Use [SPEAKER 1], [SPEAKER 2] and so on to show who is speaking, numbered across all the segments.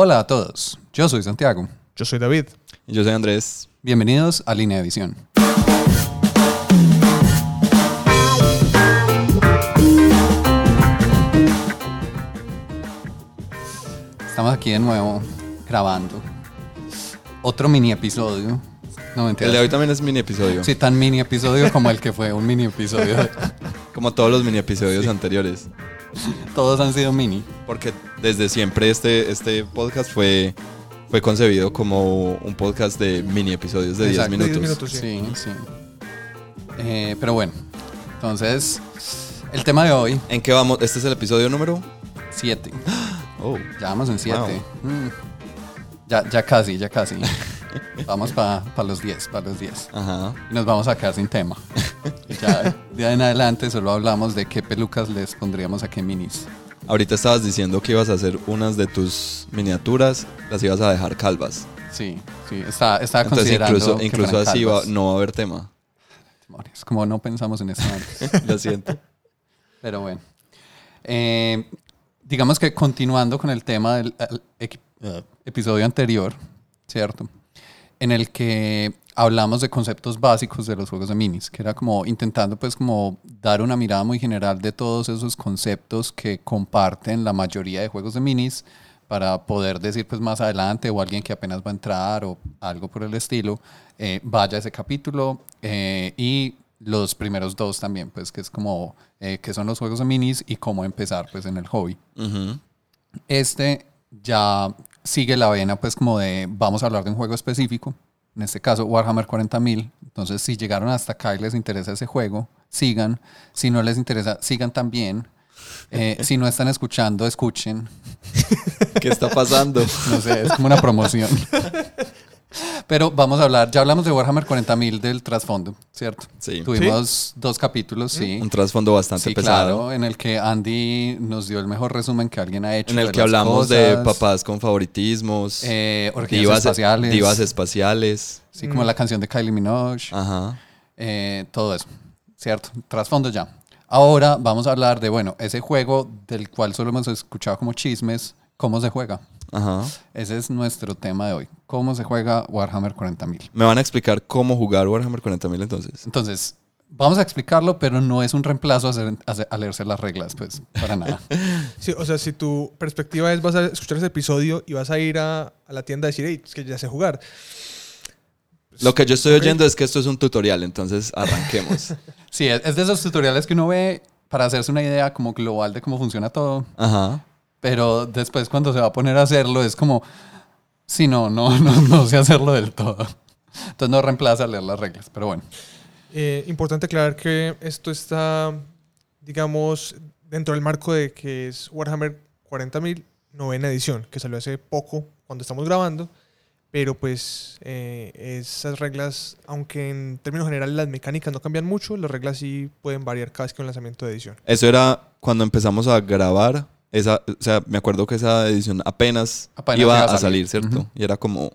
[SPEAKER 1] Hola a todos, yo soy Santiago.
[SPEAKER 2] Yo soy David.
[SPEAKER 3] Y yo soy Andrés.
[SPEAKER 1] Bienvenidos a Línea de Visión. Estamos aquí de nuevo grabando otro mini episodio. No,
[SPEAKER 3] El
[SPEAKER 1] mentiras.
[SPEAKER 3] de hoy también es mini episodio.
[SPEAKER 1] Sí, tan mini episodio como el que fue un mini episodio.
[SPEAKER 3] Como todos los mini episodios anteriores.
[SPEAKER 1] Todos han sido mini.
[SPEAKER 3] Porque desde siempre este, este podcast fue, fue concebido como un podcast de mini episodios de 10
[SPEAKER 1] Exacto.
[SPEAKER 3] minutos.
[SPEAKER 2] 10 minutos.
[SPEAKER 1] Sí, sí. Eh, pero bueno, entonces, el tema de hoy,
[SPEAKER 3] ¿En qué vamos? ¿Este es el episodio número?
[SPEAKER 1] 7.
[SPEAKER 3] Oh.
[SPEAKER 1] Ya vamos en 7. Ya, ya casi, ya casi. Vamos para los 10, para los 10.
[SPEAKER 3] Ajá.
[SPEAKER 1] Y nos vamos a quedar sin tema. Ya de ahí en adelante solo hablamos de qué pelucas les pondríamos a qué minis.
[SPEAKER 3] Ahorita estabas diciendo que ibas a hacer unas de tus miniaturas, las ibas a dejar calvas.
[SPEAKER 1] Sí, sí, está, estaba
[SPEAKER 3] Entonces
[SPEAKER 1] considerando
[SPEAKER 3] incluso,
[SPEAKER 1] que
[SPEAKER 3] incluso
[SPEAKER 1] fueran
[SPEAKER 3] así va- no va a haber tema.
[SPEAKER 1] Demonios, Como no pensamos en eso antes.
[SPEAKER 3] Lo siento.
[SPEAKER 1] Pero bueno. Eh, digamos que continuando con el tema del el eh, episodio anterior, ¿cierto? En el que hablamos de conceptos básicos de los juegos de minis, que era como intentando pues como dar una mirada muy general de todos esos conceptos que comparten la mayoría de juegos de minis para poder decir pues más adelante o alguien que apenas va a entrar o algo por el estilo, eh, vaya a ese capítulo eh, y los primeros dos también, pues que es como eh, qué son los juegos de minis y cómo empezar pues en el hobby.
[SPEAKER 3] Ujú.
[SPEAKER 1] Este ya sigue la vena, pues como de vamos a hablar de un juego específico, en este caso Warhammer 40.000. Entonces, si llegaron hasta acá y les interesa ese juego, sigan. Si no les interesa, sigan también. Eh, si no están escuchando, escuchen.
[SPEAKER 3] ¿Qué está pasando?
[SPEAKER 1] No sé, es como una promoción. Pero vamos a hablar, ya hablamos de Warhammer 40.000 del trasfondo, ¿cierto?
[SPEAKER 3] Sí.
[SPEAKER 1] Tuvimos dos capítulos, sí.
[SPEAKER 3] Un trasfondo bastante
[SPEAKER 1] Sí,
[SPEAKER 3] pesado.
[SPEAKER 1] claro, en el que Andy nos dio el mejor resumen que alguien ha hecho.
[SPEAKER 3] En el
[SPEAKER 1] de
[SPEAKER 3] que
[SPEAKER 1] las
[SPEAKER 3] hablamos de papás con favoritismos,
[SPEAKER 1] Eh,
[SPEAKER 3] divas,
[SPEAKER 1] espaciales.
[SPEAKER 3] divas espaciales.
[SPEAKER 1] Sí, como la canción de Kylie Minogue.
[SPEAKER 3] Ajá.
[SPEAKER 1] eh, todo eso. ¿Cierto? Trasfondo ya. Ahora vamos a hablar de, bueno, ese juego del cual solo hemos escuchado como chismes, ¿cómo se juega?
[SPEAKER 3] Ajá.
[SPEAKER 1] Ese es nuestro tema de hoy. ¿Cómo se juega Warhammer 40.000?
[SPEAKER 3] Me van a explicar cómo jugar Warhammer 40.000 entonces.
[SPEAKER 1] Entonces, vamos a explicarlo, pero no es un reemplazo a, hacer- a hacer- a leerse las reglas, pues, para nada.
[SPEAKER 2] Sí, o sea, si tu perspectiva es vas a escuchar ese episodio y vas a ir a, a la tienda a decir, hey, es que ya sé jugar.
[SPEAKER 3] Lo que yo estoy oyendo es que esto es un tutorial, entonces arranquemos.
[SPEAKER 1] Sí, es es de esos tutoriales que uno ve para hacerse una idea como global de cómo funciona todo.
[SPEAKER 3] Ajá.
[SPEAKER 1] Pero después cuando se va a poner a hacerlo es como, sí, no, no, no, no sé hacerlo del todo. Entonces no reemplaza leer las reglas, pero bueno.
[SPEAKER 2] Eh, importante aclarar que esto está, digamos, dentro del marco de que es Warhammer 40.000, novena edición, que salió hace poco cuando estamos grabando. Pero pues eh, esas reglas, aunque en términos generales las mecánicas no cambian mucho, las reglas sí pueden variar cada vez que un lanzamiento de edición.
[SPEAKER 3] Eso era cuando empezamos a grabar. Esa, o sea, me acuerdo que esa edición apenas,
[SPEAKER 1] Apenas
[SPEAKER 3] iba
[SPEAKER 1] iba a
[SPEAKER 3] a
[SPEAKER 1] salir.
[SPEAKER 3] salir, ¿cierto?
[SPEAKER 1] Ujú.
[SPEAKER 3] Y era como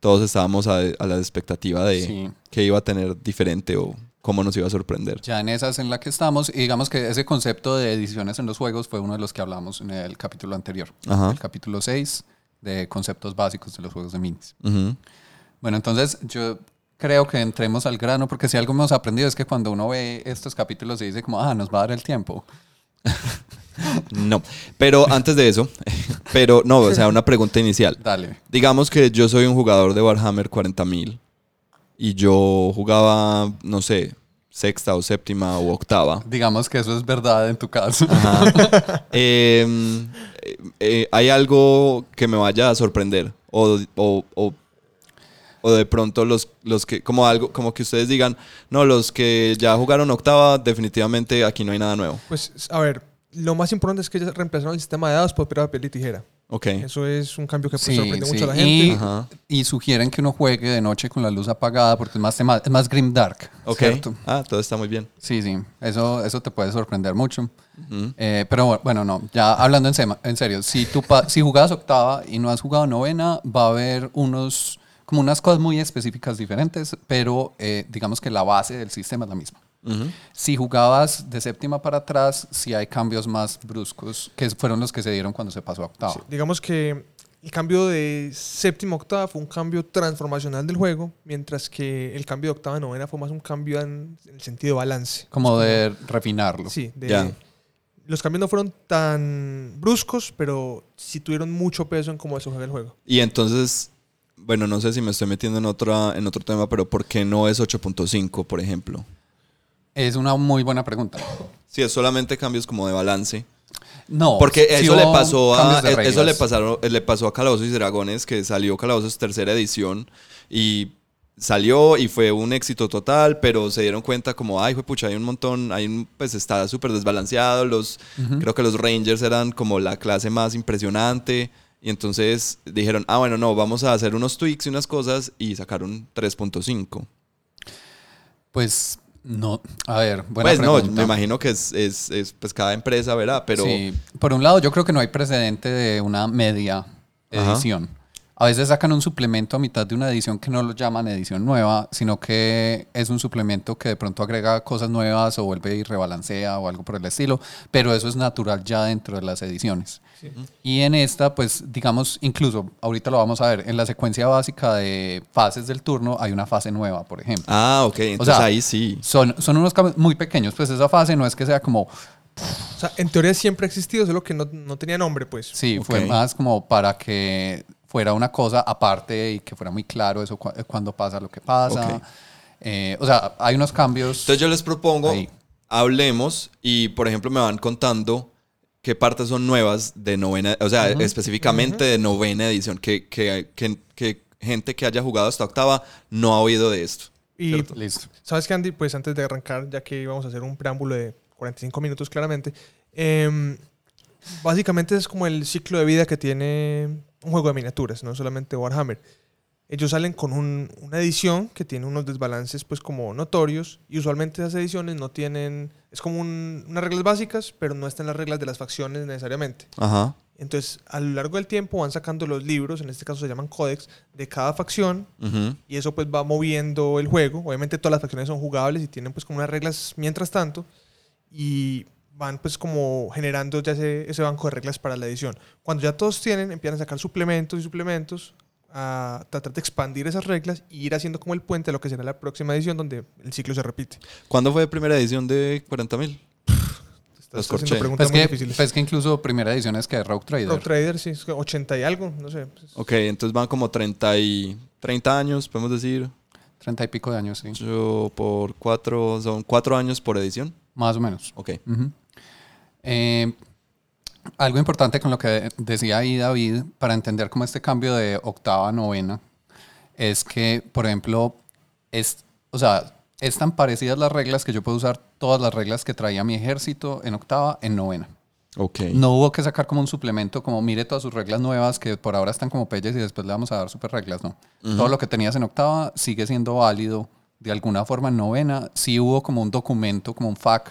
[SPEAKER 3] todos estábamos a, a la expectativa de
[SPEAKER 1] Sí,
[SPEAKER 3] qué iba a tener diferente o cómo nos iba a sorprender.
[SPEAKER 1] ya en esas en la que estamos. Y digamos que ese concepto de ediciones en los juegos fue uno de los que hablamos en el capítulo anterior.
[SPEAKER 3] Ajá.
[SPEAKER 1] El capítulo 6 de conceptos básicos de los juegos de minis.
[SPEAKER 3] Ujú.
[SPEAKER 1] Bueno, entonces yo creo que entremos al grano, porque si algo hemos aprendido es que cuando uno ve estos capítulos se dice como, ah, nos va a dar el tiempo.
[SPEAKER 3] No, pero antes de eso, pero no, o sea, una pregunta inicial.
[SPEAKER 1] Dale.
[SPEAKER 3] Digamos que yo soy un jugador de Warhammer 40.000 y yo jugaba, no sé, sexta o séptima o octava.
[SPEAKER 1] Digamos que eso es verdad en tu caso.
[SPEAKER 3] Ajá. Em, eh, eh, ¿Hay algo que me vaya a sorprender? O, o- o- o de pronto los, los que, como algo, como que ustedes digan, no, los que ya jugaron octava, definitivamente aquí no hay nada nuevo.
[SPEAKER 2] Pues, a ver, lo más importante es que ya reemplazaron el sistema de dados por piedra, papel y tijera.
[SPEAKER 3] Ok.
[SPEAKER 2] Eso es un cambio que pues,
[SPEAKER 1] Sí,
[SPEAKER 2] sorprende
[SPEAKER 1] sí.
[SPEAKER 2] mucho a la
[SPEAKER 1] Y-
[SPEAKER 2] gente.
[SPEAKER 3] Ajá.
[SPEAKER 1] Y sugieren que uno juegue de noche con la luz apagada porque es más, tema- es más grim dark.
[SPEAKER 3] Ok.
[SPEAKER 1] ¿cierto?
[SPEAKER 3] Ah, todo está muy bien.
[SPEAKER 1] Sí, sí. Eso, eso te puede sorprender mucho.
[SPEAKER 3] Ujú.
[SPEAKER 1] Eh, pero bueno, no. Ya hablando en, sema- en serio, si, tú pa- si jugabas octava y no has jugado novena, va a haber unos como unas cosas muy específicas diferentes, pero eh, digamos que la base del sistema es la misma. Si jugabas de séptima para atrás, sí hay cambios más bruscos, que fueron los que se dieron cuando se pasó a octava.
[SPEAKER 2] Sí, digamos que el cambio de séptima a octava fue un cambio transformacional del juego, mientras que el cambio de octava a novena fue más un cambio en, en el sentido de balance.
[SPEAKER 1] Como de refinarlo.
[SPEAKER 2] Sí, de,
[SPEAKER 3] Ya.
[SPEAKER 2] los cambios no fueron tan bruscos, pero sí tuvieron mucho peso en cómo se juega el juego.
[SPEAKER 3] Y entonces, bueno, no sé si me estoy metiendo en, otra, en otro tema, pero ¿por qué no es 8.5, por ejemplo?
[SPEAKER 1] Es una muy buena pregunta.
[SPEAKER 3] Si es solamente cambios como de balance.
[SPEAKER 1] No.
[SPEAKER 3] Porque
[SPEAKER 1] sí
[SPEAKER 3] eso le pasó a e- eso le pasaron le pasó a Calabozos y Dragones que salió Calabozos tercera edición y salió y fue un éxito total, pero se dieron cuenta como ay, pucha, hay un montón, hay un- pues está súper desbalanceado, los creo que los Rangers eran como la clase más impresionante y entonces dijeron, "Ah, bueno, no, vamos a hacer unos tweaks y unas cosas" y sacaron 3.5.
[SPEAKER 1] Pues no. A ver, buena
[SPEAKER 3] Pues no, me imagino que es, es, es, pues cada empresa verá, pero
[SPEAKER 1] Sí, por un lado yo creo que no hay precedente de una media
[SPEAKER 3] Ajá.
[SPEAKER 1] edición. A veces sacan un suplemento a mitad de una edición que no lo llaman edición nueva, sino que es un suplemento que de pronto agrega cosas nuevas o vuelve y rebalancea o algo por el estilo, pero eso es natural ya dentro de las ediciones. Y en esta, pues digamos, incluso ahorita lo vamos a ver, en la secuencia básica de fases del turno hay una fase nueva, por ejemplo.
[SPEAKER 3] Ah, ok, entonces
[SPEAKER 1] sea,
[SPEAKER 3] ahí sí.
[SPEAKER 1] Son, son unos cambios muy pequeños, pues esa fase no es que sea como,
[SPEAKER 2] O sea, en teoría siempre ha existido, solo que no, no tenía nombre, pues.
[SPEAKER 1] Sí, fue
[SPEAKER 3] Ok.
[SPEAKER 1] más como para que fuera una cosa aparte y que fuera muy claro eso cu- cuando pasa lo que pasa.
[SPEAKER 3] Ok.
[SPEAKER 1] Eh, o sea, hay unos cambios.
[SPEAKER 3] Entonces yo les propongo,
[SPEAKER 1] Ahí.
[SPEAKER 3] hablemos y por ejemplo me van contando qué partes son nuevas de novena, o sea, específicamente de novena edición, que, que, que- que gente que haya jugado hasta octava no ha oído de esto.
[SPEAKER 2] Y
[SPEAKER 1] Listo.
[SPEAKER 2] ¿Sabes qué, Andy? Pues antes de arrancar, ya que íbamos a hacer un preámbulo de 45 minutos claramente, em, básicamente es como el ciclo de vida que tiene un juego de miniaturas, no solamente Warhammer. Ellos salen con un- una edición que tiene unos desbalances pues como notorios y usualmente esas ediciones no tienen, es como un- unas reglas básicas, pero no están las reglas de las facciones necesariamente.
[SPEAKER 3] Ajá.
[SPEAKER 2] Entonces, a lo largo del tiempo van sacando los libros, en este caso se llaman códex, de cada facción
[SPEAKER 3] Ujú.
[SPEAKER 2] y eso pues va moviendo el juego. Obviamente todas las facciones son jugables y tienen pues como unas reglas mientras tanto y van pues como generando ya ese, ese banco de reglas para la edición. Cuando ya todos tienen, empiezan a sacar suplementos y suplementos a tratar de expandir esas reglas y ir haciendo como el puente a lo que será la próxima edición donde el ciclo se repite.
[SPEAKER 3] ¿Cuándo fue la primera edición de 40.000?
[SPEAKER 2] Estás
[SPEAKER 3] Los
[SPEAKER 2] haciendo preguntas
[SPEAKER 1] Pues
[SPEAKER 2] muy
[SPEAKER 1] que,
[SPEAKER 2] difíciles.
[SPEAKER 1] pues que incluso primera edición es que Rogue Trader.
[SPEAKER 2] Rogue Trader, sí, es que 80 y algo, no sé. pues,
[SPEAKER 3] Ok, entonces van como 30, y, 30 años, podemos decir.
[SPEAKER 1] Treinta y pico de años, sí.
[SPEAKER 3] Yo por cuatro, son cuatro años por edición.
[SPEAKER 1] Más o menos.
[SPEAKER 3] Ok.
[SPEAKER 1] Eh, algo importante con lo que decía ahí David, para entender cómo este cambio de octava a novena, es que, por ejemplo, es, o sea, es tan parecidas las reglas que yo puedo usar todas las reglas que traía mi ejército en octava en novena.
[SPEAKER 3] Ok.
[SPEAKER 1] No hubo que sacar como un suplemento, como mire todas sus reglas nuevas que por ahora están como pelles y después le vamos a dar super reglas, no. Todo lo que tenías en octava sigue siendo válido de alguna forma en novena. Sí hubo como un documento, como un FAQ,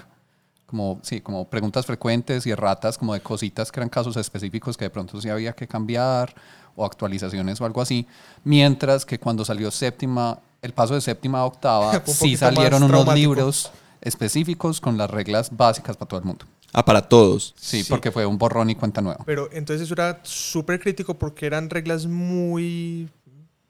[SPEAKER 1] como, sí, como preguntas frecuentes y erratas, como de cositas que eran casos específicos que de pronto sí había que cambiar o actualizaciones o algo así. Mientras que cuando salió séptima, el paso de séptima a octava,
[SPEAKER 2] un
[SPEAKER 1] sí salieron unos
[SPEAKER 2] traumático.
[SPEAKER 1] libros específicos con las reglas básicas para todo el mundo.
[SPEAKER 3] Ah, para todos.
[SPEAKER 1] Sí,
[SPEAKER 2] Sí.
[SPEAKER 1] porque fue un borrón y cuenta nueva.
[SPEAKER 2] Pero entonces eso era súper crítico porque eran reglas muy,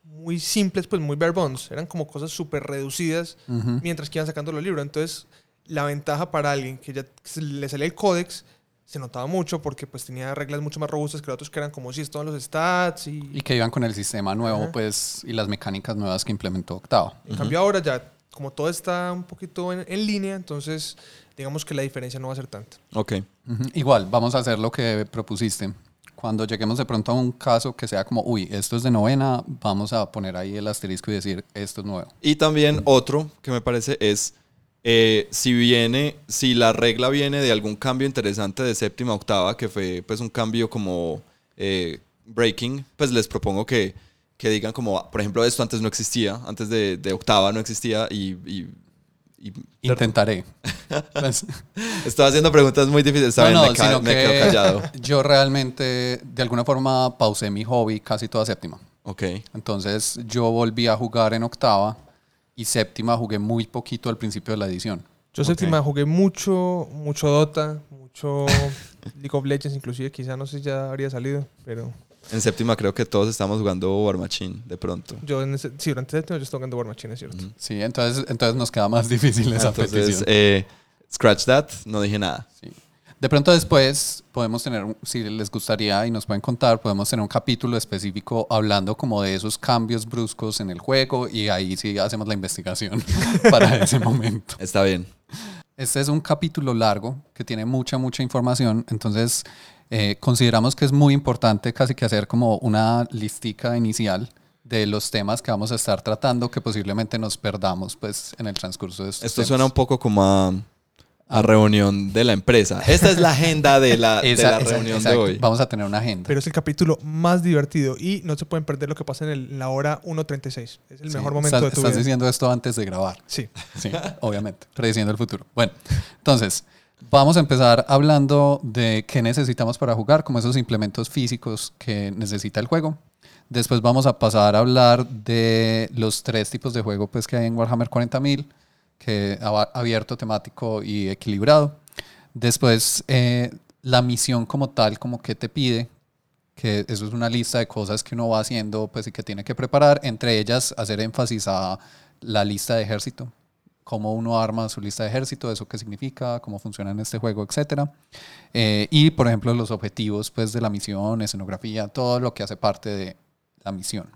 [SPEAKER 2] muy simples, pues muy bare bones. Eran como cosas súper reducidas
[SPEAKER 1] Ujú.
[SPEAKER 2] mientras que iban sacando los libros. Entonces, la ventaja para alguien que ya le salía el códex se notaba mucho porque pues tenía reglas mucho más robustas que otros que eran como si estaban los stats y,
[SPEAKER 1] Y que iban con el sistema nuevo,
[SPEAKER 2] Ajá.
[SPEAKER 1] pues, y las mecánicas nuevas que implementó Octava.
[SPEAKER 2] en cambio ahora ya como todo está un poquito en, en línea, entonces digamos que la diferencia no va a ser tanta.
[SPEAKER 3] Ok.
[SPEAKER 1] Igual, vamos a hacer lo que propusiste. Cuando lleguemos de pronto a un caso que sea como, uy, esto es de novena, vamos a poner ahí el asterisco y decir, esto es nuevo.
[SPEAKER 3] Y también otro que me parece es eh, si viene, si la regla viene de algún cambio interesante de séptima a octava, que fue pues un cambio como eh, breaking, pues les propongo que, que digan como, por ejemplo, esto antes no existía, antes de, de octava no existía y... y-
[SPEAKER 1] Intentaré. Pues,
[SPEAKER 3] Estoy haciendo preguntas muy difíciles,
[SPEAKER 1] no, no,
[SPEAKER 3] me,
[SPEAKER 1] sino
[SPEAKER 3] me
[SPEAKER 1] que
[SPEAKER 3] quedo callado.
[SPEAKER 1] yo realmente, de alguna forma, pausé mi hobby casi toda séptima.
[SPEAKER 3] Ok.
[SPEAKER 1] Entonces, yo volví a jugar en octava y séptima jugué muy poquito al principio de la edición.
[SPEAKER 2] Yo
[SPEAKER 3] Ok.
[SPEAKER 2] séptima jugué mucho, mucho Dota, mucho League of Legends, inclusive quizá no sé si ya habría salido, pero
[SPEAKER 3] En séptima creo que todos estamos jugando War Machine de pronto.
[SPEAKER 2] Yo en ese, sí, durante séptimo yo estoy jugando War Machine, es cierto.
[SPEAKER 3] Ujú.
[SPEAKER 1] Sí, entonces, entonces nos queda más difícil esa
[SPEAKER 3] Entonces,
[SPEAKER 1] petición.
[SPEAKER 3] eh, scratch that, no dije nada.
[SPEAKER 1] Sí. De pronto después podemos tener, si les gustaría y nos pueden contar, podemos tener un capítulo específico hablando como de esos cambios bruscos en el juego y ahí sí hacemos la investigación para ese momento.
[SPEAKER 3] Está bien.
[SPEAKER 1] Este es un capítulo largo que tiene mucha, mucha información, entonces eh, consideramos que es muy importante casi que hacer como una listica inicial de los temas que vamos a estar tratando que posiblemente nos perdamos pues en el transcurso de estos
[SPEAKER 3] Esto
[SPEAKER 1] temas.
[SPEAKER 3] suena un poco como a, a reunión de la empresa. Esta es la agenda de la, de la
[SPEAKER 1] esa-
[SPEAKER 3] reunión de hoy.
[SPEAKER 1] Vamos a tener una agenda.
[SPEAKER 2] Pero es el capítulo más divertido y no se pueden perder lo que pasa en el- la hora 1.36. Es el
[SPEAKER 1] Sí,
[SPEAKER 2] mejor momento
[SPEAKER 1] estás,
[SPEAKER 2] de tu
[SPEAKER 1] estás
[SPEAKER 2] vida.
[SPEAKER 1] diciendo esto antes de grabar.
[SPEAKER 2] Sí.
[SPEAKER 1] Sí, obviamente, prediciendo el futuro. Bueno, entonces, vamos a empezar hablando de qué necesitamos para jugar, como esos implementos físicos que necesita el juego. Después vamos a pasar a hablar de los tres tipos de juego pues, que hay en Warhammer 40.000, que abierto, temático y equilibrado. Después, eh, la misión como tal, como que te pide, que eso es una lista de cosas que uno va haciendo pues, y que tiene que preparar, entre ellas hacer énfasis a la lista de ejército, cómo uno arma su lista de ejército, eso qué significa, cómo funciona en este juego, etc. y, por ejemplo, los objetivos pues, de la misión, escenografía, todo lo que hace parte de la misión.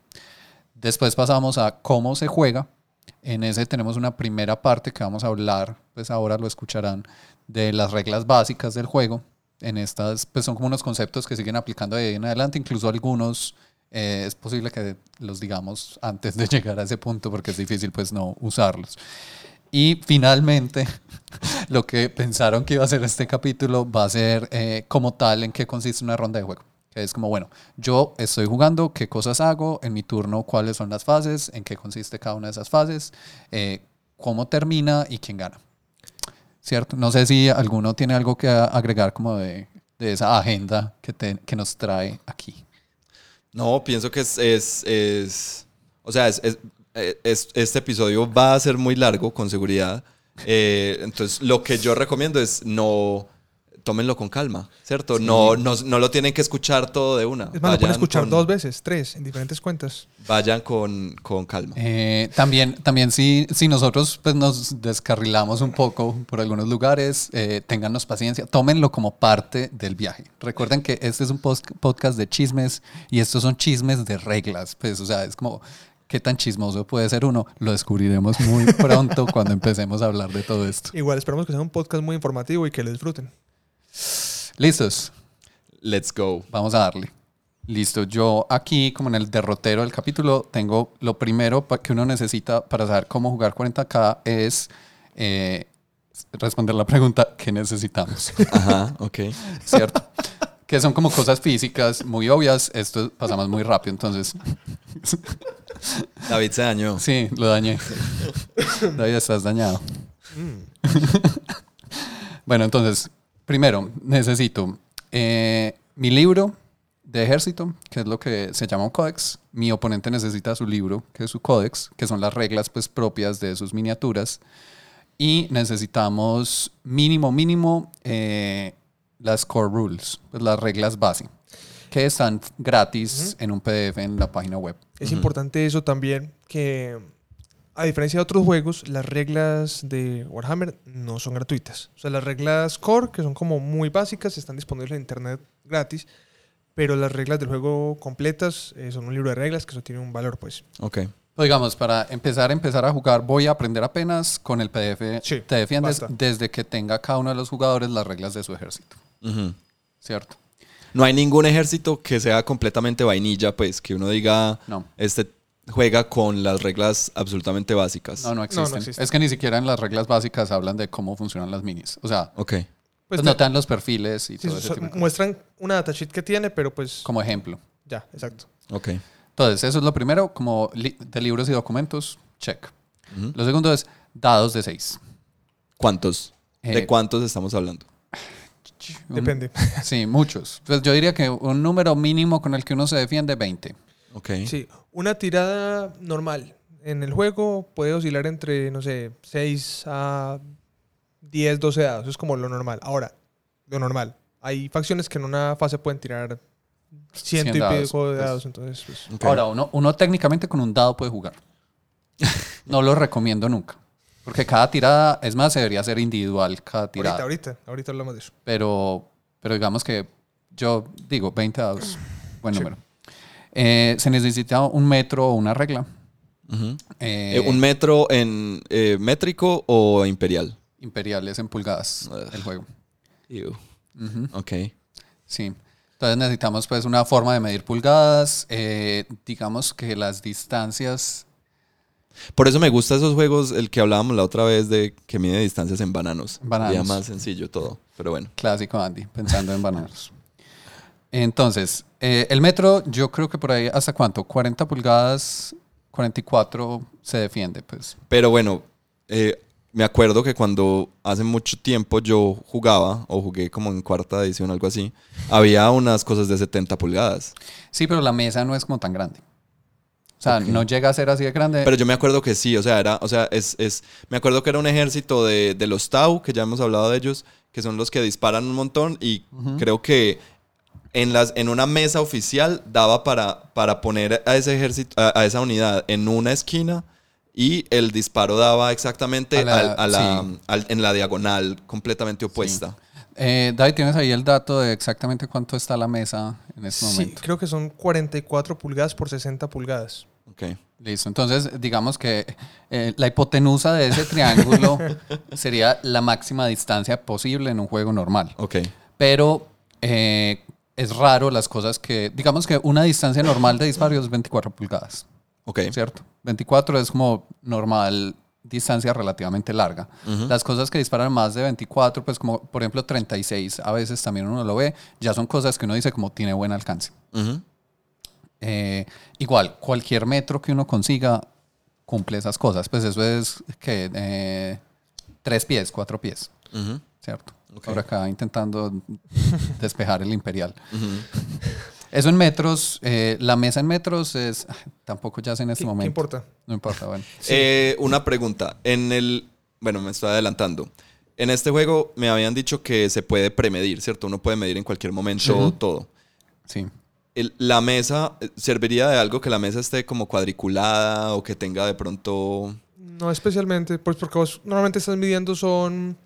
[SPEAKER 1] Después pasamos a cómo se juega. En ese tenemos una primera parte que vamos a hablar, pues ahora lo escucharán, de las reglas básicas del juego. En estas, pues son como unos conceptos que siguen aplicando de ahí en adelante, incluso algunos eh, es posible que los digamos antes de llegar a ese punto porque es difícil pues no usarlos. Y finalmente, lo que pensaron que iba a ser este capítulo va a ser eh, como tal en qué consiste una ronda de juego. Que es como, bueno, yo estoy jugando, qué cosas hago, en mi turno cuáles son las fases, en qué consiste cada una de esas fases, eh, cómo termina y quién gana. ¿Cierto? No sé si alguno tiene algo que agregar como de, de esa agenda que, te- que nos trae aquí.
[SPEAKER 3] No, pienso que es, es, es- o sea, es, es- es- este episodio va a ser muy largo, con seguridad. Eh, entonces, lo que yo recomiendo es no, tómenlo con calma, ¿cierto? No, no, no lo tienen que escuchar todo de una.
[SPEAKER 2] Es más, lo pueden escuchar
[SPEAKER 3] con-
[SPEAKER 2] dos veces, tres, en diferentes cuentas.
[SPEAKER 3] Vayan con, con calma.
[SPEAKER 1] Eh, también, también si, si nosotros pues, nos descarrilamos un poco por algunos lugares, eh, téngannos paciencia, tómenlo como parte del viaje. Recuerden que este es un podcast de chismes y estos son chismes de reglas. Pues, o sea, es como, ¿qué tan chismoso puede ser uno? Lo descubriremos muy pronto cuando empecemos a hablar de todo esto.
[SPEAKER 2] Igual esperamos que sea un podcast muy informativo y que lo disfruten.
[SPEAKER 1] ¿Listos?
[SPEAKER 3] Let's go.
[SPEAKER 1] Vamos a darle. Listo, yo aquí, como en el derrotero del capítulo, tengo lo primero que uno necesita para saber cómo jugar 40k es eh, responder la pregunta ¿qué necesitamos?
[SPEAKER 3] Ajá, ok.
[SPEAKER 1] ¿Cierto? que son como cosas físicas muy obvias. Esto pasamos muy rápido, entonces
[SPEAKER 3] David se dañó.
[SPEAKER 1] sí, lo dañé. David, estás dañado. bueno, entonces, primero, necesito eh, mi libro de ejército, que es lo que se llama un códex. Mi oponente necesita su libro, que es su códex, que son las reglas pues, propias de sus miniaturas. Y necesitamos mínimo, mínimo eh, las core rules, pues, las reglas base, que están gratis en un PDF en la página web.
[SPEAKER 2] Es importante eso también, que a diferencia de otros juegos, las reglas de Warhammer no son gratuitas. O sea, las reglas core, que son como muy básicas, están disponibles en internet gratis, pero las reglas del juego completas eh, son un libro de reglas, que eso tiene un valor, pues.
[SPEAKER 3] Ok.
[SPEAKER 1] Pues, digamos, para empezar, empezar a jugar, voy a aprender apenas con el PDF.
[SPEAKER 2] Sí,
[SPEAKER 1] te defiendes
[SPEAKER 2] basta.
[SPEAKER 1] desde que tenga cada uno de los jugadores las reglas de su ejército,
[SPEAKER 3] Ujú.
[SPEAKER 1] ¿cierto?
[SPEAKER 3] No hay ningún ejército que sea completamente vainilla, pues, que uno diga,
[SPEAKER 1] No.
[SPEAKER 3] este juega con las reglas absolutamente básicas.
[SPEAKER 1] No, no existen.
[SPEAKER 2] existen.
[SPEAKER 1] Es que ni siquiera en las reglas básicas hablan de cómo funcionan las minis. O sea,
[SPEAKER 3] Ok.
[SPEAKER 2] Pues
[SPEAKER 1] pues
[SPEAKER 2] te-
[SPEAKER 1] no te dan los perfiles y
[SPEAKER 2] sí,
[SPEAKER 1] todo ese
[SPEAKER 2] so-
[SPEAKER 1] tipo de cosas.
[SPEAKER 2] muestran una datasheet que tiene, pero pues
[SPEAKER 1] Como ejemplo.
[SPEAKER 2] ya, exacto.
[SPEAKER 3] Ok.
[SPEAKER 1] Entonces, eso es lo primero, como li- de libros y documentos, check. Lo segundo es dados de 6.
[SPEAKER 3] ¿Cuántos? ¿De
[SPEAKER 1] Eh,
[SPEAKER 3] cuántos estamos hablando?
[SPEAKER 2] Depende.
[SPEAKER 1] Sí, muchos. Pues yo diría que un número mínimo con el que uno se defiende, 20.
[SPEAKER 3] Ok.
[SPEAKER 2] Sí, una tirada normal en el juego puede oscilar entre, no sé, 6 a 10, 12 dados. Eso es como lo normal. Ahora, lo normal. Hay facciones que en una fase pueden tirar ciento
[SPEAKER 1] 100
[SPEAKER 2] y
[SPEAKER 1] dados,
[SPEAKER 2] pico de
[SPEAKER 1] pues.
[SPEAKER 2] dados. Entonces, pues.
[SPEAKER 1] Ahora, uno, uno técnicamente con un dado puede jugar. No lo recomiendo nunca. Porque cada tirada, es más, debería ser individual cada tirada.
[SPEAKER 2] ahorita, ahorita, ahorita hablamos de eso.
[SPEAKER 1] Pero, pero digamos que yo digo 20 dados, buen número. Eh, se necesita un metro o una regla. Eh,
[SPEAKER 3] Eh, ¿Un metro en eh, métrico o imperial?
[SPEAKER 1] imperiales en pulgadas
[SPEAKER 3] Ugh.
[SPEAKER 1] el juego.
[SPEAKER 3] Ew. Ok.
[SPEAKER 1] Sí. Entonces necesitamos pues una forma de medir pulgadas. digamos que las distancias...
[SPEAKER 3] Por eso me gusta esos juegos, el que hablábamos la otra vez de que mide distancias en bananos.
[SPEAKER 1] Bananos.
[SPEAKER 3] Sería más sencillo todo, pero bueno.
[SPEAKER 1] Clásico Andy, pensando en bananos. Entonces, eh, el metro, yo creo que por ahí, ¿hasta cuánto? 40 pulgadas, 44 se defiende, pues.
[SPEAKER 3] Pero bueno, eh, me acuerdo que cuando hace mucho tiempo yo jugaba, o jugué como en cuarta edición, algo así, había unas cosas de 70 pulgadas.
[SPEAKER 1] Sí, pero la mesa no es como tan grande. O sea, no llega a ser así de grande.
[SPEAKER 3] Pero yo me acuerdo que sí, o sea, era, o sea, es, es, me acuerdo que era un ejército de, de los Tau, que ya hemos hablado de ellos, que son los que disparan un montón y creo que en, las, en una mesa oficial daba para, para poner a ese ejército, a, a esa unidad en una esquina y el disparo daba exactamente
[SPEAKER 1] A la-
[SPEAKER 3] al- a la-
[SPEAKER 1] sí.
[SPEAKER 3] al- en la diagonal completamente opuesta.
[SPEAKER 1] Eh, David, ¿tienes ahí el dato de exactamente cuánto está la mesa en este
[SPEAKER 2] Sí,
[SPEAKER 1] momento?
[SPEAKER 2] creo que son 44 pulgadas por 60 pulgadas.
[SPEAKER 3] Ok.
[SPEAKER 1] Listo. Entonces, digamos que eh, la hipotenusa de ese triángulo sería la máxima distancia posible en un juego normal.
[SPEAKER 3] Ok.
[SPEAKER 1] Pero eh, es raro las cosas que, digamos que una distancia normal de disparo es 24 pulgadas,
[SPEAKER 3] Ok.
[SPEAKER 1] ¿cierto? 24 es como normal distancia relativamente larga. Las cosas que disparan más de 24, pues como por ejemplo 36, a veces también uno lo ve, ya son cosas que uno dice como tiene buen alcance. Eh, igual, cualquier metro que uno consiga cumple esas cosas. Pues eso es que eh, tres pies, cuatro pies. ¿cierto?
[SPEAKER 3] Ok.
[SPEAKER 1] Ahora acá intentando despejar el imperial.
[SPEAKER 3] Ujú.
[SPEAKER 1] Eso en metros, eh, la mesa en metros es, tampoco ya sé en este
[SPEAKER 2] ¿Qué, qué
[SPEAKER 1] momento.
[SPEAKER 2] importa?
[SPEAKER 1] No importa, bueno.
[SPEAKER 3] Eh, una pregunta. En el. Bueno, me estoy adelantando. En este juego me habían dicho que se puede premedir, ¿cierto? Uno puede medir en cualquier momento todo.
[SPEAKER 1] Sí.
[SPEAKER 3] El- la mesa, eh, ¿serviría de algo que la mesa esté como cuadriculada o que tenga de pronto.
[SPEAKER 2] No especialmente, pues porque vos normalmente estás midiendo son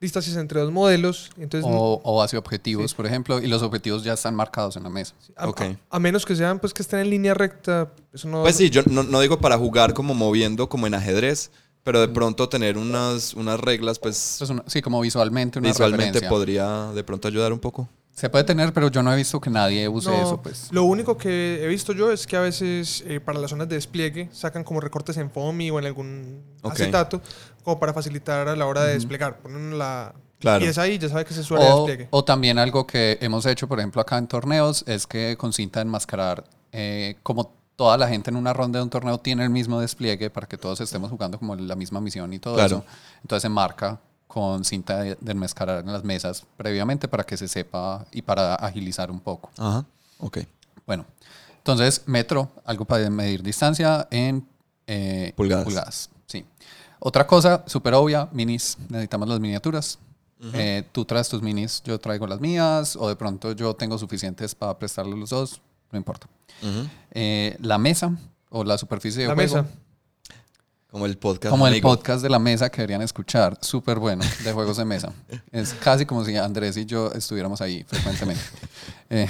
[SPEAKER 2] distancias entre dos modelos. Entonces,
[SPEAKER 1] O, o hacia objetivos, por ejemplo, y los objetivos ya están marcados en la mesa.
[SPEAKER 2] a,
[SPEAKER 3] ok.
[SPEAKER 2] a- a menos que sean pues que estén en línea recta, eso no...
[SPEAKER 3] Pues sí, yo no, no digo para jugar como moviendo como en ajedrez, pero de pronto tener unas, unas reglas, pues
[SPEAKER 1] Pues una- sí, como visualmente una
[SPEAKER 3] visualmente
[SPEAKER 1] referencia.
[SPEAKER 3] podría de pronto ayudar un poco.
[SPEAKER 1] Se puede tener, pero yo no he visto que nadie use
[SPEAKER 2] No,
[SPEAKER 1] eso, pues.
[SPEAKER 2] Lo único que he visto yo es que a veces eh, para las zonas de despliegue sacan como recortes en FOMI o en algún
[SPEAKER 3] Ok.
[SPEAKER 2] acetato como para facilitar a la hora de desplegar. Ponen la...
[SPEAKER 3] Claro.
[SPEAKER 2] Y es ahí, ya sabe que es su área de
[SPEAKER 1] O,
[SPEAKER 2] despliegue.
[SPEAKER 1] o también algo que hemos hecho, por ejemplo, acá en torneos, es que con cinta de enmascarar, eh, como toda la gente en una ronda de un torneo tiene el mismo despliegue para que todos estemos jugando como la misma misión y todo
[SPEAKER 3] Claro.
[SPEAKER 1] eso, entonces se marca con cinta de, de enmascarar en las mesas previamente para que se sepa y para agilizar un poco.
[SPEAKER 3] Ajá. Ok.
[SPEAKER 1] Bueno, entonces metro, algo para medir distancia en eh,
[SPEAKER 3] Pulgadas.
[SPEAKER 1] Sí. Otra cosa súper obvia, minis. Necesitamos las miniaturas. Eh, tú traes tus minis, yo traigo las mías, o de pronto yo tengo suficientes para prestarle los dos, no importa. Eh, la mesa o la superficie de
[SPEAKER 2] La
[SPEAKER 1] juego,
[SPEAKER 2] mesa.
[SPEAKER 3] Como el podcast.
[SPEAKER 1] como el podcast de la mesa que deberían escuchar, súper bueno, de juegos de mesa. Es casi como si Andrés y yo estuviéramos ahí frecuentemente. Eh,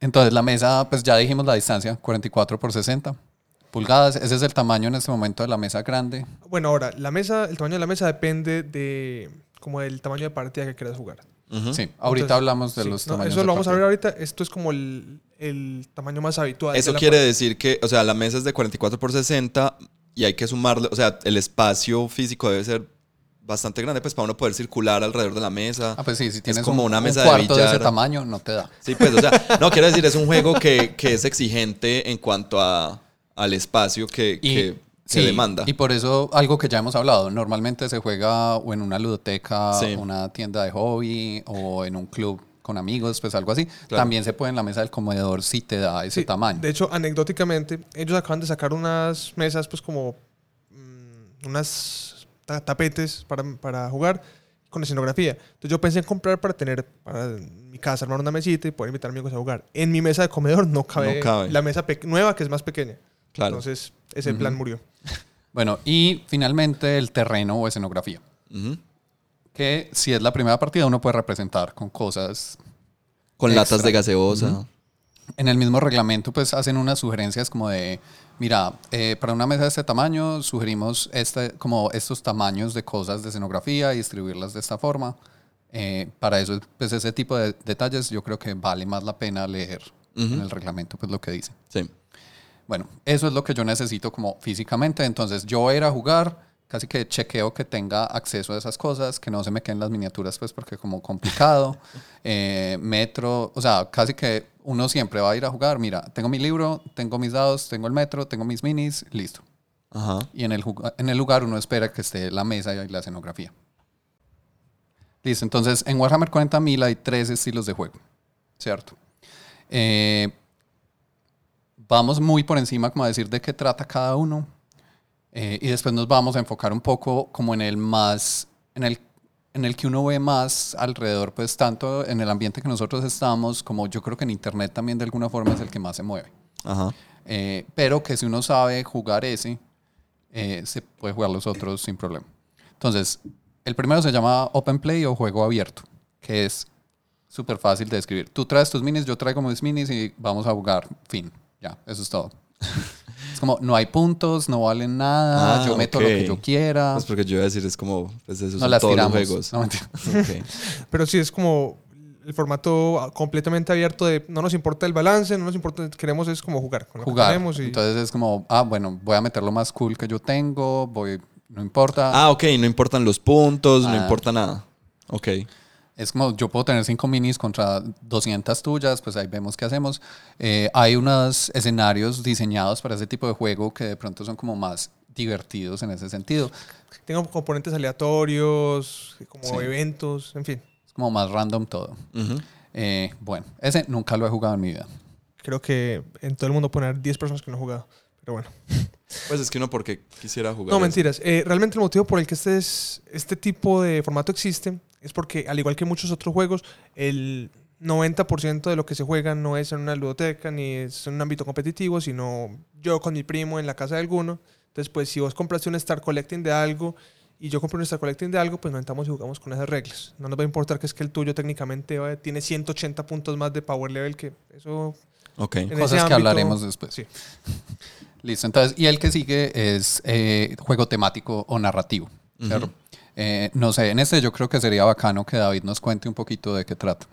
[SPEAKER 1] entonces, la mesa, pues ya dijimos la distancia, 44 por 60 pulgadas. Ese es el tamaño en este momento de la mesa grande.
[SPEAKER 2] Bueno, ahora, la mesa, el tamaño de la mesa depende de como del tamaño de partida que quieras jugar.
[SPEAKER 1] Sí, ahorita
[SPEAKER 2] Entonces,
[SPEAKER 1] hablamos de
[SPEAKER 2] sí,
[SPEAKER 1] los
[SPEAKER 2] no,
[SPEAKER 1] tamaños.
[SPEAKER 2] Eso
[SPEAKER 1] de
[SPEAKER 2] lo vamos a ver ahorita. Esto es como el, el tamaño más habitual. de
[SPEAKER 3] Eso
[SPEAKER 2] la
[SPEAKER 3] quiere
[SPEAKER 2] partida.
[SPEAKER 3] decir que, o sea, la mesa es de 44 por 60 y hay que sumarle, o sea, el espacio físico debe ser bastante grande, pues para uno poder circular alrededor de la mesa.
[SPEAKER 1] Ah, pues sí, si tienes
[SPEAKER 3] como
[SPEAKER 1] un,
[SPEAKER 3] una
[SPEAKER 1] un
[SPEAKER 3] mesa de
[SPEAKER 1] cuarto de, ese
[SPEAKER 3] billar.
[SPEAKER 1] tamaño, no te da.
[SPEAKER 3] Sí, pues, o sea, no, quiero decir, es un juego que, que es exigente en cuanto a, al espacio que, que se
[SPEAKER 1] sí,
[SPEAKER 3] demanda.
[SPEAKER 1] Y por eso, algo que ya hemos hablado, normalmente se juega o en una ludoteca,
[SPEAKER 3] Sí.
[SPEAKER 1] una tienda de hobby o en un club con amigos, pues algo así.
[SPEAKER 3] Claro.
[SPEAKER 1] También se puede en la mesa del comedor si te da ese
[SPEAKER 2] Sí,
[SPEAKER 1] tamaño.
[SPEAKER 2] De hecho, anecdóticamente, ellos acaban de sacar unas mesas, pues como mm, unas ta- tapetes para, para jugar con escenografía. Entonces yo pensé en comprar para tener para mi casa, armar una mesita y poder invitar amigos a jugar. En mi mesa de comedor no cabe,
[SPEAKER 3] No cabe.
[SPEAKER 2] la mesa nueva que es más pequeña.
[SPEAKER 3] Claro.
[SPEAKER 2] Entonces ese plan murió.
[SPEAKER 1] Bueno, y finalmente el terreno o escenografía.
[SPEAKER 3] Ujú.
[SPEAKER 1] Que si es la primera partida, uno puede representar con cosas.
[SPEAKER 3] Con
[SPEAKER 1] Extra.
[SPEAKER 3] latas de gaseosa.
[SPEAKER 1] En el mismo reglamento, pues hacen unas sugerencias como de: mira, eh, para una mesa de este tamaño, sugerimos este, como estos tamaños de cosas de escenografía y distribuirlas de esta forma. Eh, para eso, pues ese tipo de detalles, yo creo que vale más la pena leer en el reglamento, pues lo que dice.
[SPEAKER 3] Sí.
[SPEAKER 1] Bueno, eso es lo que yo necesito como físicamente. Entonces yo voy a ir a jugar, casi que chequeo que tenga acceso a esas cosas, que no se me queden las miniaturas, pues porque como complicado. Eh, metro, o sea, casi que uno siempre va a ir a jugar. Mira, tengo mi libro, tengo mis dados, tengo el metro, tengo mis minis, listo.
[SPEAKER 3] Ajá.
[SPEAKER 1] Y en el, en el lugar uno espera que esté la mesa y la escenografía. Listo, entonces en Warhammer 40.000 hay tres estilos de juego, ¿cierto? Eh, vamos muy por encima como a decir de qué trata cada uno eh, y después nos vamos a enfocar un poco como en el más, en el, en el que uno ve más alrededor, pues tanto en el ambiente que nosotros estamos como yo creo que en Internet también de alguna forma es el que más se mueve.
[SPEAKER 3] Ajá.
[SPEAKER 1] Eh, pero que si uno sabe jugar ese, eh, se puede jugar los otros sin problema. Entonces, el primero se llama Open Play o juego abierto, que es súper fácil de describir. Tú traes tus minis, yo traigo mis minis y vamos a jugar. Fin. Ya, eso es todo. Es como, no hay puntos, no valen nada,
[SPEAKER 3] Ah,
[SPEAKER 1] yo meto lo que yo quiera.
[SPEAKER 3] Pues porque yo iba a decir, es como, pues esos
[SPEAKER 1] no
[SPEAKER 3] son
[SPEAKER 1] las
[SPEAKER 3] todos
[SPEAKER 1] tiramos.
[SPEAKER 3] los juegos.
[SPEAKER 1] No, mentira.
[SPEAKER 2] Pero sí es como el formato completamente abierto de no nos importa el balance, no nos importa, queremos es como jugar. Con lo que
[SPEAKER 1] jugar.
[SPEAKER 2] y-
[SPEAKER 1] Entonces es como, ah, bueno, voy a meter lo más cool que yo tengo, voy, no importa.
[SPEAKER 3] Ah, ok, no importan los puntos, no
[SPEAKER 1] Ah.
[SPEAKER 3] importa nada. Ok.
[SPEAKER 1] Es como yo puedo tener cinco minis contra 200 tuyas, pues ahí vemos qué hacemos. Eh, hay unos escenarios diseñados para ese tipo de juego que de pronto son como más divertidos en ese sentido.
[SPEAKER 2] Tengo componentes aleatorios, como
[SPEAKER 1] Sí.
[SPEAKER 2] eventos, en fin.
[SPEAKER 1] Es como más random todo.
[SPEAKER 3] Ujú.
[SPEAKER 1] Eh, bueno, ese nunca lo he jugado en mi vida.
[SPEAKER 2] Creo que en todo el mundo poner 10 personas que no han jugado. Pero bueno.
[SPEAKER 3] Pues es que uno porque quisiera jugar.
[SPEAKER 2] No,
[SPEAKER 3] eso.
[SPEAKER 2] mentiras. Eh, realmente el motivo por el que este, es, este tipo de formato existe es porque, al igual que muchos otros juegos, el 90% de lo que se juega no es en una ludoteca ni es en un ámbito competitivo, sino yo con mi primo en la casa de alguno. Entonces, pues si vos compraste un Star Collecting de algo y yo compré un Star Collecting de algo, pues nos sentamos y jugamos con esas reglas. No nos va a importar que es que el tuyo técnicamente va- tiene 180 puntos más de power level que eso...
[SPEAKER 3] Ok.
[SPEAKER 2] En ese
[SPEAKER 1] Cosas que
[SPEAKER 2] ámbito,
[SPEAKER 1] hablaremos después.
[SPEAKER 2] Sí.
[SPEAKER 1] Listo, entonces, y el que sigue es eh, juego temático o narrativo. Eh, no sé, en este yo creo que sería bacano que David nos cuente un poquito de qué trata.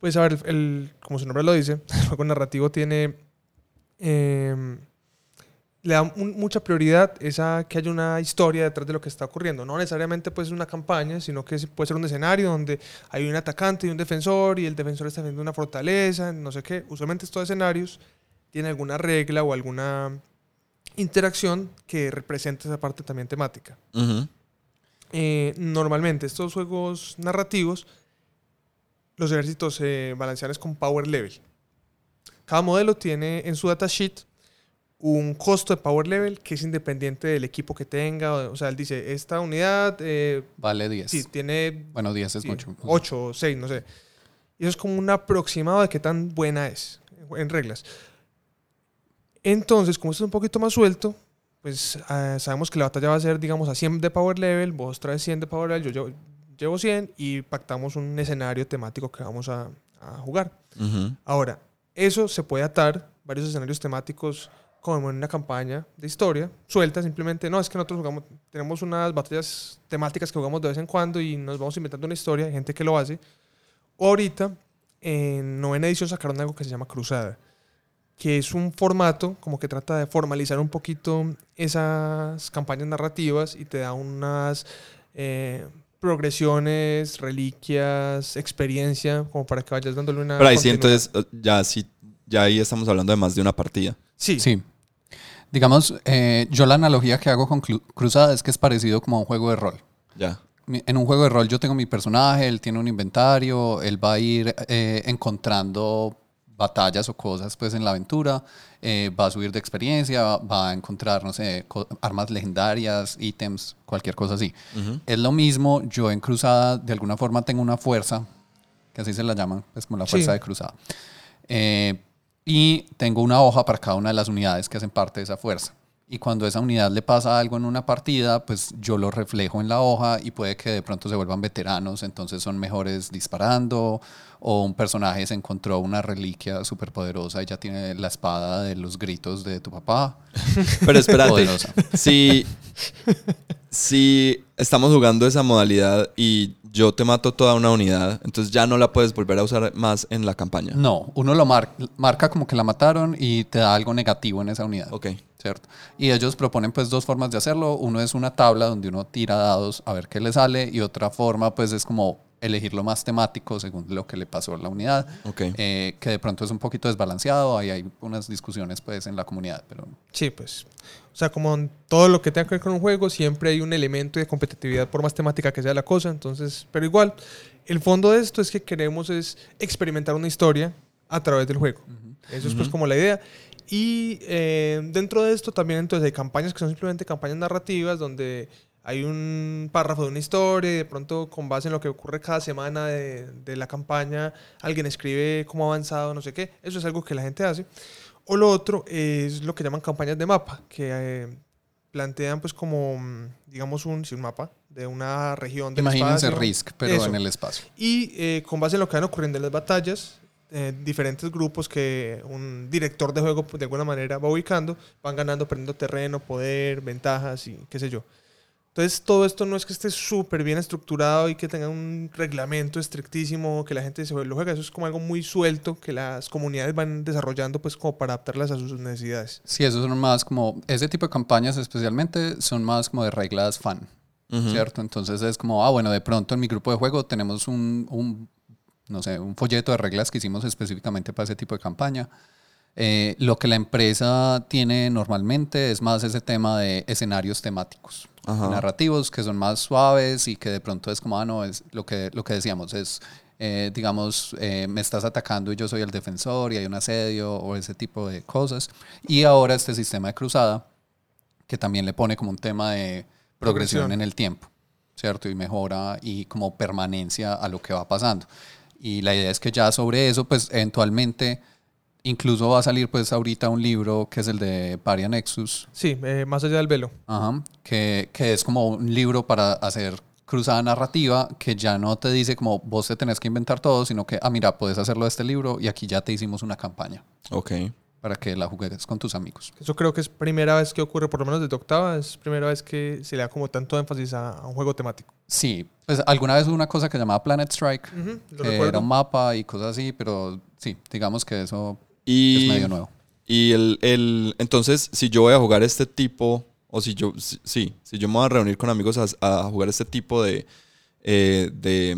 [SPEAKER 2] Pues a ver, el, el- como su nombre lo dice, el juego narrativo tiene. eh, le da un- mucha prioridad es a que haya una historia detrás de lo que está ocurriendo. No necesariamente pues una campaña, sino que puede ser un escenario donde hay un atacante y un defensor y el defensor está defendiendo una fortaleza, no sé qué. Usualmente estos escenarios tienen alguna regla o alguna interacción que represente esa parte también temática. Eh, normalmente estos juegos narrativos, los ejércitos se balancean es con power level. Cada modelo tiene en su datasheet un costo de power level que es independiente del equipo que tenga. O sea, él dice, esta unidad, eh,
[SPEAKER 1] Vale 10.
[SPEAKER 2] sí, tiene
[SPEAKER 1] Bueno, 10 es
[SPEAKER 2] sí,
[SPEAKER 1] mucho.
[SPEAKER 2] 8 o 6, no sé. Y eso es como un aproximado de qué tan buena es en reglas. Entonces, como esto es un poquito más suelto, pues ah, sabemos que la batalla va a ser, digamos, a 100 de power level, vos traes 100 de power level, yo llevo, llevo 100 y pactamos un escenario temático que vamos a, a jugar. Ahora, eso se puede atar, varios escenarios temáticos, como en una campaña de historia, suelta simplemente. No, es que nosotros jugamos, tenemos unas batallas temáticas que jugamos de vez en cuando y nos vamos inventando una historia, hay gente que lo hace. O ahorita, en novena edición sacaron algo que se llama Cruzada, que es un formato como que trata de formalizar un poquito esas campañas narrativas y te da unas eh, progresiones, reliquias, experiencia, como para que vayas dándole una...
[SPEAKER 3] Pero ahí sí, entonces, eh, ya sí, ya ahí estamos hablando de más de una partida.
[SPEAKER 2] Sí,
[SPEAKER 1] Sí. Digamos, eh, yo la analogía que hago con Cruzada es que es parecido como a un juego de rol.
[SPEAKER 3] Ya.
[SPEAKER 1] En un juego de rol yo tengo mi personaje, él tiene un inventario, él va a ir eh, encontrando batallas o cosas pues en la aventura, eh, va a subir de experiencia, va a encontrar, no sé, armas legendarias, ítems, cualquier cosa así. Es lo mismo, yo en Cruzada de alguna forma tengo una fuerza, que así se la llaman, es como la
[SPEAKER 2] Sí.
[SPEAKER 1] fuerza de Cruzada. Eh, y tengo una hoja para cada una de las unidades que hacen parte de esa fuerza. Y cuando a esa unidad le pasa algo en una partida, pues yo lo reflejo en la hoja y puede que de pronto se vuelvan veteranos, entonces son mejores disparando, o un personaje se encontró una reliquia súper poderosa y ya tiene la espada de los gritos de tu papá.
[SPEAKER 3] Pero espérate,
[SPEAKER 1] Poderosa.
[SPEAKER 3] si, si estamos jugando esa modalidad y yo te mato toda una unidad, entonces ya no la puedes volver a usar más en la campaña.
[SPEAKER 1] No, uno lo mar- marca como que la mataron y te da algo negativo en esa unidad.
[SPEAKER 3] Ok.
[SPEAKER 1] ¿cierto? Y ellos proponen pues dos formas de hacerlo. Uno es una tabla donde uno tira dados a ver qué le sale y otra forma pues es como elegir lo más temático según lo que le pasó a la unidad,
[SPEAKER 3] Ok.
[SPEAKER 1] eh, que de pronto es un poquito desbalanceado, ahí hay unas discusiones pues en la comunidad, pero
[SPEAKER 2] Sí, pues. O sea, como en todo lo que tenga que ver con un juego, siempre hay un elemento de competitividad por más temática que sea la cosa. Entonces, pero igual, el fondo de esto es que queremos es experimentar una historia a través del juego. Eso es pues como la idea. Y eh, dentro de esto también entonces hay campañas que son simplemente campañas narrativas donde hay un párrafo de una historia y de pronto con base en lo que ocurre cada semana de, de la campaña alguien escribe cómo ha avanzado, no sé qué. Eso es algo que la gente hace. O lo otro es lo que llaman campañas de mapa, que eh, plantean pues como, mm, digamos, un, sí, un mapa de una región del
[SPEAKER 1] imagínense
[SPEAKER 2] espacio.
[SPEAKER 1] Risk, pero
[SPEAKER 2] Eso.
[SPEAKER 1] en el espacio.
[SPEAKER 2] Y eh, con base en lo que van ocurriendo en las batallas, eh, diferentes grupos que un director de juego de alguna manera va ubicando, van ganando, perdiendo terreno, poder, ventajas y qué sé yo. Entonces todo esto no es que esté súper bien estructurado y que tenga un reglamento estrictísimo, que la gente se lo juega, eso es como algo muy suelto que las comunidades van desarrollando pues como para adaptarlas a sus necesidades.
[SPEAKER 1] Sí, esos son más como, ese tipo de campañas especialmente son más como de reglas fan,
[SPEAKER 3] Ujú.
[SPEAKER 1] ¿cierto? Entonces es como, ah, bueno, de pronto en mi grupo de juego tenemos un, un, no sé, un folleto de reglas que hicimos específicamente para ese tipo de campaña. Eh, lo que la empresa tiene normalmente es más ese tema de escenarios temáticos,
[SPEAKER 3] Ajá.
[SPEAKER 1] narrativos que son más suaves y que de pronto es como, ah, no, es lo que, lo que decíamos, es, eh, digamos, eh, me estás atacando y yo soy el defensor y hay un asedio o ese tipo de cosas. Y ahora este sistema de cruzada, que también le pone como un tema de progresión
[SPEAKER 2] Progresión.
[SPEAKER 1] en el tiempo, ¿cierto? Y mejora y como permanencia a lo que va pasando. Y la idea es que ya sobre eso, pues eventualmente, incluso va a salir pues ahorita un libro que es el de Paria Nexus,
[SPEAKER 2] Sí, eh, más allá del velo.
[SPEAKER 1] Ajá, que, que es como un libro para hacer cruzada narrativa que ya no te dice como vos te tenés que inventar todo, sino que, ah, mira, puedes hacerlo de este libro y aquí ya te hicimos una campaña
[SPEAKER 3] Ok.
[SPEAKER 1] para que la juegues con tus amigos.
[SPEAKER 2] Eso creo que es primera vez que ocurre, por lo menos desde octava, es primera vez que se le da como tanto énfasis a, a un juego temático.
[SPEAKER 1] Sí, pues alguna vez hubo una cosa que llamaba Planet Strike, que era un mapa y cosas así, pero sí, digamos que eso
[SPEAKER 3] Y,
[SPEAKER 1] es medio nuevo.
[SPEAKER 3] y el, el- entonces, si yo voy a jugar este tipo, o si yo, si- sí, si yo me voy a reunir con amigos a, a jugar este tipo de, eh, de,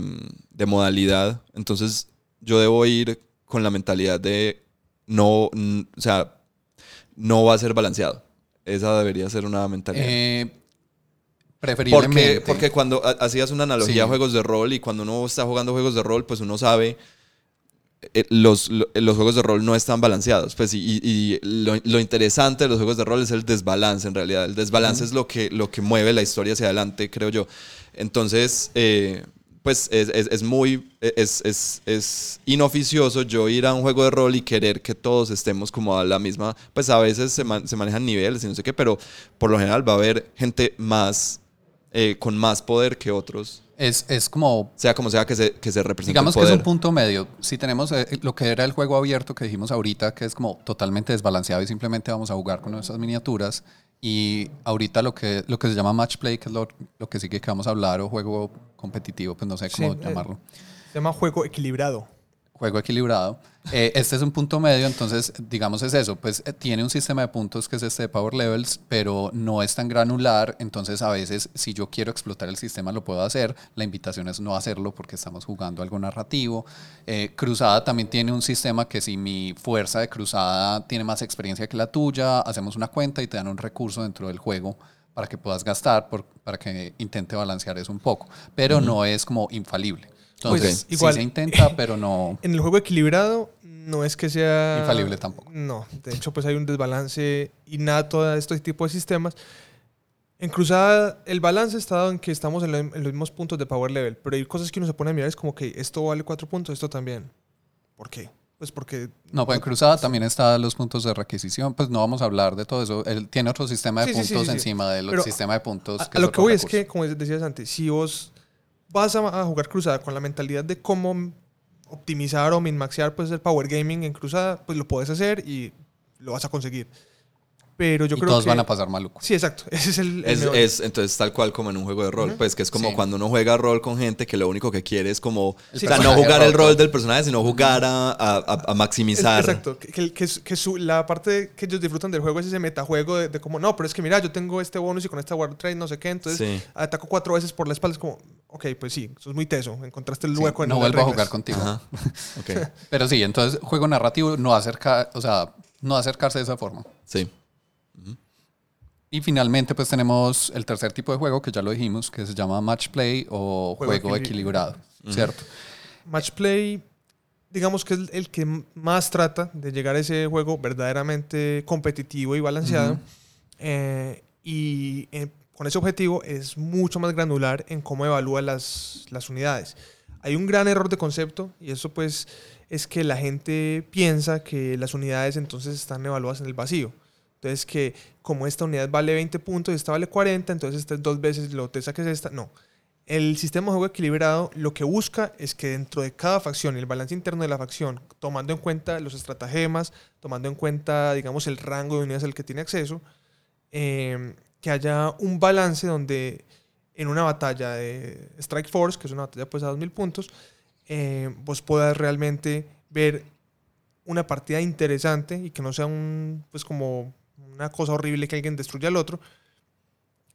[SPEAKER 3] de modalidad, entonces yo debo ir con la mentalidad de no, o sea, no va a ser balanceado. Esa debería ser una mentalidad.
[SPEAKER 1] Eh,
[SPEAKER 3] Porque,
[SPEAKER 1] preferiblemente.
[SPEAKER 3] porque cuando ha- hacías una analogía
[SPEAKER 1] Sí.
[SPEAKER 3] a juegos de rol y cuando uno está jugando juegos de rol, pues uno sabe los, lo- los juegos de rol no están balanceados. Pues, y lo, lo interesante de los juegos de rol es el desbalance en realidad. El desbalance es lo que, lo que mueve la historia hacia adelante, creo yo. Entonces, eh, pues es, es- es muy, es, es- es inoficioso yo ir a un juego de rol y querer que todos estemos como a la misma, pues a veces se, man- se manejan niveles y no sé qué, pero por lo general va a haber gente más, eh, con más poder que otros,
[SPEAKER 1] es, es como
[SPEAKER 3] sea como sea que se, que se represente
[SPEAKER 1] Digamos
[SPEAKER 3] el
[SPEAKER 1] que es un punto medio. Si tenemos eh, lo que era el juego abierto que dijimos ahorita, que es como totalmente desbalanceado y simplemente vamos a jugar con nuestras miniaturas. Y ahorita lo que, lo que se llama match play, que es lo, lo que sigue que vamos a hablar, o juego competitivo, pues no sé cómo
[SPEAKER 2] Sí, eh,
[SPEAKER 1] llamarlo.
[SPEAKER 2] Se llama juego equilibrado.
[SPEAKER 1] Juego equilibrado. Eh, este es un punto medio, entonces, digamos, es eso. Pues eh, tiene un sistema de puntos que es este de Power Levels, pero no es tan granular. Entonces, a veces, si yo quiero explotar el sistema, lo puedo hacer. La invitación es no hacerlo porque estamos jugando algo narrativo. Eh, cruzada también tiene un sistema que, si mi fuerza de cruzada tiene más experiencia que la tuya, hacemos una cuenta y te dan un recurso dentro del juego para que puedas gastar, por- para que intente balancear eso un poco. Pero no es como infalible. Entonces,
[SPEAKER 2] Pues, igual-
[SPEAKER 1] sí se intenta, pero no...
[SPEAKER 2] En el juego equilibrado no es que sea...
[SPEAKER 1] Infalible tampoco.
[SPEAKER 2] No, de hecho pues hay un desbalance innato a este tipo de sistemas. En Cruzada el balance está dado en que estamos en, lo- en los mismos puntos de power level, pero hay cosas que uno se pone a mirar es como que esto vale 4 puntos, esto también. ¿Por qué? Pues porque...
[SPEAKER 1] No, pues en Cruzada también está los puntos de requisición, pues no vamos a hablar de todo eso. Él tiene otro sistema de
[SPEAKER 2] Sí,
[SPEAKER 1] puntos
[SPEAKER 2] sí, sí.
[SPEAKER 1] encima del sistema de puntos. Que
[SPEAKER 2] a lo que voy es que, como decías antes, si vos vas a, jugar Cruzada con la mentalidad de cómo optimizar o minmaxear pues, el power gaming en Cruzada, pues lo puedes hacer y lo vas a conseguir. Pero yo
[SPEAKER 1] y
[SPEAKER 2] creo
[SPEAKER 1] todos
[SPEAKER 2] que...
[SPEAKER 1] van a pasar maluco.
[SPEAKER 2] Sí, exacto. Ese es el... el
[SPEAKER 3] Es, entonces tal cual como en un juego de rol, pues que es como
[SPEAKER 1] Sí.
[SPEAKER 3] cuando uno juega rol con gente que lo único que quiere es como, o sea, no jugar el rol del personaje, sino jugar a, a- a- a maximizar.
[SPEAKER 2] Es- Exacto, que, que- que su- la parte que ellos disfrutan del juego es ese metajuego de, de como, no, pero es que mira, yo tengo este bonus y con esta War Trade no sé qué, entonces
[SPEAKER 3] Sí.
[SPEAKER 2] ataco cuatro veces por la espalda, es como, ok, pues sí, eso es muy teso, encontraste el
[SPEAKER 1] Sí,
[SPEAKER 2] hueco en
[SPEAKER 1] no vuelvo a jugar contigo.
[SPEAKER 3] Ajá. Ok.
[SPEAKER 1] Pero sí, entonces juego narrativo no acerca, o sea, no acercarse de esa forma.
[SPEAKER 3] Sí.
[SPEAKER 1] Y finalmente pues tenemos el tercer tipo de juego que ya lo dijimos, que se llama match play o
[SPEAKER 2] Juego
[SPEAKER 1] juego,
[SPEAKER 2] equili-
[SPEAKER 1] equilibrado, ¿cierto?
[SPEAKER 2] Match Play, digamos que es el que más trata de llegar a ese juego verdaderamente competitivo y balanceado. Eh, y eh, con ese objetivo es mucho más granular en cómo evalúa las, las unidades. Hay un gran error de concepto y eso pues es que la gente piensa que las unidades entonces están evaluadas en el vacío. Entonces que como esta unidad vale 20 puntos y esta vale 40, entonces esta es dos veces lo te saques esta. No. El sistema de juego equilibrado lo que busca es que dentro de cada facción el balance interno de la facción, tomando en cuenta los estratagemas, tomando en cuenta, digamos, el rango de unidades al que tiene acceso, eh, que haya un balance donde en una batalla de Strike Force, que es una batalla pues a 2000 puntos, eh, vos puedas realmente ver una partida interesante y que no sea un, pues como una cosa horrible que alguien destruya al otro,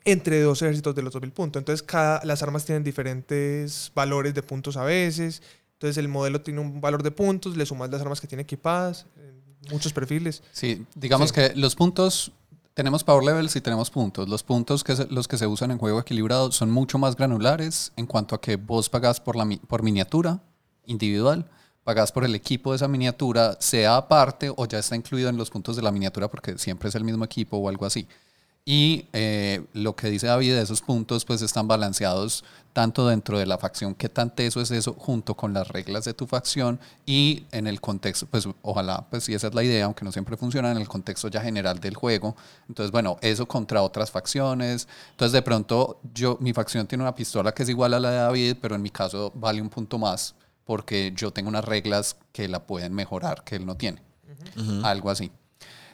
[SPEAKER 2] entre dos ejércitos de los 2000 puntos. Entonces, cada, las armas tienen diferentes valores de puntos a veces. Entonces, el modelo tiene un valor de puntos, le sumas las armas que tiene equipadas, eh, muchos perfiles.
[SPEAKER 1] Sí, digamos
[SPEAKER 2] Sí.
[SPEAKER 1] que los puntos, tenemos power levels y tenemos puntos. Los puntos que se- los que se usan en juego equilibrado son mucho más granulares en cuanto a que vos pagás por, la, por miniatura individual, pagás por el equipo de esa miniatura, sea aparte o ya está incluido en los puntos de la miniatura porque siempre es el mismo equipo o algo así. Y eh, lo que dice David, esos puntos pues están balanceados tanto dentro de la facción, qué tan teso es eso, junto con las reglas de tu facción y en el contexto, pues ojalá, pues si esa es la idea, aunque no siempre funciona, en el contexto ya general del juego. Entonces, bueno, eso contra otras facciones. Entonces, de pronto, yo, mi facción tiene una pistola que es igual a la de David, pero en mi caso vale un punto más porque yo tengo unas reglas que la pueden mejorar que él no tiene. Algo así.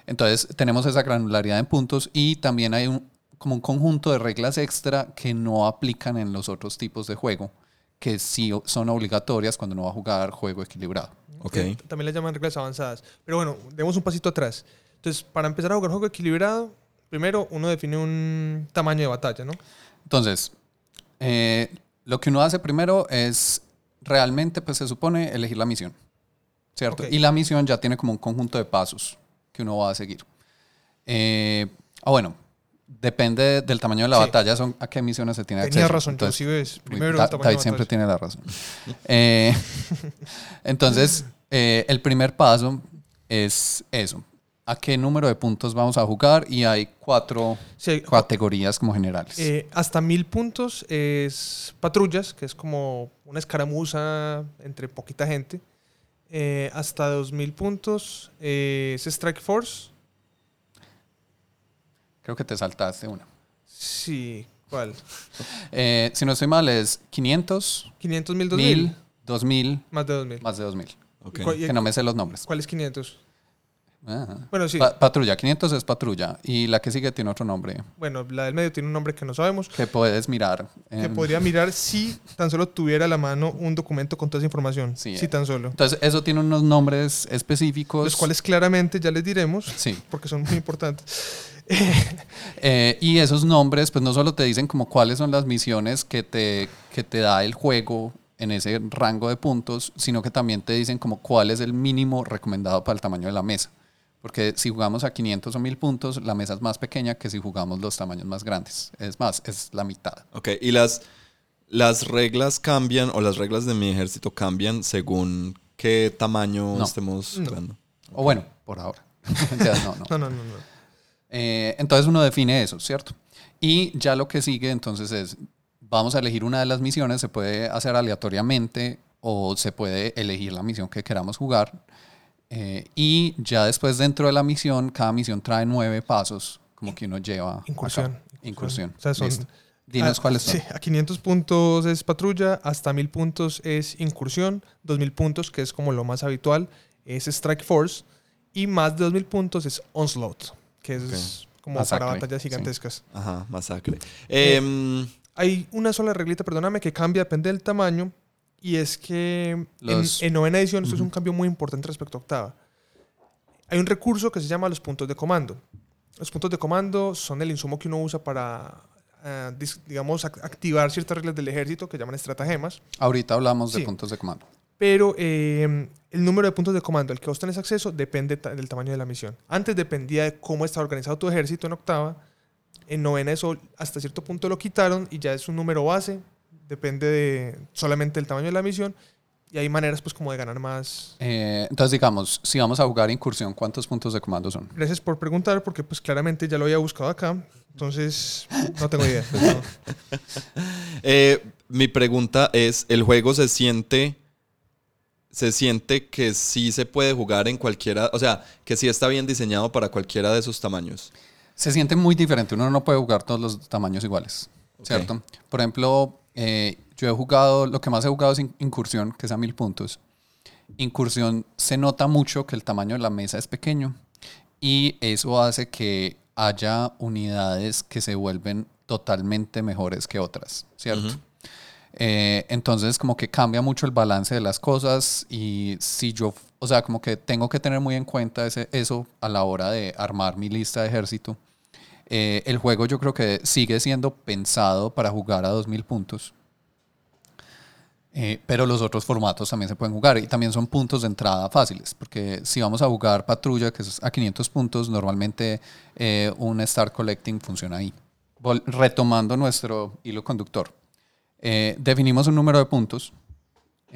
[SPEAKER 1] Entonces tenemos esa granularidad en puntos y también hay un, como un conjunto de reglas extra que no aplican en los otros tipos de juego, que sí son obligatorias cuando uno va a jugar juego equilibrado.
[SPEAKER 3] Ok.
[SPEAKER 2] que También le llaman reglas avanzadas. Pero bueno, demos un pasito atrás. Entonces, para empezar a jugar juego equilibrado, primero uno define un tamaño de batalla, ¿no?
[SPEAKER 1] Entonces, eh, lo que uno hace primero es realmente, pues se supone, elegir la misión, ¿cierto? Y la misión ya tiene como un conjunto de pasos que uno va a seguir. Eh, ah, bueno, depende del tamaño de la
[SPEAKER 2] Sí.
[SPEAKER 1] batalla, son a qué misiones se tiene acceso.
[SPEAKER 2] Tenía razón,
[SPEAKER 1] Entonces,
[SPEAKER 2] tú sí ves.
[SPEAKER 1] Uy,
[SPEAKER 2] Primero
[SPEAKER 1] Da-
[SPEAKER 2] el tamaño
[SPEAKER 1] David siempre
[SPEAKER 2] batalla.
[SPEAKER 1] tiene la razón. Eh, entonces, eh, el primer paso es eso. ¿A qué número de puntos vamos a jugar? Y hay cuatro
[SPEAKER 2] Sí,
[SPEAKER 1] categorías como generales.
[SPEAKER 2] eh, hasta mil puntos es patrullas, que es como una escaramuza entre poquita gente. Eh, hasta dos mil puntos eh, es Strike Force.
[SPEAKER 1] Creo que te saltaste una.
[SPEAKER 2] Sí, ¿cuál?
[SPEAKER 1] Eh, si no estoy mal, es 500,
[SPEAKER 2] 500 mil, 2000.
[SPEAKER 1] 1000, 2000,
[SPEAKER 2] Más de 2000.
[SPEAKER 1] más de 2000.
[SPEAKER 3] Ok.
[SPEAKER 2] ¿Cuál- y-
[SPEAKER 1] Que no me sé los nombres.
[SPEAKER 2] ¿Cuál es 500?
[SPEAKER 1] Ah.
[SPEAKER 2] Bueno, sí.
[SPEAKER 1] Pa- patrulla, 500 es patrulla. Y la que sigue tiene otro nombre
[SPEAKER 2] Bueno, la del medio tiene un nombre que no sabemos.
[SPEAKER 1] que puedes mirar.
[SPEAKER 2] Que podría mirar si tan solo tuviera a la mano un documento con toda esa información.
[SPEAKER 1] Sí,
[SPEAKER 2] si
[SPEAKER 1] eh.
[SPEAKER 2] tan solo.
[SPEAKER 1] Entonces, eso tiene unos nombres específicos.
[SPEAKER 2] Los cuales claramente ya les diremos,
[SPEAKER 1] Sí.
[SPEAKER 2] porque son muy importantes.
[SPEAKER 1] Eh, y esos nombres, pues no solo te dicen como cuáles son las misiones que te, que te da el juego en ese rango de puntos, sino que también te dicen como cuál es el mínimo recomendado para el tamaño de la mesa. Porque si jugamos a 500 o 1000 puntos, la mesa es más pequeña que si jugamos los tamaños más grandes. Es más, es la mitad.
[SPEAKER 3] Ok, y las, las reglas cambian o las reglas de mi ejército cambian según qué tamaño
[SPEAKER 1] No.
[SPEAKER 3] estemos
[SPEAKER 2] No.
[SPEAKER 3] creando.
[SPEAKER 1] O bueno, por ahora. No. No,
[SPEAKER 2] no, no, no.
[SPEAKER 1] Eh, entonces uno define eso, ¿cierto? Y ya lo que sigue entonces es, vamos a elegir una de las misiones, se puede hacer aleatoriamente o se puede elegir la misión que queramos jugar. Eh, y ya después dentro de la misión, cada misión trae nueve pasos como que uno lleva. a
[SPEAKER 2] Incursión.
[SPEAKER 1] cabo. Incursión.
[SPEAKER 2] O sea, son-.
[SPEAKER 1] Dinos
[SPEAKER 2] Ah,
[SPEAKER 1] cuáles son.
[SPEAKER 2] Sí, a 500 puntos es patrulla, hasta 1000 puntos es incursión, 2000 puntos, que es como lo más habitual, es Strike Force, y más de 2000 puntos es Onslaught, que es como
[SPEAKER 1] Masacre,
[SPEAKER 2] para batallas
[SPEAKER 1] sí.
[SPEAKER 2] gigantescas.
[SPEAKER 3] Ajá, masacre. Em,
[SPEAKER 2] Hay una sola reglita, perdóname, que cambia, depende del tamaño, y es que en-
[SPEAKER 1] Los-
[SPEAKER 2] en, novena edición esto es un cambio muy importante respecto a octava. Hay un recurso que se llama los puntos de comando. Los puntos de comando son el insumo que uno usa para, eh, digamos, ac- activar ciertas reglas del ejército que llaman estratagemas.
[SPEAKER 1] Ahorita hablamos de
[SPEAKER 2] Sí.
[SPEAKER 1] puntos de comando.
[SPEAKER 2] Pero eh, el número de puntos de comando al que vos tenés acceso depende ta- del tamaño de la misión. Antes dependía de cómo estaba organizado tu ejército en octava. En novena eso hasta cierto punto lo quitaron y ya es un número base. Depende de solamente del tamaño de la misión. Y hay maneras pues como de ganar más.
[SPEAKER 1] Eh, entonces, digamos, si vamos a jugar incursión, ¿cuántos puntos de comando son?
[SPEAKER 2] Gracias por preguntar porque pues claramente ya lo había buscado acá. Entonces no tengo idea. Pues, no.
[SPEAKER 3] eh, mi pregunta es, ¿el juego se siente... Se siente que sí se puede jugar en cualquiera, o sea, que sí está bien diseñado para cualquiera de esos tamaños.
[SPEAKER 1] Se siente muy diferente. Uno no puede jugar todos los tamaños iguales, ¿cierto? Por ejemplo, eh, yo he jugado, lo que más he jugado es in- incursión, que es a mil puntos. Incursión se nota mucho que el tamaño de la mesa es pequeño y eso hace que haya unidades que se vuelven totalmente mejores que otras, ¿cierto? Eh, entonces como que cambia mucho el balance de las cosas y si yo, o sea, como que tengo que tener muy en cuenta ese, eso a la hora de armar mi lista de ejército. Eh, el juego yo creo que sigue siendo pensado para jugar a 2000 puntos. Eh, pero los otros formatos también se pueden jugar y también son puntos de entrada fáciles, porque si vamos a jugar patrulla, que es a 500 puntos, normalmente eh, un Star Collecting funciona ahí. Retomando nuestro hilo conductor, definimos un número de puntos,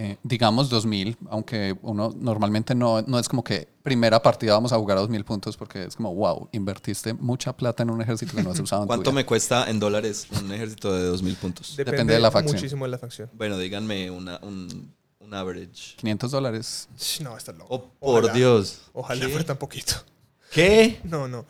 [SPEAKER 1] eh, digamos 2000, aunque uno normalmente no, no es como que primera partida vamos a jugar a 2000 puntos, porque es como, wow, invertiste mucha plata en un ejército que no has usado en tu
[SPEAKER 3] ¿Cuánto
[SPEAKER 1] vida".
[SPEAKER 3] me cuesta en dólares un ejército de 2.000 puntos?
[SPEAKER 1] Depende de la facción.
[SPEAKER 2] Muchísimo de la facción.
[SPEAKER 3] Bueno, díganme una, un, un average.
[SPEAKER 1] 500 dólares.
[SPEAKER 2] No, está loco.
[SPEAKER 3] Oh, por
[SPEAKER 2] Ojalá.
[SPEAKER 3] Dios.
[SPEAKER 2] Ojalá fuera tan poquito.
[SPEAKER 3] ¿Qué?
[SPEAKER 2] No, no.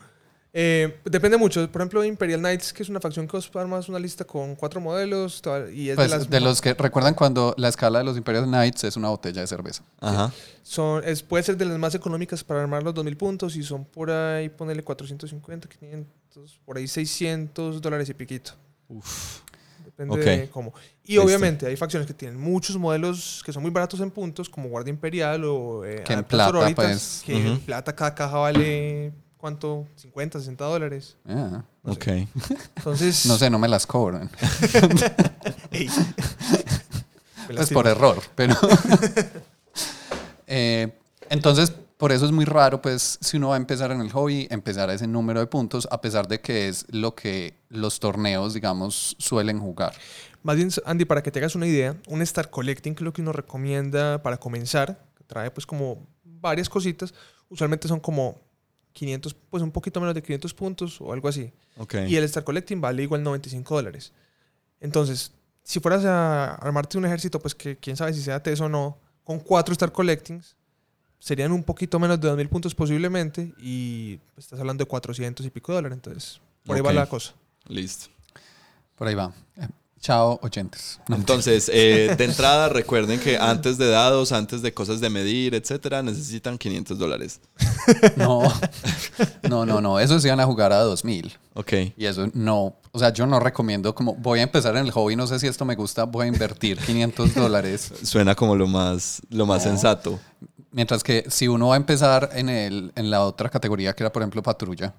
[SPEAKER 2] Eh, depende mucho. Por ejemplo, Imperial Knights, que es una facción que os armas una lista con cuatro modelos toda- y es
[SPEAKER 1] Pues
[SPEAKER 2] de las
[SPEAKER 1] de los que recuerdan cuando la escala de los Imperial Knights es una botella de cerveza.
[SPEAKER 3] Ajá.
[SPEAKER 2] son es, puede ser de las más económicas para armar los 2000 puntos y son por ahí, ponerle 450, 500, por ahí 600 dólares y piquito.
[SPEAKER 3] Uf.
[SPEAKER 2] Depende de cómo. Y
[SPEAKER 3] Listo.
[SPEAKER 2] obviamente hay facciones que tienen muchos modelos que son muy baratos en puntos, como Guardia Imperial o eh,
[SPEAKER 1] Que en plata, pues.
[SPEAKER 2] que en plata cada caja vale, ¿cuánto? 50, 60 dólares.
[SPEAKER 1] Ah,
[SPEAKER 2] No
[SPEAKER 3] ok.
[SPEAKER 2] Entonces,
[SPEAKER 1] no sé, no me las cobran.
[SPEAKER 2] ey. Me
[SPEAKER 1] Pues por error, pero... Eh, entonces, por eso es muy raro, pues, si uno va a empezar en el hobby, empezar a ese número de puntos, a pesar de que es lo que los torneos, digamos, suelen jugar.
[SPEAKER 2] Más bien, Andy, para que te hagas una idea, un Star Collecting, que es lo que uno recomienda para comenzar, que trae pues como varias cositas, usualmente son como 500, pues un poquito menos de 500 puntos o algo así. Y el Star Collecting vale igual 95 dólares. Entonces, si fueras a armarte un ejército, pues que quién sabe si sea teso o no, con cuatro Star Collectings, serían un poquito menos de 2.000 puntos posiblemente y pues, estás hablando de 400 y pico dólares. Entonces, por ahí va la cosa.
[SPEAKER 3] Listo.
[SPEAKER 1] Por ahí va. Chao, oyentes. No,
[SPEAKER 3] Entonces, eh, de entrada, recuerden que antes de dados, antes de cosas de medir, etcétera, necesitan 500 dólares.
[SPEAKER 1] no, no, no, no. Esos iban a jugar a 2000.
[SPEAKER 3] Ok.
[SPEAKER 1] Y eso no, o sea, yo no recomiendo como voy a empezar en el hobby, no sé si esto me gusta, voy a invertir 500 dólares.
[SPEAKER 3] Suena como lo más, lo más
[SPEAKER 1] No.
[SPEAKER 3] sensato.
[SPEAKER 1] Mientras que si uno va a empezar en, el, en la otra categoría que era, por ejemplo, patrulla,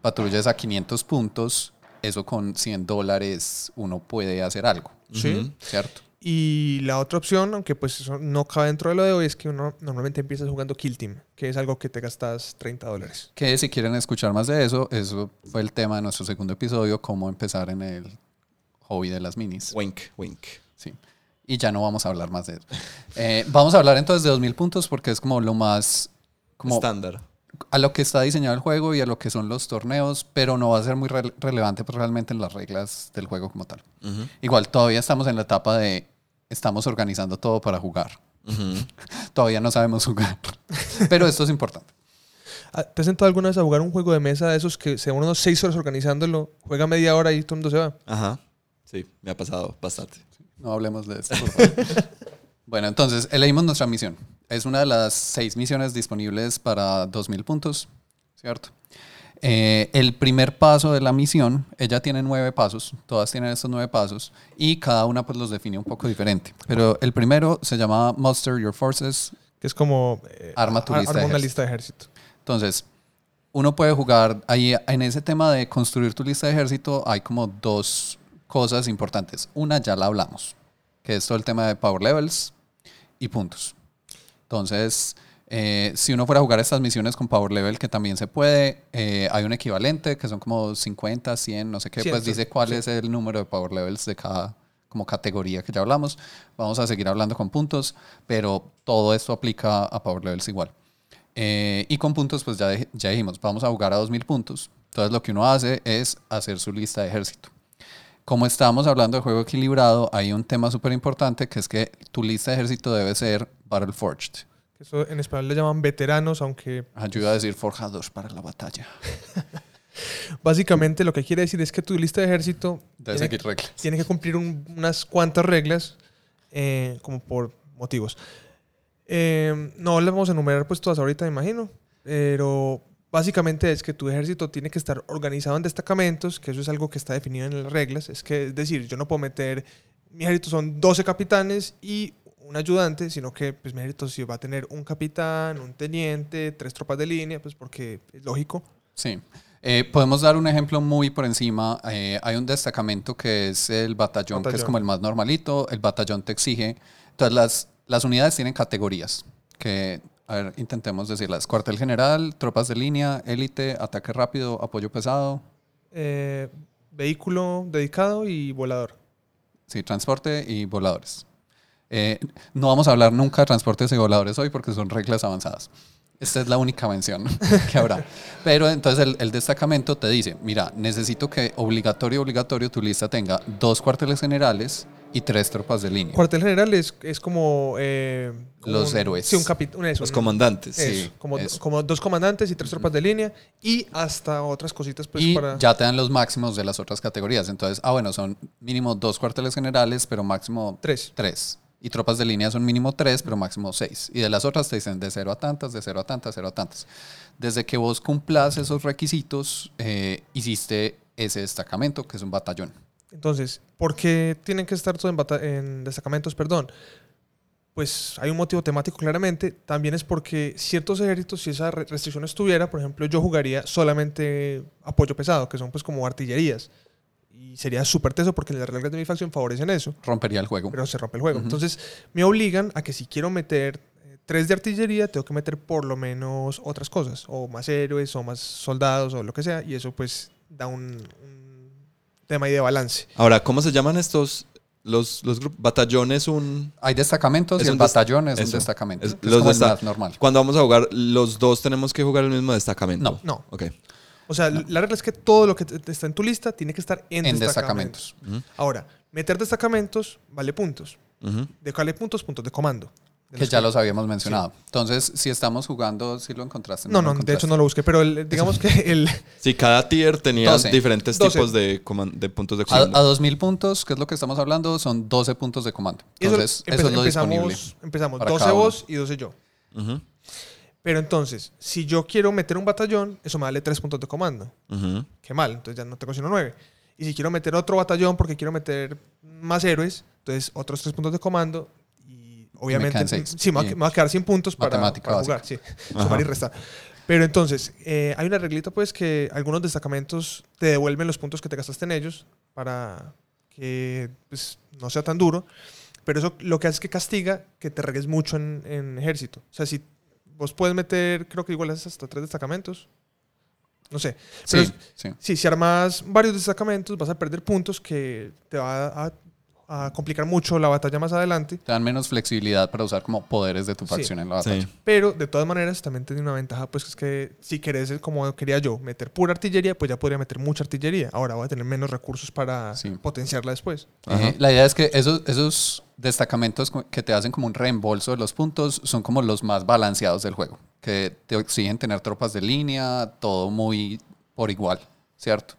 [SPEAKER 1] patrulla es a 500 puntos, eso con 100 dólares uno puede hacer algo,
[SPEAKER 2] Sí.
[SPEAKER 1] ¿cierto?
[SPEAKER 2] Y la otra opción, aunque pues eso no cabe dentro de lo de hoy, es que uno normalmente empiezas jugando Kill Team, que es algo que te gastas 30 dólares.
[SPEAKER 1] Que si quieren escuchar más de eso, eso fue el tema de nuestro segundo episodio, cómo empezar en el hobby de las minis.
[SPEAKER 3] Wink, wink.
[SPEAKER 1] Sí. Y ya no vamos a hablar más de eso. Eh, vamos a hablar entonces de 2000 puntos porque es como lo más. Como
[SPEAKER 3] Estándar.
[SPEAKER 1] A lo que está diseñado el juego y a lo que son los torneos, pero no va a ser muy rele- relevante pues, realmente en las reglas del juego como tal. Igual todavía estamos en la etapa de estamos organizando todo para jugar. Todavía no sabemos jugar. Pero esto es importante.
[SPEAKER 2] Ah, ¿Te has sentado alguna vez a jugar un juego de mesa de esos que se demoran unos seis horas organizándolo, juega media hora y todo el mundo se va?
[SPEAKER 3] Ajá. Sí, me ha pasado bastante.
[SPEAKER 1] No hablemos de esto. por favor. bueno, entonces elegimos nuestra misión. Es una de las seis misiones disponibles para 2000 puntos, ¿cierto? Eh, el primer paso de la misión, ella tiene nueve pasos, todas tienen estos nueve pasos y cada una pues los define un poco diferente. Pero el primero se llama Muster Your Forces.
[SPEAKER 2] Que es como... eh,
[SPEAKER 1] Arma tu lista
[SPEAKER 2] arma una lista de ejército.
[SPEAKER 1] Entonces, uno puede jugar ahí en ese tema de construir tu lista de ejército, hay como dos cosas importantes. Una ya la hablamos, que es todo el tema de power levels y puntos. Entonces, eh, si uno fuera a jugar estas misiones con power level, que también se puede, eh, hay un equivalente que son como 50, 100, no sé qué,
[SPEAKER 2] 100,
[SPEAKER 1] pues dice cuál es el número de power levels de cada como categoría que ya hablamos. Vamos a seguir hablando con puntos, pero todo esto aplica a power levels igual. Eh, y con puntos, pues ya, ya dijimos, vamos a jugar a 2000 puntos. Entonces lo que uno hace es hacer su lista de ejército. Como estábamos hablando de juego equilibrado, hay un tema súper importante que es que tu lista de ejército debe ser Battle Forged.
[SPEAKER 2] Que Eso en español le llaman veteranos, aunque
[SPEAKER 1] Ayuda a decir forjados para la batalla.
[SPEAKER 2] básicamente lo que quiere decir es que tu lista de ejército
[SPEAKER 1] Debe
[SPEAKER 2] tiene,
[SPEAKER 1] seguir reglas.
[SPEAKER 2] tiene que cumplir un- unas cuantas reglas, eh, como por motivos. Eh, no las vamos a enumerar pues todas ahorita, me imagino, pero básicamente es que tu ejército tiene que estar organizado en destacamentos, que eso es algo que está definido en las reglas. Es que, es decir, yo no puedo meter, mi ejército son 12 capitanes y un ayudante, sino que pues, mi ejército sí va a tener un capitán, un teniente, tres tropas de línea, pues porque es lógico.
[SPEAKER 1] Sí. Eh, podemos dar un ejemplo muy por encima. Eh, hay un destacamento que es el batallón, que es
[SPEAKER 2] Batallón.
[SPEAKER 1] como el más normalito. El batallón te exige. Entonces, las, las unidades tienen categorías. Que, a ver, intentemos decirlas: cuartel general, tropas de línea, élite, ataque rápido, apoyo pesado.
[SPEAKER 2] Eh, vehículo dedicado y volador.
[SPEAKER 1] Sí, transporte y voladores. Eh, no vamos a hablar nunca de transportes y voladores hoy porque son reglas avanzadas. Esta es la única mención que habrá. Pero entonces el, el destacamento te dice, mira, necesito que obligatorio, obligatorio tu lista tenga dos cuarteles generales y tres tropas de línea.
[SPEAKER 2] Cuartel general es, es como... eh, como
[SPEAKER 1] Los
[SPEAKER 2] un-
[SPEAKER 1] héroes.
[SPEAKER 2] Sí, un capitán.
[SPEAKER 3] Los comandantes.
[SPEAKER 2] Eso,
[SPEAKER 1] Sí,
[SPEAKER 2] como,
[SPEAKER 1] eso.
[SPEAKER 2] como dos comandantes y tres tropas de línea y hasta otras cositas pues
[SPEAKER 1] y
[SPEAKER 2] para...
[SPEAKER 1] ya te dan los máximos de las otras categorías. Entonces, ah, bueno, son mínimo dos cuarteles generales, pero máximo
[SPEAKER 2] Tres.
[SPEAKER 1] Tres. Y tropas de línea son mínimo tres, pero máximo seis. Y de las otras te dicen de cero a tantas, de cero a tantas, cero a tantas. Desde que vos cumplas esos requisitos, eh, hiciste ese destacamento, que es un batallón.
[SPEAKER 2] Entonces, ¿por qué tienen que estar todos en, en destacamentos? Perdón. Pues hay un motivo temático claramente. También es porque ciertos ejércitos, si esa re- restricción estuviera, por ejemplo, yo jugaría solamente apoyo pesado, que son pues como artillerías. Y sería súper teso porque las reglas de mi facción favorecen eso.
[SPEAKER 1] Rompería el juego.
[SPEAKER 2] pero se rompe el juego.
[SPEAKER 1] Ujú.
[SPEAKER 2] Entonces, me obligan a que si quiero meter eh, tres de artillería, tengo que meter por lo menos otras cosas, o más héroes, o más soldados, o lo que sea, y eso pues da un, un tema ahí de balance.
[SPEAKER 3] Ahora, ¿cómo se llaman estos? Los, los grupos. Batallón es un.
[SPEAKER 1] Hay destacamentos
[SPEAKER 3] Es
[SPEAKER 1] y
[SPEAKER 3] un
[SPEAKER 1] batallón es un
[SPEAKER 3] eso.
[SPEAKER 1] destacamento.
[SPEAKER 3] Es-
[SPEAKER 1] es
[SPEAKER 3] los
[SPEAKER 1] como el normal.
[SPEAKER 3] Cuando vamos a jugar, los dos tenemos que jugar el mismo destacamento.
[SPEAKER 1] No.
[SPEAKER 2] No.
[SPEAKER 3] Ok.
[SPEAKER 2] O sea, la regla es que todo lo que está en tu lista tiene que estar en,
[SPEAKER 1] En
[SPEAKER 2] destacamentos. Ahora, meter destacamentos vale puntos.
[SPEAKER 3] ujú.
[SPEAKER 2] ¿De cuál vale puntos? Puntos de comando. De
[SPEAKER 1] Que ya los habíamos mencionado. Entonces, si estamos jugando, si lo encontraste.
[SPEAKER 2] No,
[SPEAKER 1] lo
[SPEAKER 2] no, de hecho no lo busqué, pero el- digamos que el...
[SPEAKER 3] Sí, cada tier tenía
[SPEAKER 1] 12.
[SPEAKER 3] diferentes
[SPEAKER 2] 12.
[SPEAKER 3] tipos de, de puntos de
[SPEAKER 1] A,
[SPEAKER 3] comando.
[SPEAKER 1] a 2000 puntos, que es lo que estamos hablando, son 12 puntos de comando. Entonces, eso, es lo disponible.
[SPEAKER 2] empezamos, empezamos
[SPEAKER 1] para
[SPEAKER 2] 12
[SPEAKER 1] cada uno.
[SPEAKER 2] vos y 12 yo.
[SPEAKER 3] Ujú,
[SPEAKER 2] Pero entonces, si yo quiero meter un batallón, eso me vale 3 puntos de comando.
[SPEAKER 3] ujú.
[SPEAKER 2] Qué mal, entonces ya no tengo sino 9. Y si quiero meter otro batallón porque quiero meter más héroes, entonces otros 3 puntos de comando. Y obviamente,
[SPEAKER 1] seis.
[SPEAKER 2] sí, me va, a- me quedar sin puntos para, para jugar. Sí, sumar y restar. Pero entonces, eh, hay una reglita pues que algunos destacamentos te devuelven los puntos que te gastaste en ellos para que pues, no sea tan duro. Pero eso lo que hace es que castiga que te regues mucho en, en ejército. O sea, si vos puedes meter, creo que igual es hasta tres destacamentos. No sé. Pero
[SPEAKER 1] Sí, sí.
[SPEAKER 2] Sí, si armas varios destacamentos vas a perder puntos que te va a a complicar mucho la batalla más adelante.
[SPEAKER 1] Te dan menos flexibilidad para usar como poderes de tu
[SPEAKER 2] Sí.
[SPEAKER 1] facción en la batalla.
[SPEAKER 3] Sí.
[SPEAKER 2] Pero de todas maneras también tiene una ventaja, pues que es que si querés, como quería yo, meter pura artillería, pues ya podría meter mucha artillería. Ahora voy a tener menos recursos para
[SPEAKER 1] Sí.
[SPEAKER 2] potenciarla después.
[SPEAKER 3] Ajá.
[SPEAKER 1] La idea es que esos, esos destacamentos que te hacen como un reembolso de los puntos son como los más balanceados del juego, que te exigen tener tropas de línea, todo muy por igual, ¿cierto?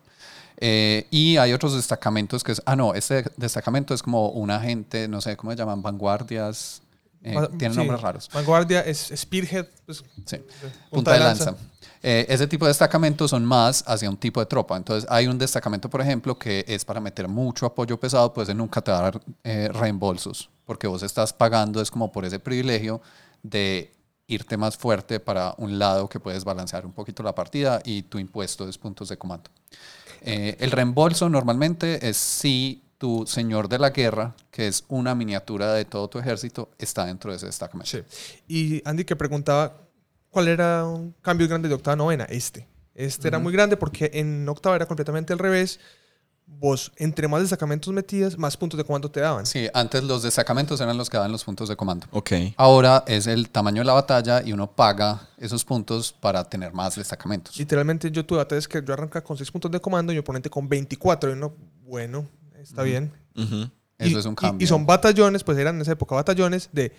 [SPEAKER 1] Eh, y hay otros destacamentos que es, ah, no, este destacamento es como un agente, no sé cómo se llaman, vanguardias, eh, tienen
[SPEAKER 2] sí.
[SPEAKER 1] nombres raros.
[SPEAKER 2] Vanguardia es Spearhead, pues,
[SPEAKER 1] Sí.
[SPEAKER 2] punta,
[SPEAKER 1] Punta de lanza. Eh, ese tipo de destacamentos son más hacia un tipo de tropa. Entonces, hay un destacamento, por ejemplo, que es para meter mucho apoyo pesado, pues nunca te va a dar eh, reembolsos, porque vos estás pagando, es como por ese privilegio de irte más fuerte para un lado que puedes balancear un poquito la partida y tu impuesto es puntos de comando. Eh, el reembolso normalmente es si tu señor de la guerra, que es una miniatura de todo tu ejército, está dentro de ese destacamento.
[SPEAKER 2] Sí. Y Andy que preguntaba cuál era un cambio grande de octava a novena. Este. Este era muy grande porque en octava era completamente al revés. Vos, entre más destacamentos metías, más puntos de comando te daban.
[SPEAKER 1] Sí, antes los destacamentos eran los que daban los puntos de comando.
[SPEAKER 3] Ok.
[SPEAKER 1] Ahora es el tamaño de la batalla y uno paga esos puntos para tener más destacamentos.
[SPEAKER 2] Literalmente yo tuve batallas que yo arrancaba con 6 puntos de comando y mi oponente con 24. Y uno, bueno, está bien.
[SPEAKER 3] Ujú.
[SPEAKER 1] Eso
[SPEAKER 2] Y-
[SPEAKER 1] es un
[SPEAKER 2] y-
[SPEAKER 1] cambio.
[SPEAKER 2] Y, son batallones, pues eran en esa época batallones de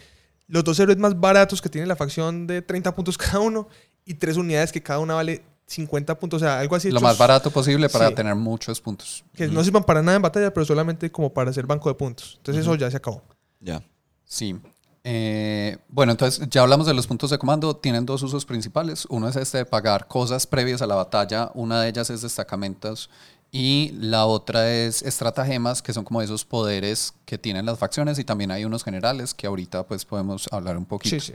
[SPEAKER 2] los dos héroes más baratos que tiene la facción de 30 puntos cada uno y tres unidades que cada una vale 50 puntos. O sea, algo así.
[SPEAKER 1] Lo
[SPEAKER 2] hechos
[SPEAKER 1] más barato posible para
[SPEAKER 2] Sí.
[SPEAKER 1] tener muchos puntos.
[SPEAKER 2] Que no sirvan para nada en batalla, pero solamente como para hacer banco de puntos. Entonces eso ya se acabó.
[SPEAKER 3] Ya.
[SPEAKER 1] Sí. Eh, bueno, entonces ya hablamos de los puntos de comando. Tienen dos usos principales. Uno es este de pagar cosas previas a la batalla. Una de ellas es destacamentos. Y la otra es estratagemas, que son como esos poderes que tienen las facciones. Y también hay unos generales que ahorita pues podemos hablar un poquito.
[SPEAKER 2] Sí, sí.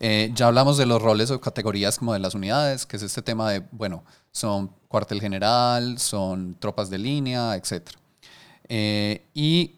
[SPEAKER 1] Eh, ya hablamos de los roles o categorías como de las unidades, que es este tema de, bueno, son cuartel general, son tropas de línea, etc. Eh, y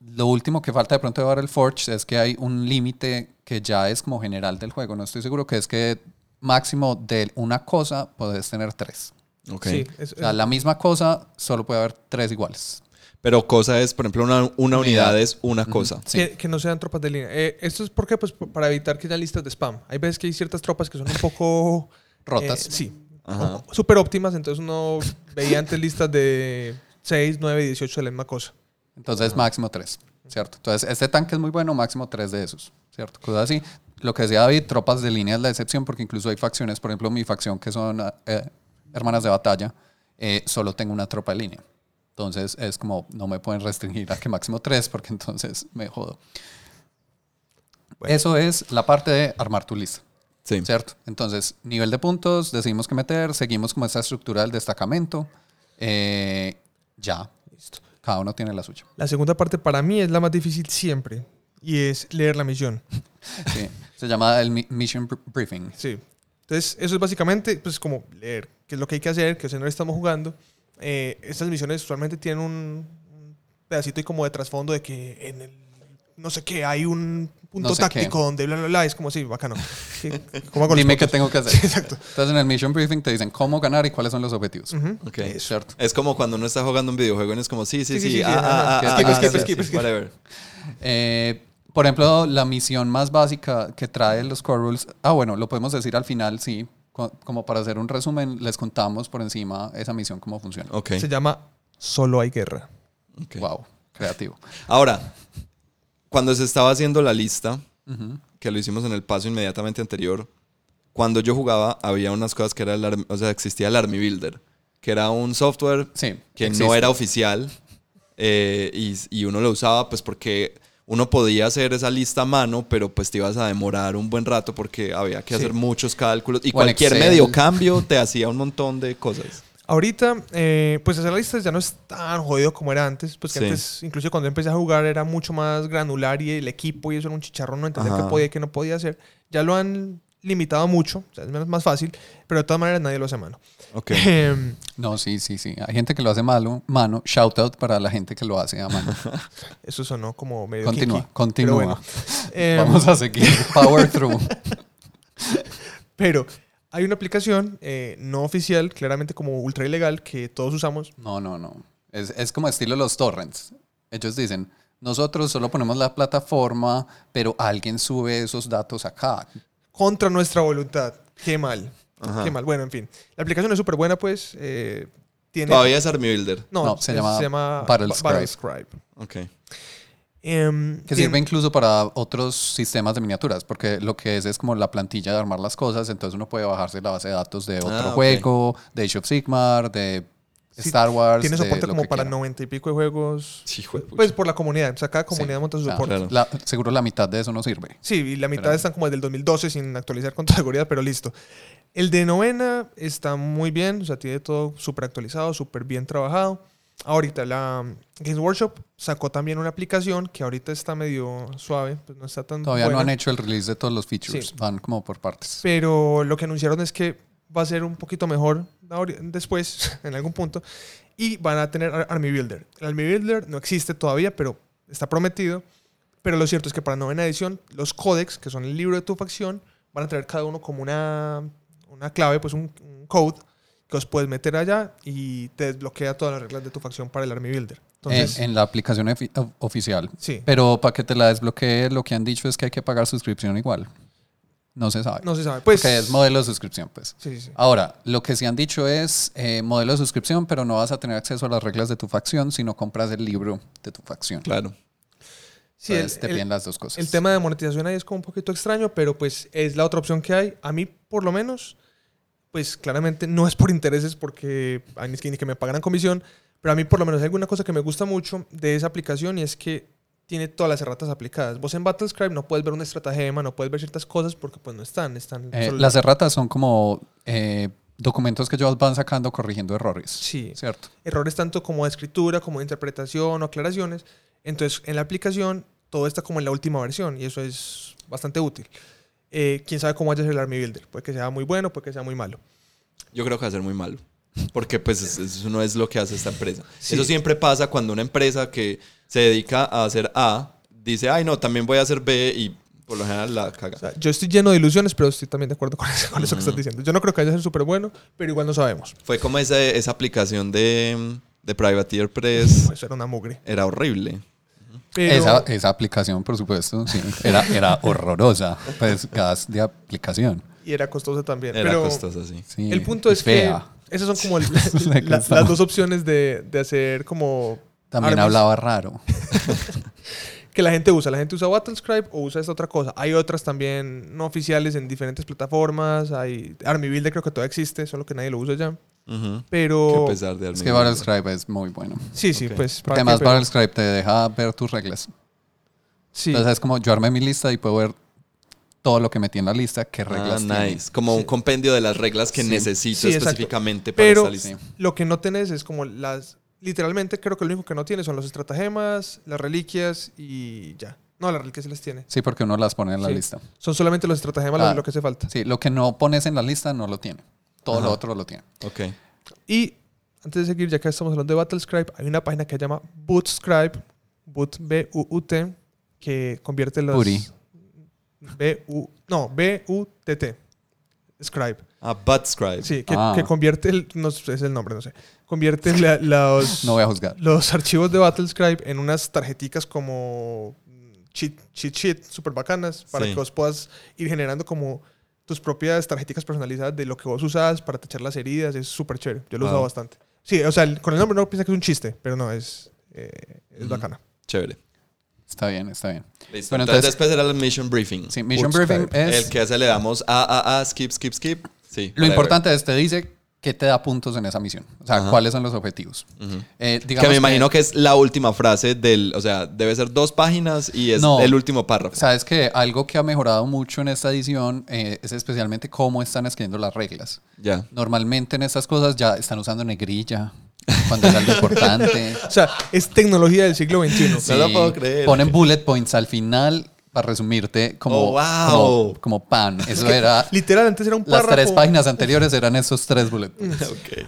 [SPEAKER 1] lo último que falta de pronto de el Forge es que hay un límite que ya es como general del juego. No estoy seguro que es que máximo de una cosa puedes tener tres.
[SPEAKER 3] Ok.
[SPEAKER 2] Sí, es-
[SPEAKER 1] O sea,
[SPEAKER 2] es-
[SPEAKER 1] la misma cosa solo puede haber tres iguales.
[SPEAKER 3] Pero cosa es, por ejemplo, una, una unidad es una cosa.
[SPEAKER 1] Sí.
[SPEAKER 2] que, que no sean tropas de línea. Eh, esto es porque, pues, p- para evitar que haya listas de spam. Hay veces que hay ciertas tropas que son un poco...
[SPEAKER 1] Rotas.
[SPEAKER 2] eh, sí.
[SPEAKER 3] Ajá.
[SPEAKER 2] Súper óptimas. Entonces uno veía antes listas de 6, 9 y 18 de la misma cosa.
[SPEAKER 1] Entonces, máximo tres, ¿cierto? Entonces, este tanque es muy bueno, máximo tres de esos, ¿cierto? Cosas así. Lo que decía David, tropas de línea es la excepción porque incluso hay facciones, por ejemplo, mi facción que son eh, hermanas de batalla, eh, solo tengo una tropa de línea. Entonces, es como, no me pueden restringir a que máximo tres porque entonces me jodo.
[SPEAKER 2] Bueno.
[SPEAKER 1] Eso es la parte de armar tu lista.
[SPEAKER 3] Sí.
[SPEAKER 1] ¿Cierto? Entonces, nivel de puntos, decidimos que meter, seguimos como esa estructura del destacamento. eh, ya. Listo. Cada uno tiene la suya.
[SPEAKER 2] La segunda parte para mí es la más difícil siempre. Y es leer la misión.
[SPEAKER 1] Sí. Se llama el mi- Mission Br- Briefing.
[SPEAKER 2] Sí. Entonces, eso es básicamente, pues, como leer qué es lo que hay que hacer, qué escenario estamos jugando. Eh, estas misiones usualmente tienen un, pedacito y como de trasfondo de que en el no sé qué hay un punto
[SPEAKER 1] No sé
[SPEAKER 2] táctico
[SPEAKER 1] qué.
[SPEAKER 2] donde bla, bla, bla. Es como así, bacano. ¿Qué- ¿Cómo
[SPEAKER 1] Dime qué tengo que hacer.
[SPEAKER 2] Sí, exacto.
[SPEAKER 1] Entonces, en el Mission Briefing te dicen cómo ganar y cuáles son los objetivos.
[SPEAKER 2] Ujú.
[SPEAKER 3] Ok.
[SPEAKER 1] Es cierto.
[SPEAKER 3] Es como cuando uno está jugando un videojuego y es como, sí, sí,
[SPEAKER 2] Sí,
[SPEAKER 3] ah, ah, ah,
[SPEAKER 1] Skip,
[SPEAKER 3] ah,
[SPEAKER 1] skip,
[SPEAKER 2] skip.
[SPEAKER 3] Whatever.
[SPEAKER 1] Eh, por ejemplo, la misión más básica que trae los core rules. Ah, bueno, lo podemos decir al final, sí. Co- Como para hacer un resumen, les contamos por encima esa misión cómo funciona.
[SPEAKER 3] Ok.
[SPEAKER 2] Se llama Solo hay guerra.
[SPEAKER 3] ok.
[SPEAKER 1] Wow, creativo.
[SPEAKER 3] Ahora, cuando se estaba haciendo la lista,
[SPEAKER 1] Ujú.
[SPEAKER 3] que lo hicimos en el paso inmediatamente anterior, cuando yo jugaba había unas cosas que era el Army- o sea, existía el Army Builder, que era un software
[SPEAKER 1] Sí.
[SPEAKER 3] que
[SPEAKER 1] existe.
[SPEAKER 3] no era oficial eh, y, y uno lo usaba pues porque uno podía hacer esa lista a mano, pero pues te ibas a demorar un buen rato porque había que
[SPEAKER 2] Sí.
[SPEAKER 3] hacer muchos cálculos y
[SPEAKER 1] O
[SPEAKER 3] cualquier
[SPEAKER 1] Excel.
[SPEAKER 3] medio cambio te hacía un montón de cosas.
[SPEAKER 2] Ahorita, eh, pues hacer listas ya no es tan jodido como era antes. Pues que
[SPEAKER 3] Sí.
[SPEAKER 2] antes, incluso cuando empecé a jugar, era mucho más granular y el equipo y eso era un chicharrón, no entender
[SPEAKER 3] Ajá.
[SPEAKER 2] qué podía y qué no podía hacer. Ya lo han limitado mucho, o sea, es más fácil, pero de todas maneras nadie lo hace a mano.
[SPEAKER 3] Ok.
[SPEAKER 2] Em,
[SPEAKER 1] No, sí, sí, sí. Hay gente que lo hace malo, mano. Shout out para la gente que lo hace a mano.
[SPEAKER 2] eso sonó como medio
[SPEAKER 1] Continúa,
[SPEAKER 2] kinky,
[SPEAKER 1] continúa.
[SPEAKER 2] Bueno. Em,
[SPEAKER 1] Vamos a seguir. Power through.
[SPEAKER 2] pero hay una aplicación eh, no oficial, claramente como ultra ilegal, que todos usamos.
[SPEAKER 1] No, no, no. Es, es como estilo los torrents. Ellos dicen, nosotros solo ponemos la plataforma, pero alguien sube esos datos acá.
[SPEAKER 2] Contra nuestra voluntad. Qué mal.
[SPEAKER 3] Ajá.
[SPEAKER 2] Qué mal. Bueno, en fin. La aplicación es súper buena, pues. eh, tiene...
[SPEAKER 3] Todavía es Army Builder.
[SPEAKER 2] No,
[SPEAKER 1] No, se
[SPEAKER 2] es-
[SPEAKER 1] llama
[SPEAKER 2] Ba-
[SPEAKER 1] Battlescribe.
[SPEAKER 2] Battlescribe.
[SPEAKER 3] Ok.
[SPEAKER 2] Em,
[SPEAKER 1] Que sirve incluso para otros sistemas de miniaturas, porque lo que es es como la plantilla de armar las cosas, entonces uno puede bajarse la base de datos de otro
[SPEAKER 3] Ah,
[SPEAKER 1] juego, de Age of Sigmar, de
[SPEAKER 2] Sí,
[SPEAKER 1] Star Wars.
[SPEAKER 2] Tiene soporte como para. 90 y pico de juegos.
[SPEAKER 3] Sí, pucha.
[SPEAKER 2] Pues por la comunidad. O sea, cada comunidad
[SPEAKER 1] Sí,
[SPEAKER 2] monta su
[SPEAKER 1] claro.
[SPEAKER 2] soporte.
[SPEAKER 3] Claro.
[SPEAKER 1] La- seguro la mitad de eso no sirve.
[SPEAKER 2] Sí, y la mitad
[SPEAKER 1] Pero-
[SPEAKER 2] están como desde el 2012 sin actualizar con toda seguridad, pero listo. El de novena está muy bien, o sea, tiene todo súper actualizado, súper bien trabajado. Ahorita la um, Games Workshop sacó también una aplicación que ahorita está medio suave, pues no está tan
[SPEAKER 1] Todavía
[SPEAKER 2] buena.
[SPEAKER 1] no han hecho el release de todos los features,
[SPEAKER 2] Sí.
[SPEAKER 1] van como por partes.
[SPEAKER 2] Pero lo que anunciaron es que va a ser un poquito mejor después, en algún punto, y van a tener Ar- Army Builder. El Army Builder no existe todavía, pero está prometido. Pero lo cierto es que para novena edición, los códex, que son el libro de tu facción, van a traer cada uno como una, una clave, pues un, un code que os puedes meter allá y te desbloquea todas las reglas de tu facción para el Army Builder. Entonces,
[SPEAKER 1] en, en la aplicación oficial.
[SPEAKER 2] sí,
[SPEAKER 1] Pero para que te la desbloquee, lo que han dicho es que hay que pagar suscripción igual. No se sabe.
[SPEAKER 2] no se sabe. Pues,
[SPEAKER 1] Porque es modelo de suscripción, pues.
[SPEAKER 2] sí, sí, sí.
[SPEAKER 1] Ahora, lo que sí han dicho es eh, modelo de suscripción, pero no vas a tener acceso a las reglas de tu facción si no compras el libro de tu facción.
[SPEAKER 3] Claro.
[SPEAKER 2] Sí, el-
[SPEAKER 1] Entonces
[SPEAKER 2] el-
[SPEAKER 1] las dos cosas.
[SPEAKER 2] El tema de monetización ahí es como un poquito extraño, pero pues es la otra opción que hay. A mí, por lo menos, pues claramente no es por intereses porque a ni que, me pagaran comisión, pero a mí por lo menos hay alguna cosa que me gusta mucho de esa aplicación y es que tiene todas las erratas aplicadas. Vos en Battlescribe no puedes ver una estratagema, no puedes ver ciertas cosas porque pues no están. están
[SPEAKER 1] Eh, las erratas son como eh, documentos que ellos van sacando corrigiendo errores.
[SPEAKER 2] Sí.
[SPEAKER 1] ¿Cierto?
[SPEAKER 2] errores tanto como de escritura, como de interpretación o aclaraciones. Entonces, en la aplicación todo está como en la última versión y eso es bastante útil. Eh, Quién sabe cómo vaya a ser el Army Builder. Puede que sea muy bueno, puede que sea muy malo.
[SPEAKER 3] Yo creo que va a ser muy malo. Porque pues es- eso no es lo que hace esta empresa.
[SPEAKER 2] Sí.
[SPEAKER 3] Eso siempre pasa cuando una empresa que se dedica a hacer A dice, ay no, también voy a hacer B y por lo general la caga.
[SPEAKER 2] O sea, yo estoy lleno de ilusiones, pero estoy también de acuerdo con eso, con eso que estás diciendo. Yo no creo que vaya a ser súper bueno, pero igual no sabemos.
[SPEAKER 3] Fue como esa, esa aplicación de, de Privateer Press.
[SPEAKER 2] Pues era una mugre.
[SPEAKER 3] Era horrible.
[SPEAKER 2] Pero
[SPEAKER 1] Esa, esa aplicación, por supuesto, sí, era, era horrorosa. Pues gas de aplicación.
[SPEAKER 2] y era costosa también.
[SPEAKER 3] Era
[SPEAKER 2] pero
[SPEAKER 3] costosa, sí.
[SPEAKER 1] Sí,
[SPEAKER 2] el punto es
[SPEAKER 1] fea.
[SPEAKER 2] que esas son como el- la- las dos opciones de, de hacer como
[SPEAKER 1] También hablaba raro.
[SPEAKER 2] que la gente usa. La gente usa Battlescribe o usa esta otra cosa. Hay otras también no oficiales en diferentes plataformas. Hay Army Builder creo que todavía existe, solo que nadie lo usa ya.
[SPEAKER 3] Ujú. Que
[SPEAKER 2] Pero
[SPEAKER 3] a pesar de
[SPEAKER 1] Es que. Battlescribe es muy bueno.
[SPEAKER 2] sí, sí,
[SPEAKER 3] Ok.
[SPEAKER 2] pues
[SPEAKER 1] Porque
[SPEAKER 2] ¿para
[SPEAKER 1] además?
[SPEAKER 2] Pero-
[SPEAKER 1] Battlescribe te deja ver tus reglas.
[SPEAKER 2] sí.
[SPEAKER 1] Entonces es como yo armé mi lista y puedo ver todo lo que metí en la lista, qué
[SPEAKER 3] Ah,
[SPEAKER 1] reglas tiene.
[SPEAKER 3] nice. Como un compendio de las reglas que
[SPEAKER 1] Sí.
[SPEAKER 3] necesito
[SPEAKER 2] Sí, exacto.
[SPEAKER 3] específicamente para
[SPEAKER 2] Pero
[SPEAKER 3] esta lista.
[SPEAKER 1] Sí.
[SPEAKER 2] lo que no tenés es como las literalmente creo que lo único que no tiene son los estratagemas, las reliquias y ya. No, las reliquias sí las tiene.
[SPEAKER 1] Sí, porque uno las pone en la
[SPEAKER 2] Sí.
[SPEAKER 1] lista.
[SPEAKER 2] Son solamente los estratagemas lo-
[SPEAKER 1] Ah.
[SPEAKER 2] lo que hace falta.
[SPEAKER 1] Sí, lo que no pones en la lista no lo tiene. Todo lo
[SPEAKER 3] Ajá.
[SPEAKER 1] otro lo tiene.
[SPEAKER 3] Ok.
[SPEAKER 2] Y antes de seguir, ya que estamos hablando de Battlescribe, hay una página que se llama Bootscribe, Boot B-U-U-T, que convierte los...
[SPEAKER 1] Booty.
[SPEAKER 2] B-U... No, B-U-T-T. Scribe.
[SPEAKER 3] Ah, Buttscribe.
[SPEAKER 2] Sí, que,
[SPEAKER 1] Ah.
[SPEAKER 2] que convierte... El, no sé, es el nombre, no sé. Convierte la- los,
[SPEAKER 1] No voy a juzgar.
[SPEAKER 2] los archivos de Battlescribe en unas tarjeticas como cheat, cheat sheet súper bacanas para
[SPEAKER 3] Sí.
[SPEAKER 2] que vos puedas ir generando como tus propias tarjeticas personalizadas de lo que vos usas para tachar las heridas. Es súper chévere. Yo lo he
[SPEAKER 3] Wow.
[SPEAKER 2] usado bastante. Sí, o sea, el- con el nombre no piensa que es un chiste, pero no, es, eh, es
[SPEAKER 3] Ujú.
[SPEAKER 2] bacana.
[SPEAKER 3] Chévere.
[SPEAKER 1] Está bien, está bien.
[SPEAKER 3] Listo.
[SPEAKER 1] Bueno,
[SPEAKER 3] entonces,
[SPEAKER 1] entonces-
[SPEAKER 3] después era el Mission Briefing.
[SPEAKER 1] Sí, Mission. Briefing es...
[SPEAKER 3] El que hace le damos a, a, a, skip, skip, skip. Sí.
[SPEAKER 1] Lo
[SPEAKER 3] whatever.
[SPEAKER 1] importante es, te dice qué te da puntos en esa misión. O sea,
[SPEAKER 3] Ajá.
[SPEAKER 1] cuáles son los objetivos.
[SPEAKER 3] Ujú.
[SPEAKER 1] Eh,
[SPEAKER 3] Que me imagino que es la última frase del. O sea, debe ser dos páginas y es
[SPEAKER 1] No.
[SPEAKER 3] el último párrafo.
[SPEAKER 1] Sabes que algo que ha mejorado mucho en esta edición eh, es especialmente cómo están escribiendo las reglas.
[SPEAKER 3] Ya.
[SPEAKER 1] Normalmente en estas cosas ya están usando negrilla cuando es algo importante.
[SPEAKER 2] O sea, es tecnología del siglo XXI.
[SPEAKER 3] Sí. lo puedo creer.
[SPEAKER 1] Ponen bullet points al final para resumirte como,
[SPEAKER 3] Oh, wow.
[SPEAKER 1] como, como pan. Eso era...
[SPEAKER 2] Literal, antes era un
[SPEAKER 1] Las
[SPEAKER 2] párrafo.
[SPEAKER 1] tres páginas anteriores eran esos tres bullet points.
[SPEAKER 3] Ok.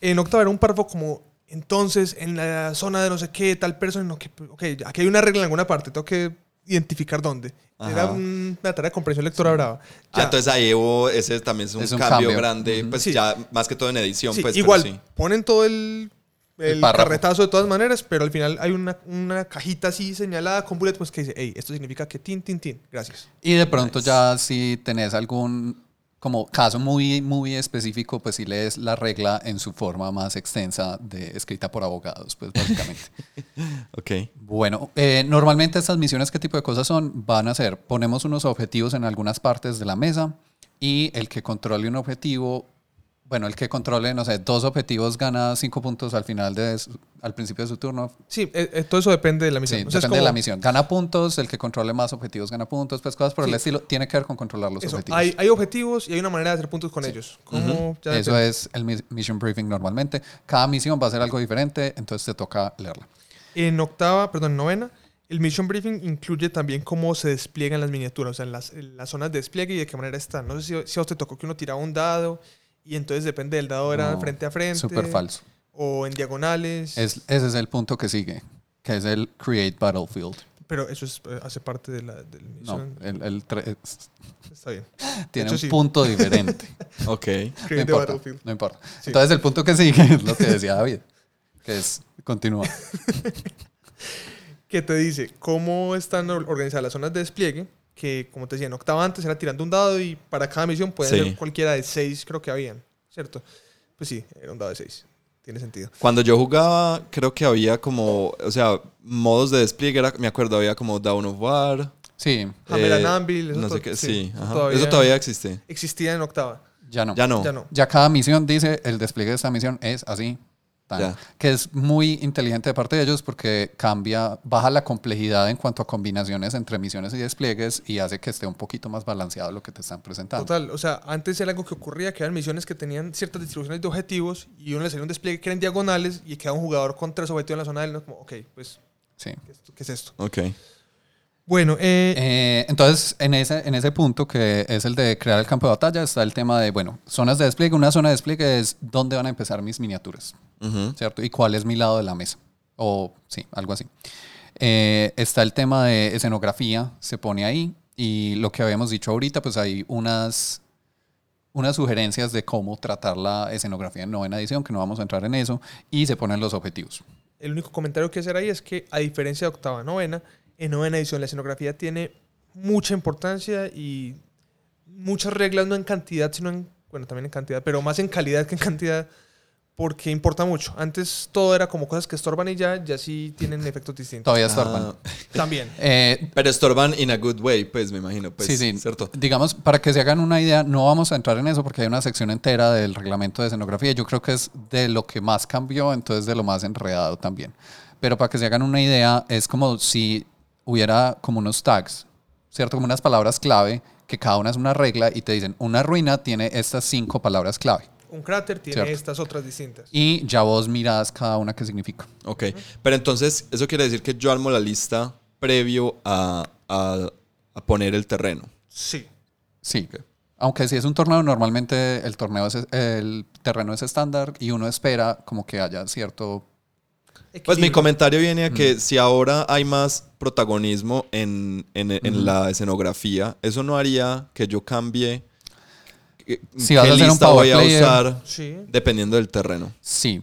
[SPEAKER 2] En octava era un párrafo como, entonces, en la zona de no sé qué, tal persona, no, que, ok, aquí hay una regla en alguna parte, tengo que identificar dónde. Era
[SPEAKER 3] Ajá.
[SPEAKER 2] una tarea de comprensión lectora brava.
[SPEAKER 3] Ah,
[SPEAKER 2] Ya.
[SPEAKER 3] entonces ahí hubo, ese también es un,
[SPEAKER 1] Es un
[SPEAKER 3] cambio,
[SPEAKER 1] cambio.
[SPEAKER 3] grande, pues
[SPEAKER 2] Sí.
[SPEAKER 3] ya más que todo en edición,
[SPEAKER 2] Sí,
[SPEAKER 3] pues
[SPEAKER 2] igual,
[SPEAKER 3] sí.
[SPEAKER 2] ponen todo el el, carretazo de todas maneras, pero al final hay una, una cajita así señalada con bullet points que dice, hey, esto significa que tin, tin, tin. Gracias.
[SPEAKER 1] Y de pronto ya si tenés algún como caso muy, muy específico, pues si lees la regla en su forma más extensa, de, escrita por abogados, pues básicamente.
[SPEAKER 3] Ok.
[SPEAKER 1] Bueno, eh, normalmente estas misiones, ¿qué tipo de cosas son? Van a ser, ponemos unos objetivos en algunas partes de la mesa y el que controle un objetivo, bueno, el que controle, no sé, dos objetivos gana cinco puntos al final de, su- al principio de su turno.
[SPEAKER 2] Sí, eh, eh, todo eso depende de la
[SPEAKER 1] Sí,
[SPEAKER 2] misión. O sea, es
[SPEAKER 1] depende de la misión. Gana puntos, el que controle más objetivos gana puntos, pues cosas por el
[SPEAKER 2] Sí.
[SPEAKER 1] estilo. Tiene que ver con controlar los
[SPEAKER 2] Eso,
[SPEAKER 1] objetivos.
[SPEAKER 2] hay, hay objetivos y hay una manera de hacer puntos con ellos. Ya
[SPEAKER 1] Eso es el mis- mission briefing normalmente. Cada misión va a ser algo diferente, entonces te toca leerla.
[SPEAKER 2] En octava, perdón, en novena, el mission briefing incluye también cómo se despliegan las miniaturas, o sea, en las, en las zonas de despliegue y de qué manera están. No sé si, si a usted tocó que uno tiraba un dado y entonces depende del dado era
[SPEAKER 1] No,
[SPEAKER 2] frente a frente.
[SPEAKER 1] Súper falso.
[SPEAKER 2] O en diagonales.
[SPEAKER 1] Es, ese es el punto que sigue, que es el create battlefield.
[SPEAKER 2] Pero eso es, eh, hace parte de la del
[SPEAKER 1] No, el, el
[SPEAKER 2] Está bien.
[SPEAKER 1] tiene
[SPEAKER 2] hecho,
[SPEAKER 1] un
[SPEAKER 2] sí.
[SPEAKER 1] punto diferente.
[SPEAKER 3] Ok.
[SPEAKER 1] no
[SPEAKER 2] Create the
[SPEAKER 1] importa.
[SPEAKER 2] battlefield.
[SPEAKER 1] No importa.
[SPEAKER 2] Sí.
[SPEAKER 1] Entonces el punto que sigue es lo que decía David, que es continúa.
[SPEAKER 2] que te dice cómo están or- organizadas las zonas de despliegue, que como te decía, en octava antes era tirando un dado y para cada misión puede
[SPEAKER 3] Sí.
[SPEAKER 2] ser cualquiera de seis, creo que habían, ¿cierto? Pues sí, era un dado de seis. Tiene sentido.
[SPEAKER 3] Cuando yo jugaba, creo que había como, o sea, modos de despliegue, era- me acuerdo, había como Down of War.
[SPEAKER 1] Sí,
[SPEAKER 2] Hammer
[SPEAKER 3] eh,
[SPEAKER 2] and Anvil, eso
[SPEAKER 3] no sé qué,
[SPEAKER 2] sí,
[SPEAKER 3] sí.
[SPEAKER 2] eso todavía-
[SPEAKER 3] Eso todavía existe.
[SPEAKER 2] Existía en octava.
[SPEAKER 1] ya no.
[SPEAKER 3] Ya no.
[SPEAKER 2] Ya no.
[SPEAKER 1] Ya cada misión dice, el despliegue de esta misión es así. Tan. Que es muy inteligente de parte de ellos porque cambia, baja la complejidad en cuanto a combinaciones entre misiones y despliegues y hace que esté un poquito más balanceado lo que te están presentando.
[SPEAKER 2] Total, o sea, antes era algo que ocurría, que eran misiones que tenían ciertas distribuciones de objetivos y uno le salía un despliegue que eran diagonales y quedaba un jugador con tres objetivos en la zona del no como, ok, pues,
[SPEAKER 1] Sí.
[SPEAKER 2] ¿Qué es esto?
[SPEAKER 3] Ok.
[SPEAKER 2] Bueno, eh,
[SPEAKER 1] Eh, entonces, en ese, en ese punto que es el de crear el campo de batalla, está el tema de, bueno, zonas de despliegue. Una zona de despliegue es dónde van a empezar mis miniaturas. ¿cierto? Y cuál es mi lado de la mesa. O sí, algo así. Eh, está el tema de escenografía, se pone ahí. Y lo que habíamos dicho ahorita, pues hay unas, unas sugerencias de cómo tratar la escenografía en novena edición, que no vamos a entrar en eso. Y se ponen los objetivos.
[SPEAKER 2] el único comentario que hacer ahí es que, a diferencia de octava novena, en novena edición la escenografía tiene mucha importancia y muchas reglas, no en cantidad, sino en, bueno, también en cantidad, pero más en calidad que en cantidad, porque importa mucho. Antes todo era como cosas que estorban y ya, ya sí tienen efectos distintos.
[SPEAKER 1] Todavía estorban.
[SPEAKER 3] Ah,
[SPEAKER 2] También.
[SPEAKER 1] Eh,
[SPEAKER 3] pero estorban in a good way, pues me imagino. Pues,
[SPEAKER 1] sí, sí.
[SPEAKER 3] ¿Cierto?
[SPEAKER 1] Digamos, para que se hagan una idea, no vamos a entrar en eso porque hay una sección entera del reglamento de escenografía. Yo creo que es de lo que más cambió, entonces de lo más enredado también. Pero para que se hagan una idea, es como si hubiera como unos tags, ¿cierto? Como unas palabras clave, que cada una es una regla y te dicen, una ruina tiene estas cinco palabras clave.
[SPEAKER 2] Un cráter tiene
[SPEAKER 1] Cierto.
[SPEAKER 2] estas otras distintas.
[SPEAKER 1] Y ya vos mirás cada una que significa.
[SPEAKER 3] Ok. Pero entonces, eso quiere decir que yo armo la lista previo a, a- a poner el terreno.
[SPEAKER 2] Sí.
[SPEAKER 1] Sí. Aunque si es un torneo, normalmente el torneo es, el terreno es estándar y uno espera como que haya cierto
[SPEAKER 3] Pues mi comentario viene a
[SPEAKER 1] Mm.
[SPEAKER 3] que si ahora hay más protagonismo en, en- en la escenografía, eso no haría que yo cambie
[SPEAKER 1] Si vas a un
[SPEAKER 3] lista
[SPEAKER 1] power
[SPEAKER 3] voy a
[SPEAKER 1] player.
[SPEAKER 3] usar
[SPEAKER 2] Sí.
[SPEAKER 3] dependiendo del terreno.
[SPEAKER 1] Sí,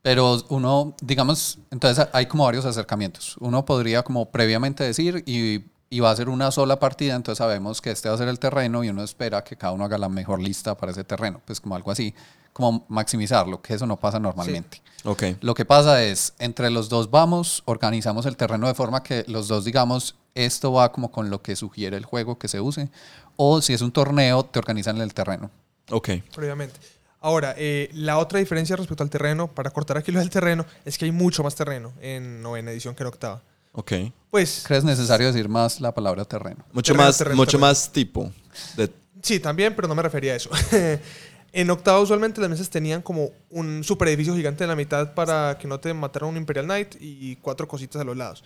[SPEAKER 1] pero uno, digamos, entonces hay como varios acercamientos. Uno podría como previamente decir y, y va a ser una sola partida, entonces sabemos que este va a ser el terreno y uno espera que cada uno haga la mejor lista para ese terreno, pues como algo así, como maximizarlo, que eso no pasa normalmente.
[SPEAKER 3] Ok.
[SPEAKER 1] Lo que pasa es, entre los dos vamos, organizamos el terreno de forma que los dos digamos, esto va como con lo que sugiere el juego que se use, o si es un torneo, te organizan el terreno.
[SPEAKER 3] Ok.
[SPEAKER 2] previamente. Ahora, eh, la otra diferencia respecto al terreno, para cortar aquí lo del terreno, es que hay mucho más terreno en novena edición que en octava.
[SPEAKER 3] Ok.
[SPEAKER 2] Pues
[SPEAKER 1] ¿Crees necesario decir más la palabra terreno?
[SPEAKER 3] Mucho
[SPEAKER 2] Terreno,
[SPEAKER 3] más,
[SPEAKER 2] terreno,
[SPEAKER 3] mucho
[SPEAKER 2] terreno.
[SPEAKER 3] más tipo. De,
[SPEAKER 2] sí, también, pero no me refería a eso. en octava usualmente las mesas tenían como un super edificio gigante en la mitad para que no te matara un Imperial Knight y cuatro cositas a los lados.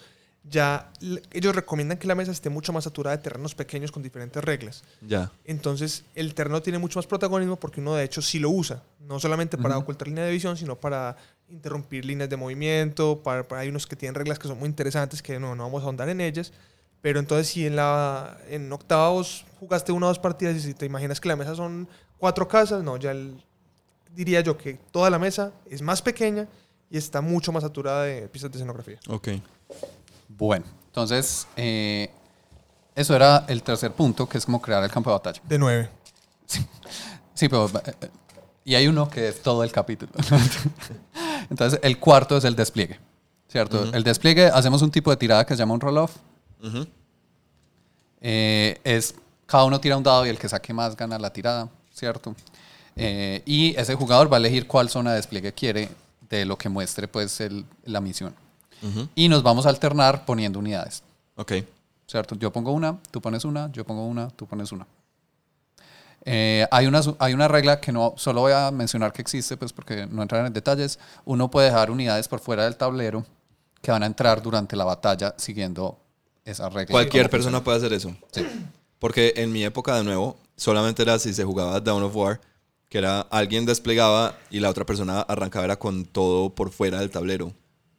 [SPEAKER 2] Ya ellos recomiendan que la mesa esté mucho más saturada de terrenos pequeños con diferentes reglas.
[SPEAKER 3] ya.
[SPEAKER 2] Entonces, el terreno tiene mucho más protagonismo porque uno de hecho sí lo usa, no solamente para
[SPEAKER 1] Ujú.
[SPEAKER 2] ocultar línea de visión, sino para interrumpir líneas de movimiento, para, para- hay unos que tienen reglas que son muy interesantes que no, no vamos a ahondar en ellas, pero entonces si en la en octavos jugaste una o dos partidas y si te imaginas que la mesa son cuatro casas, no, ya el- diría yo que toda la mesa es más pequeña y está mucho más saturada de pistas de escenografía.
[SPEAKER 3] Ok.
[SPEAKER 1] Bueno, entonces, eh, eso era el tercer punto, que es como crear el campo de batalla.
[SPEAKER 2] De 9.
[SPEAKER 1] Sí, pero... eh, y hay uno que es todo el capítulo. Entonces, el cuarto es el despliegue, ¿cierto? El despliegue, hacemos un tipo de tirada que se llama un roll-off. Eh, es cada uno tira un dado y el que saque más gana la tirada, ¿cierto? Eh, y ese jugador va a elegir cuál zona de despliegue quiere de lo que muestre pues el- la misión. Y nos vamos a alternar poniendo unidades,
[SPEAKER 3] Ok.
[SPEAKER 1] ¿cierto? Yo pongo una, tú pones una, yo pongo una, tú pones una. Eh, hay, una, hay una regla que no solo voy a mencionar que existe, pues porque no entrar en detalles. Uno puede dejar unidades por fuera del tablero que van a entrar durante la batalla siguiendo esa regla.
[SPEAKER 3] Cualquier
[SPEAKER 1] ¿Cómo
[SPEAKER 3] persona puede hacer eso.
[SPEAKER 1] Sí.
[SPEAKER 3] Porque en mi época, de nuevo, solamente era si se jugaba Dawn of War, que era alguien desplegaba y la otra persona arrancaba era con todo por fuera del tablero.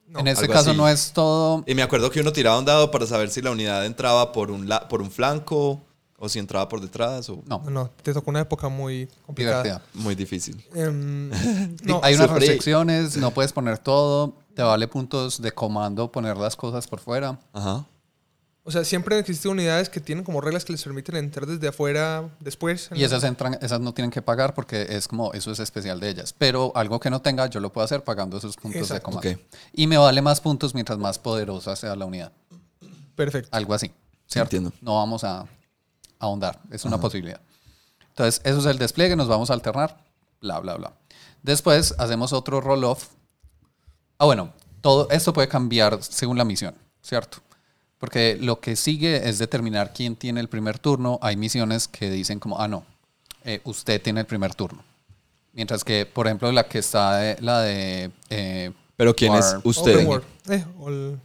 [SPEAKER 2] No,
[SPEAKER 1] en este
[SPEAKER 3] algo
[SPEAKER 1] caso
[SPEAKER 3] así.
[SPEAKER 1] no es todo
[SPEAKER 3] Y me acuerdo que uno tiraba un dado para saber si la unidad entraba por un, la- por un flanco o si entraba por detrás. O...
[SPEAKER 1] No,
[SPEAKER 2] No, no, te tocó una época muy complicada.
[SPEAKER 1] divertida.
[SPEAKER 3] Muy difícil.
[SPEAKER 2] Em, no,
[SPEAKER 1] Hay unas
[SPEAKER 3] sufrí.
[SPEAKER 1] restricciones, no puedes poner todo, te vale puntos de comando poner las cosas por fuera.
[SPEAKER 3] Ajá.
[SPEAKER 2] O sea, siempre existido unidades que tienen como reglas que les permiten entrar desde afuera después. en
[SPEAKER 1] Y
[SPEAKER 2] la-
[SPEAKER 1] esas entran, esas no tienen que pagar porque es como, eso es especial de ellas. Pero algo que no tenga, yo lo puedo hacer pagando esos puntos de comando.
[SPEAKER 3] Ok.
[SPEAKER 1] Y me vale más puntos mientras más poderosa sea la unidad.
[SPEAKER 2] Perfecto.
[SPEAKER 1] Algo así. ¿Cierto?
[SPEAKER 3] Entiendo.
[SPEAKER 1] No vamos a ahondar, es una posibilidad. Entonces, eso es el despliegue, nos vamos a alternar, bla, bla, bla. Después hacemos otro roll-off. Ah, bueno, todo esto puede cambiar según la misión, ¿cierto? Porque lo que sigue es determinar quién tiene el primer turno. Hay misiones que dicen como, ah, no, eh, usted tiene el primer turno. Mientras que, por ejemplo, la que está, de- la de... eh,
[SPEAKER 3] Pero ¿quién es usted?
[SPEAKER 2] Eh, el-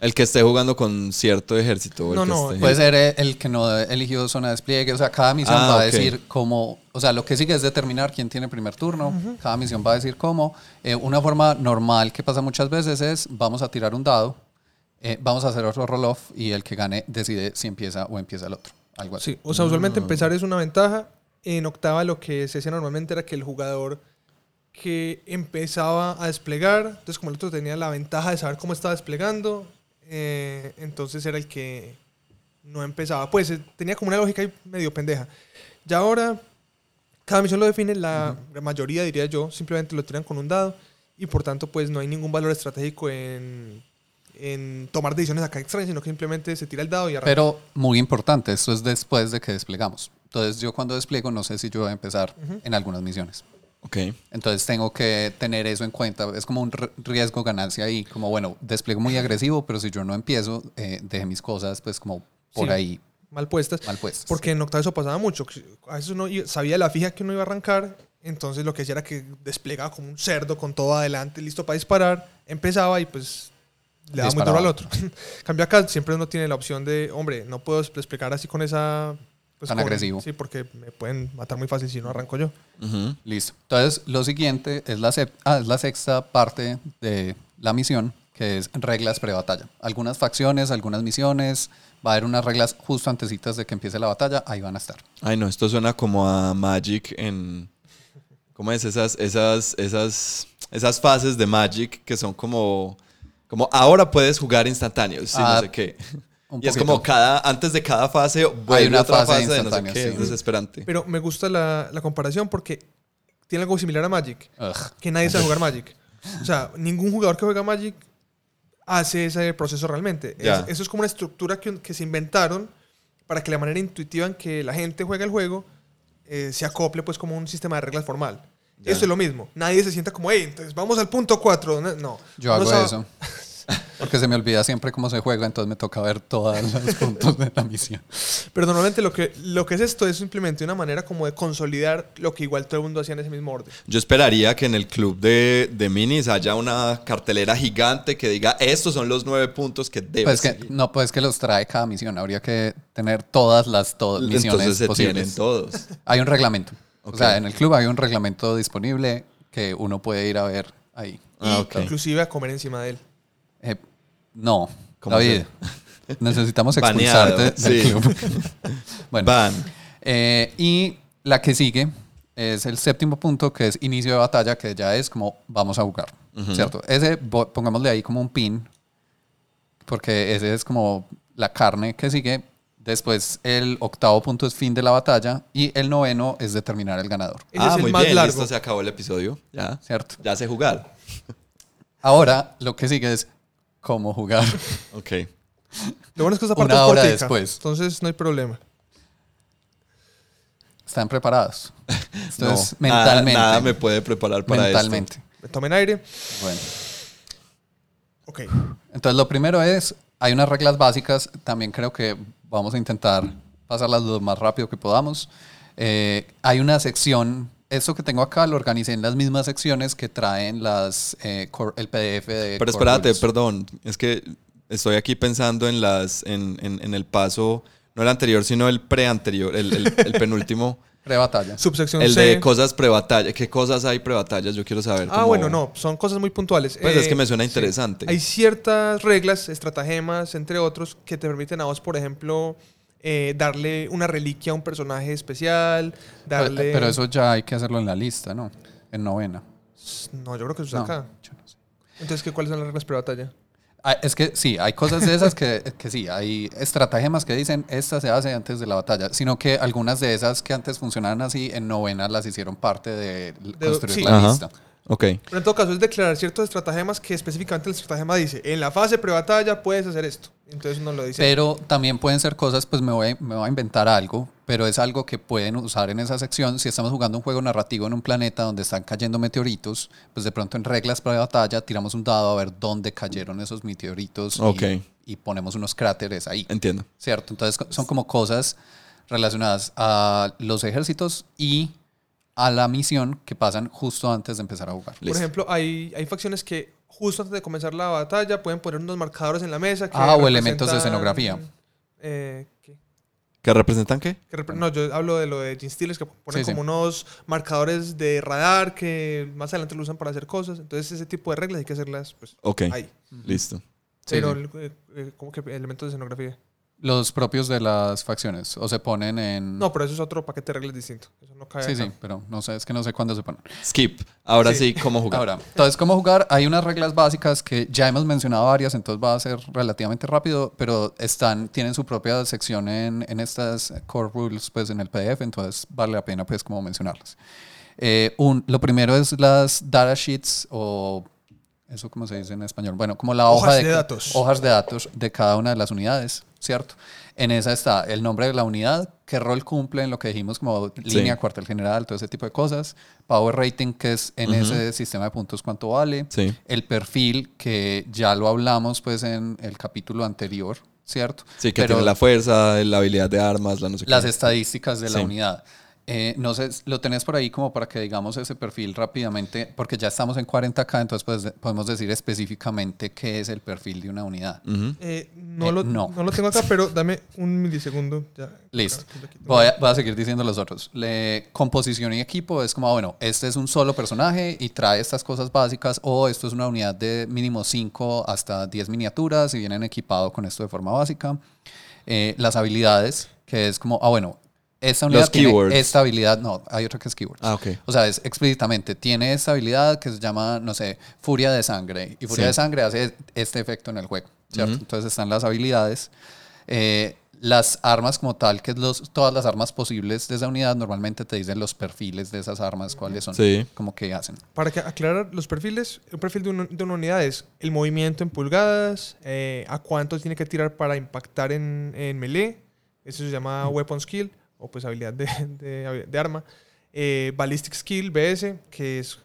[SPEAKER 3] El que esté jugando con cierto ejército. el
[SPEAKER 2] No,
[SPEAKER 3] que
[SPEAKER 2] no,
[SPEAKER 3] esté-
[SPEAKER 1] Puede ser el que no eligió zona de despliegue. O sea, cada misión
[SPEAKER 3] Ah,
[SPEAKER 1] va a decir cómo. O sea, lo que sigue es determinar quién tiene primer turno. Cada misión va a decir cómo. Eh, una forma normal que pasa muchas veces es: vamos a tirar un dado, eh, vamos a hacer otro roll-off y el que gane decide si empieza o empieza el otro. Algo así.
[SPEAKER 2] Sí, o sea, usualmente empezar es una ventaja. En octava lo que se hacía normalmente era que el jugador que empezaba a desplegar, entonces como el otro tenía la ventaja de saber cómo estaba desplegando, eh, entonces era el que no empezaba. Pues eh, tenía como una lógica medio pendeja. Ya ahora, cada misión lo define, la mayoría diría yo, simplemente lo tiran con un dado y por tanto pues no hay ningún valor estratégico en, en tomar decisiones acá extrañas, sino que simplemente se tira el dado y arranca.
[SPEAKER 1] Pero muy importante, esto es después de que desplegamos. Entonces, yo cuando despliego, no sé si yo voy a empezar en algunas misiones.
[SPEAKER 3] Ok.
[SPEAKER 1] Entonces tengo que tener eso en cuenta. Es como un r- riesgo ganancia ahí. Como bueno, despliego muy agresivo, pero si yo no empiezo, eh, dejé mis cosas pues como por
[SPEAKER 2] Sí.
[SPEAKER 1] ahí
[SPEAKER 2] mal puestas.
[SPEAKER 1] mal puestas.
[SPEAKER 2] Porque en octavo eso pasaba mucho. A veces uno sabía la fija que uno iba a arrancar, entonces lo que hacía era que desplegaba como un cerdo con todo adelante, listo para disparar, empezaba y pues le daba muy duro al otro. Cambio acá, siempre uno tiene la opción de, hombre, no puedo desplegar así con esa... pues,
[SPEAKER 1] Tan
[SPEAKER 2] con-
[SPEAKER 1] agresivo.
[SPEAKER 2] Sí, porque me pueden matar muy fácil si no arranco yo.
[SPEAKER 1] Listo. Entonces lo siguiente es la, ah, es la sexta parte de la misión, que es reglas pre-batalla. Algunas facciones, algunas misiones, va a haber unas reglas justo antecitas de que empiece la batalla, ahí van a estar.
[SPEAKER 3] Ay, no, esto suena como a Magic en. ¿Cómo es? Esas, esas, esas, esas fases de Magic que son como. Como ahora puedes jugar instantáneos, sí,
[SPEAKER 1] Ah,
[SPEAKER 3] no sé qué. Y es como cada, antes de cada fase vuelve
[SPEAKER 1] una
[SPEAKER 3] otra
[SPEAKER 1] fase
[SPEAKER 3] fase, de no sé qué,
[SPEAKER 1] sí.
[SPEAKER 3] es desesperante.
[SPEAKER 2] Pero me gusta la, la comparación porque tiene algo similar a Magic.
[SPEAKER 1] Ugh.
[SPEAKER 2] que nadie sabe jugar Magic. O sea, ningún jugador que juega Magic hace ese proceso realmente. Es- eso es como una estructura que, que se inventaron para que la manera intuitiva en que la gente juega el juego eh, se acople pues como un sistema de reglas formal.
[SPEAKER 3] Ya.
[SPEAKER 2] Eso es lo mismo. Nadie se sienta como, hey, entonces vamos al punto 4. No.
[SPEAKER 1] Yo hago
[SPEAKER 2] sabe-
[SPEAKER 1] eso. Porque se me olvida siempre cómo se juega, entonces me toca ver todos los puntos de la misión.
[SPEAKER 2] Pero normalmente lo que, lo que es esto es simplemente una manera como de consolidar lo que igual todo el mundo hacía en ese mismo orden.
[SPEAKER 3] Yo esperaría que en el club de, de minis haya una cartelera gigante que diga estos son los nueve puntos que debes
[SPEAKER 1] Pues que,
[SPEAKER 3] seguir".
[SPEAKER 1] no, pues que los trae cada misión. Habría que tener todas las to- misiones
[SPEAKER 3] Entonces se
[SPEAKER 1] posibles.
[SPEAKER 3] tienen todos.
[SPEAKER 1] Hay un reglamento. O sea, en el club hay un reglamento disponible que uno puede ir a ver ahí.
[SPEAKER 3] Ah,
[SPEAKER 2] inclusive a comer encima de él.
[SPEAKER 1] Eh, no,
[SPEAKER 3] ¿Cómo
[SPEAKER 1] David. Necesitamos
[SPEAKER 3] Baneado,
[SPEAKER 1] expulsarte del
[SPEAKER 3] sí.
[SPEAKER 1] club. bueno,
[SPEAKER 3] Van.
[SPEAKER 1] eh, y la que sigue es el séptimo punto, que es inicio de batalla, que ya es como vamos a jugar, ¿cierto? Ese, pongámosle ahí como un pin, porque ese es como la carne que sigue. Después el octavo punto es fin de la batalla y el noveno es determinar el ganador,
[SPEAKER 3] ah,
[SPEAKER 2] es el
[SPEAKER 3] muy
[SPEAKER 2] más
[SPEAKER 3] bien,
[SPEAKER 2] largo.
[SPEAKER 3] listo, se acabó el episodio. Ya.
[SPEAKER 1] ¿cierto?
[SPEAKER 3] Ya sé jugar.
[SPEAKER 1] Ahora lo que sigue es cómo jugar.
[SPEAKER 3] Ok.
[SPEAKER 2] Lo bueno es que esta parte
[SPEAKER 1] Una
[SPEAKER 2] es
[SPEAKER 1] hora
[SPEAKER 2] cortica,
[SPEAKER 1] después.
[SPEAKER 2] Entonces no hay problema.
[SPEAKER 1] ¿Están preparados? Esto
[SPEAKER 3] No,
[SPEAKER 1] es
[SPEAKER 3] nada-
[SPEAKER 1] mentalmente.
[SPEAKER 3] Nada, me puede preparar para
[SPEAKER 1] mentalmente.
[SPEAKER 2] Tomen aire.
[SPEAKER 1] Bueno.
[SPEAKER 2] Ok.
[SPEAKER 1] Entonces, lo primero es, hay unas reglas básicas, también creo que vamos a intentar pasarlas lo más rápido que podamos. Eh, hay una sección, esto que tengo acá lo organicé en las mismas secciones que traen las, eh, core- el PDF de...
[SPEAKER 3] Pero espérate,
[SPEAKER 1] Rules.
[SPEAKER 3] perdón. Es que estoy aquí pensando en las en, en- en el paso, no el anterior, sino el pre-anterior, el, el- el penúltimo.
[SPEAKER 1] Pre-batalla.
[SPEAKER 2] Subsección
[SPEAKER 3] el
[SPEAKER 2] C.
[SPEAKER 3] de cosas pre-batalla. ¿Qué cosas hay pre-batallas? Yo quiero saber.
[SPEAKER 2] Ah,
[SPEAKER 3] cómo-
[SPEAKER 2] bueno, no, son cosas muy puntuales.
[SPEAKER 3] Pues es
[SPEAKER 2] Eh,
[SPEAKER 3] que me suena
[SPEAKER 2] sí.
[SPEAKER 3] interesante.
[SPEAKER 2] Hay ciertas reglas, estratagemas, entre otros, que te permiten a vos, por ejemplo, eh, darle una reliquia a un personaje especial,
[SPEAKER 1] Pero,
[SPEAKER 2] darle...
[SPEAKER 1] pero eso ya hay que hacerlo en la lista, ¿no? En novena.
[SPEAKER 2] No, yo creo que eso
[SPEAKER 1] No,
[SPEAKER 2] es acá.
[SPEAKER 1] yo no sé.
[SPEAKER 2] Entonces, ¿qué, ¿cuáles son las reglas pre-batalla?
[SPEAKER 1] Ah, Es que sí, hay cosas de esas que, que sí, hay estratagemas que dicen esta se hace antes de la batalla, sino que algunas de esas que antes funcionaban así en novena las hicieron parte de construir
[SPEAKER 2] sí.
[SPEAKER 1] la
[SPEAKER 3] Ajá.
[SPEAKER 1] lista.
[SPEAKER 3] Ok.
[SPEAKER 2] Pero en todo caso, es declarar ciertos estratagemas que específicamente el estratagema dice, en la fase pre-batalla puedes hacer esto. Entonces uno lo dice.
[SPEAKER 1] Pero también pueden ser cosas, pues me voy, me voy a inventar algo, pero es algo que pueden usar en esa sección. Si estamos jugando un juego narrativo en un planeta donde están cayendo meteoritos, pues de pronto en reglas para batalla tiramos un dado a ver dónde cayeron esos meteoritos y-
[SPEAKER 3] Ok.
[SPEAKER 1] y, ponemos unos cráteres ahí.
[SPEAKER 3] Entiendo.
[SPEAKER 1] ¿Cierto? Entonces son como cosas relacionadas a los ejércitos y a la misión que pasan justo antes de empezar a jugar.
[SPEAKER 2] Por
[SPEAKER 3] Listo.
[SPEAKER 2] ejemplo, hay, hay facciones que justo antes de comenzar la batalla pueden poner unos marcadores en la mesa. Que
[SPEAKER 1] Ah, o elementos de escenografía.
[SPEAKER 2] eh, ¿qué?
[SPEAKER 3] ¿Qué representan qué?
[SPEAKER 2] Que repre- no, yo hablo de lo de Gene Steelers que ponen
[SPEAKER 1] Sí, sí.
[SPEAKER 2] como unos marcadores de radar que más adelante lo usan para hacer cosas. Entonces, ese tipo de reglas hay que hacerlas pues,
[SPEAKER 3] Ok.
[SPEAKER 2] ahí.
[SPEAKER 3] Listo.
[SPEAKER 2] Pero,
[SPEAKER 1] sí.
[SPEAKER 2] eh, eh, como que elementos de escenografía.
[SPEAKER 1] Los propios de las facciones, o se ponen en...
[SPEAKER 2] No, pero eso es otro paquete de reglas distinto. Eso no cae
[SPEAKER 1] Sí,
[SPEAKER 2] acá.
[SPEAKER 1] sí, pero no sé, es que no sé cuándo se ponen.
[SPEAKER 3] Skip. Ahora
[SPEAKER 2] Sí.
[SPEAKER 3] sí, ¿cómo jugar?
[SPEAKER 1] Ahora, entonces, ¿cómo jugar? Hay unas reglas básicas que ya hemos mencionado varias, entonces va a ser relativamente rápido, pero están, tienen su propia sección en, en estas core rules, pues en el PDF, entonces vale la pena, pues, como mencionarlas. Eh, un, lo primero es las data sheets o eso cómo se dice en español. Bueno, como la
[SPEAKER 2] Hojas
[SPEAKER 1] hoja de,
[SPEAKER 2] de datos.
[SPEAKER 1] hojas de datos de cada una de las unidades, ¿cierto? En esa está el nombre de la unidad, qué rol cumple en lo que dijimos como línea, cuartel general, todo ese tipo de cosas. Power rating, que es en ese sistema de puntos cuánto vale.
[SPEAKER 3] Sí.
[SPEAKER 1] El perfil, que ya lo hablamos pues en el capítulo anterior, ¿cierto?
[SPEAKER 3] Sí, que
[SPEAKER 1] Pero
[SPEAKER 3] tiene la fuerza, la habilidad de armas, la no sé
[SPEAKER 1] las
[SPEAKER 3] qué.
[SPEAKER 1] estadísticas de la
[SPEAKER 3] Sí.
[SPEAKER 1] unidad. Eh, no sé, lo tenés por ahí como para que digamos ese perfil rápidamente, porque ya estamos en 40K, entonces pues, de- podemos decir específicamente qué es el perfil de una unidad.
[SPEAKER 2] Eh, no,
[SPEAKER 1] Eh,
[SPEAKER 2] lo,
[SPEAKER 1] no.
[SPEAKER 2] no. lo tengo acá, pero dame un milisegundo. Ya.
[SPEAKER 1] Listo. Voy a, voy a seguir diciendo los otros. Le- composición y equipo es como, ah, bueno, este es un solo personaje y trae estas cosas básicas, o esto es una unidad de mínimo 5 hasta 10 miniaturas y vienen equipado con esto de forma básica. Eh, las habilidades, que es como, ah, bueno, esta unidad
[SPEAKER 3] Los
[SPEAKER 1] tiene
[SPEAKER 3] keywords.
[SPEAKER 1] esta habilidad, no, hay otra que es keywords.
[SPEAKER 3] Ah, ok.
[SPEAKER 1] O sea, es explícitamente, tiene esta habilidad que se llama, no sé, furia de sangre. Y furia
[SPEAKER 3] Sí.
[SPEAKER 1] de sangre hace este efecto en el juego, ¿cierto?
[SPEAKER 3] Ujú.
[SPEAKER 1] Entonces están las habilidades. Eh, las armas como tal, que es los, todas las armas posibles de esa unidad, normalmente te dicen los perfiles de esas armas, cuáles son,
[SPEAKER 3] Sí.
[SPEAKER 1] como que hacen.
[SPEAKER 2] Para que aclarar los perfiles, un perfil de, un- de una unidad es el movimiento en pulgadas, eh, a cuánto tiene que tirar para impactar en, en melee, eso se llama weapon skill o pues habilidad de, de- de arma, eh, ballistic skill, BS, que es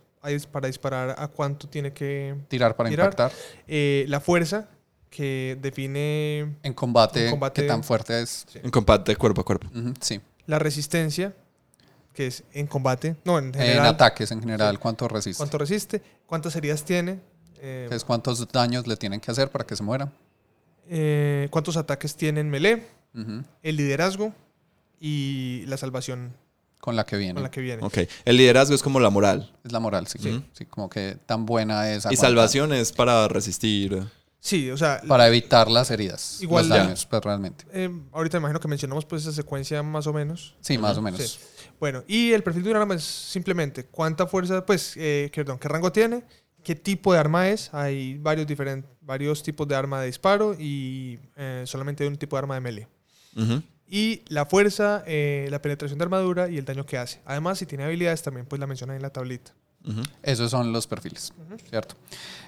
[SPEAKER 2] para disparar a cuánto tiene que
[SPEAKER 1] Tirar para
[SPEAKER 2] Tirar.
[SPEAKER 1] impactar.
[SPEAKER 2] eh, la fuerza, que define
[SPEAKER 1] En combate,
[SPEAKER 2] En combate-
[SPEAKER 1] ¿qué tan fuerte es?
[SPEAKER 3] En combate cuerpo a cuerpo.
[SPEAKER 1] Sí.
[SPEAKER 2] la resistencia, que es en combate, no, en
[SPEAKER 1] En
[SPEAKER 2] general,
[SPEAKER 1] ataques en general, ¿cuánto resiste?
[SPEAKER 2] cuánto resiste, cuántas heridas tiene, eh,
[SPEAKER 1] Es cuántos daños le tienen que hacer para que se muera.
[SPEAKER 2] eh, cuántos ataques tiene en melee, el liderazgo y la salvación
[SPEAKER 1] Con la que viene.
[SPEAKER 2] con la que viene.
[SPEAKER 3] Ok. El liderazgo es como la moral.
[SPEAKER 1] Es la moral, sí.
[SPEAKER 3] Sí.
[SPEAKER 1] Sí, como que tan buena es.
[SPEAKER 3] Y salvación es para resistir.
[SPEAKER 2] Sí, o sea,
[SPEAKER 1] Para evitar las heridas.
[SPEAKER 2] Igual
[SPEAKER 1] los
[SPEAKER 2] ya.
[SPEAKER 1] daños, pues realmente.
[SPEAKER 2] eh, ahorita imagino que mencionamos pues esa secuencia más o menos.
[SPEAKER 1] Sí, más o
[SPEAKER 2] Sí.
[SPEAKER 1] menos.
[SPEAKER 2] Bueno, y el perfil de un arma es simplemente cuánta fuerza, pues, eh, perdón, qué rango tiene, qué tipo de arma es. Hay varios, diferentes, varios tipos de arma de disparo y eh, solamente hay un tipo de arma de melee.
[SPEAKER 3] Ujú.
[SPEAKER 2] Y la fuerza, eh, la penetración de armadura y el daño que hace. Además, si tiene habilidades, también pues la mencionan en la tablita.
[SPEAKER 3] Ujú.
[SPEAKER 1] Esos son los perfiles, ¿cierto?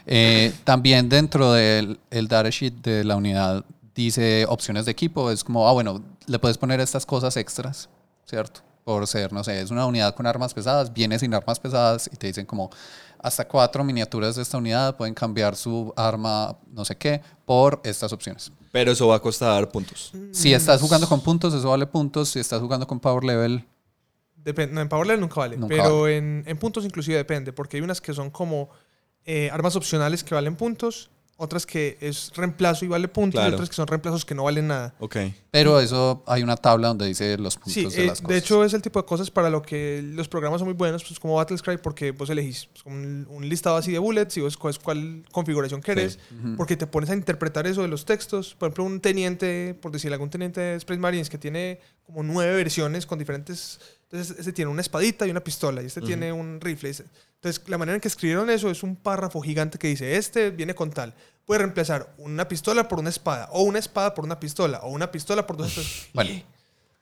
[SPEAKER 1] Eh, también dentro del el datasheet de la unidad dice opciones de equipo. Es como, ah, bueno, le puedes poner estas cosas extras, ¿cierto? Por ser, no sé, es una unidad con armas pesadas, viene sin armas pesadas y te dicen como, hasta cuatro miniaturas de esta unidad pueden cambiar su arma, no sé qué, por estas opciones.
[SPEAKER 3] Pero eso va a costar puntos.
[SPEAKER 1] Si estás jugando con puntos, eso vale puntos. Si estás jugando con power level,
[SPEAKER 2] Depende, no, en Power Level nunca vale,
[SPEAKER 1] Nunca
[SPEAKER 2] pero En, en puntos inclusive depende, porque hay unas que son como eh, armas opcionales que valen puntos, otras que es reemplazo y vale puntos,
[SPEAKER 3] Claro.
[SPEAKER 2] y otras que son reemplazos que no valen nada.
[SPEAKER 3] Ok.
[SPEAKER 1] pero eso hay una tabla donde dice los puntos
[SPEAKER 2] Sí,
[SPEAKER 1] de
[SPEAKER 2] eh,
[SPEAKER 1] las cosas.
[SPEAKER 2] de hecho es el tipo de cosas para lo que los programas son muy buenos, pues como Battlescry, porque vos elegís pues, un, un listado así de bullets y vos escoges cuál configuración querés, porque te pones a interpretar eso de los textos. Por ejemplo, un teniente, por decir algún teniente de Space Marines que tiene como nueve versiones con diferentes... Entonces, ese tiene una espadita y una pistola, y este tiene un rifle. Entonces, la manera en que escribieron eso es un párrafo gigante que dice, este viene con tal. Puede reemplazar una pistola por una espada, o una espada por una pistola, o una pistola por dos espadas.
[SPEAKER 1] Bueno.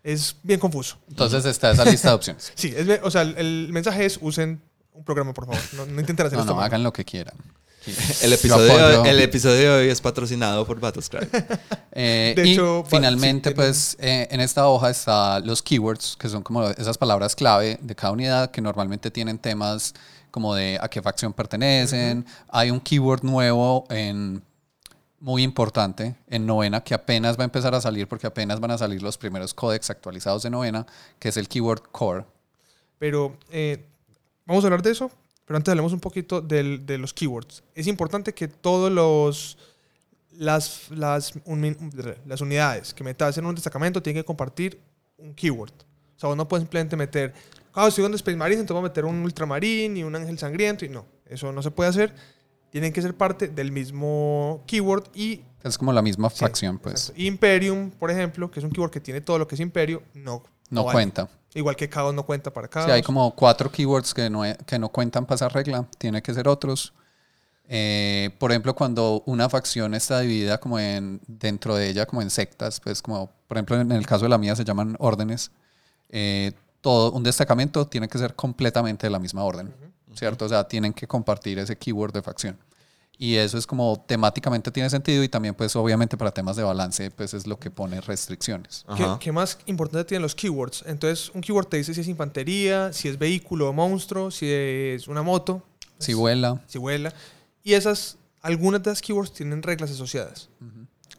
[SPEAKER 2] Es bien confuso.
[SPEAKER 1] Entonces está esa lista de opciones.
[SPEAKER 2] Sí, es o sea, el, el mensaje es usen un programa, por favor. No, no intenten hacer
[SPEAKER 1] No,
[SPEAKER 2] esto.
[SPEAKER 1] no, hagan lo que quieran.
[SPEAKER 3] El episodio, el episodio de hoy es patrocinado por Battlescry.
[SPEAKER 1] Eh,
[SPEAKER 2] De
[SPEAKER 1] y
[SPEAKER 2] hecho,
[SPEAKER 1] finalmente,
[SPEAKER 2] sí,
[SPEAKER 1] pues eh, en esta hoja está los keywords, que son como esas palabras clave de cada unidad que normalmente tienen temas como de a qué facción pertenecen. Hay un keyword nuevo en muy importante en novena que apenas va a empezar a salir porque apenas van a salir los primeros códex actualizados de novena, que es el keyword core.
[SPEAKER 2] Pero eh, vamos a hablar de eso. Pero antes hablemos un poquito del- de los keywords. Es importante que todos los las, las, un- las unidades que metas en un destacamento tienen que compartir un keyword. O sea, vos no puedes simplemente meter, ah, estoy jugando Space Marines, entonces voy a meter un Ultramarín y un Ángel Sangriento. Y no, eso no se puede hacer. Tienen que ser parte del mismo keyword y
[SPEAKER 1] Es como la misma
[SPEAKER 2] Sí,
[SPEAKER 1] facción, pues.
[SPEAKER 2] Exacto. Imperium, por ejemplo, que es un keyword que tiene todo lo que es Imperio, no,
[SPEAKER 1] No cuenta.
[SPEAKER 2] Igual que Chaos no cuenta para Chaos.
[SPEAKER 1] Si hay como cuatro keywords que no, que no cuentan para esa regla, tiene que ser otros. Eh, por ejemplo, cuando una facción está dividida como en dentro de ella como en sectas, pues como por ejemplo en el caso de la mía se llaman órdenes. eh, todo un destacamento tiene que ser completamente de la misma orden, ¿cierto? O sea, tienen que compartir ese keyword de facción. Y eso es como temáticamente tiene sentido y también pues obviamente para temas de balance pues es lo que pone restricciones.
[SPEAKER 2] ¿Qué, más importante tienen los keywords? Entonces, un keyword te dice si es infantería, si es vehículo o monstruo, si es una moto,
[SPEAKER 1] Si vuela,
[SPEAKER 2] si vuela. Y esas, algunas de las keywords tienen reglas asociadas.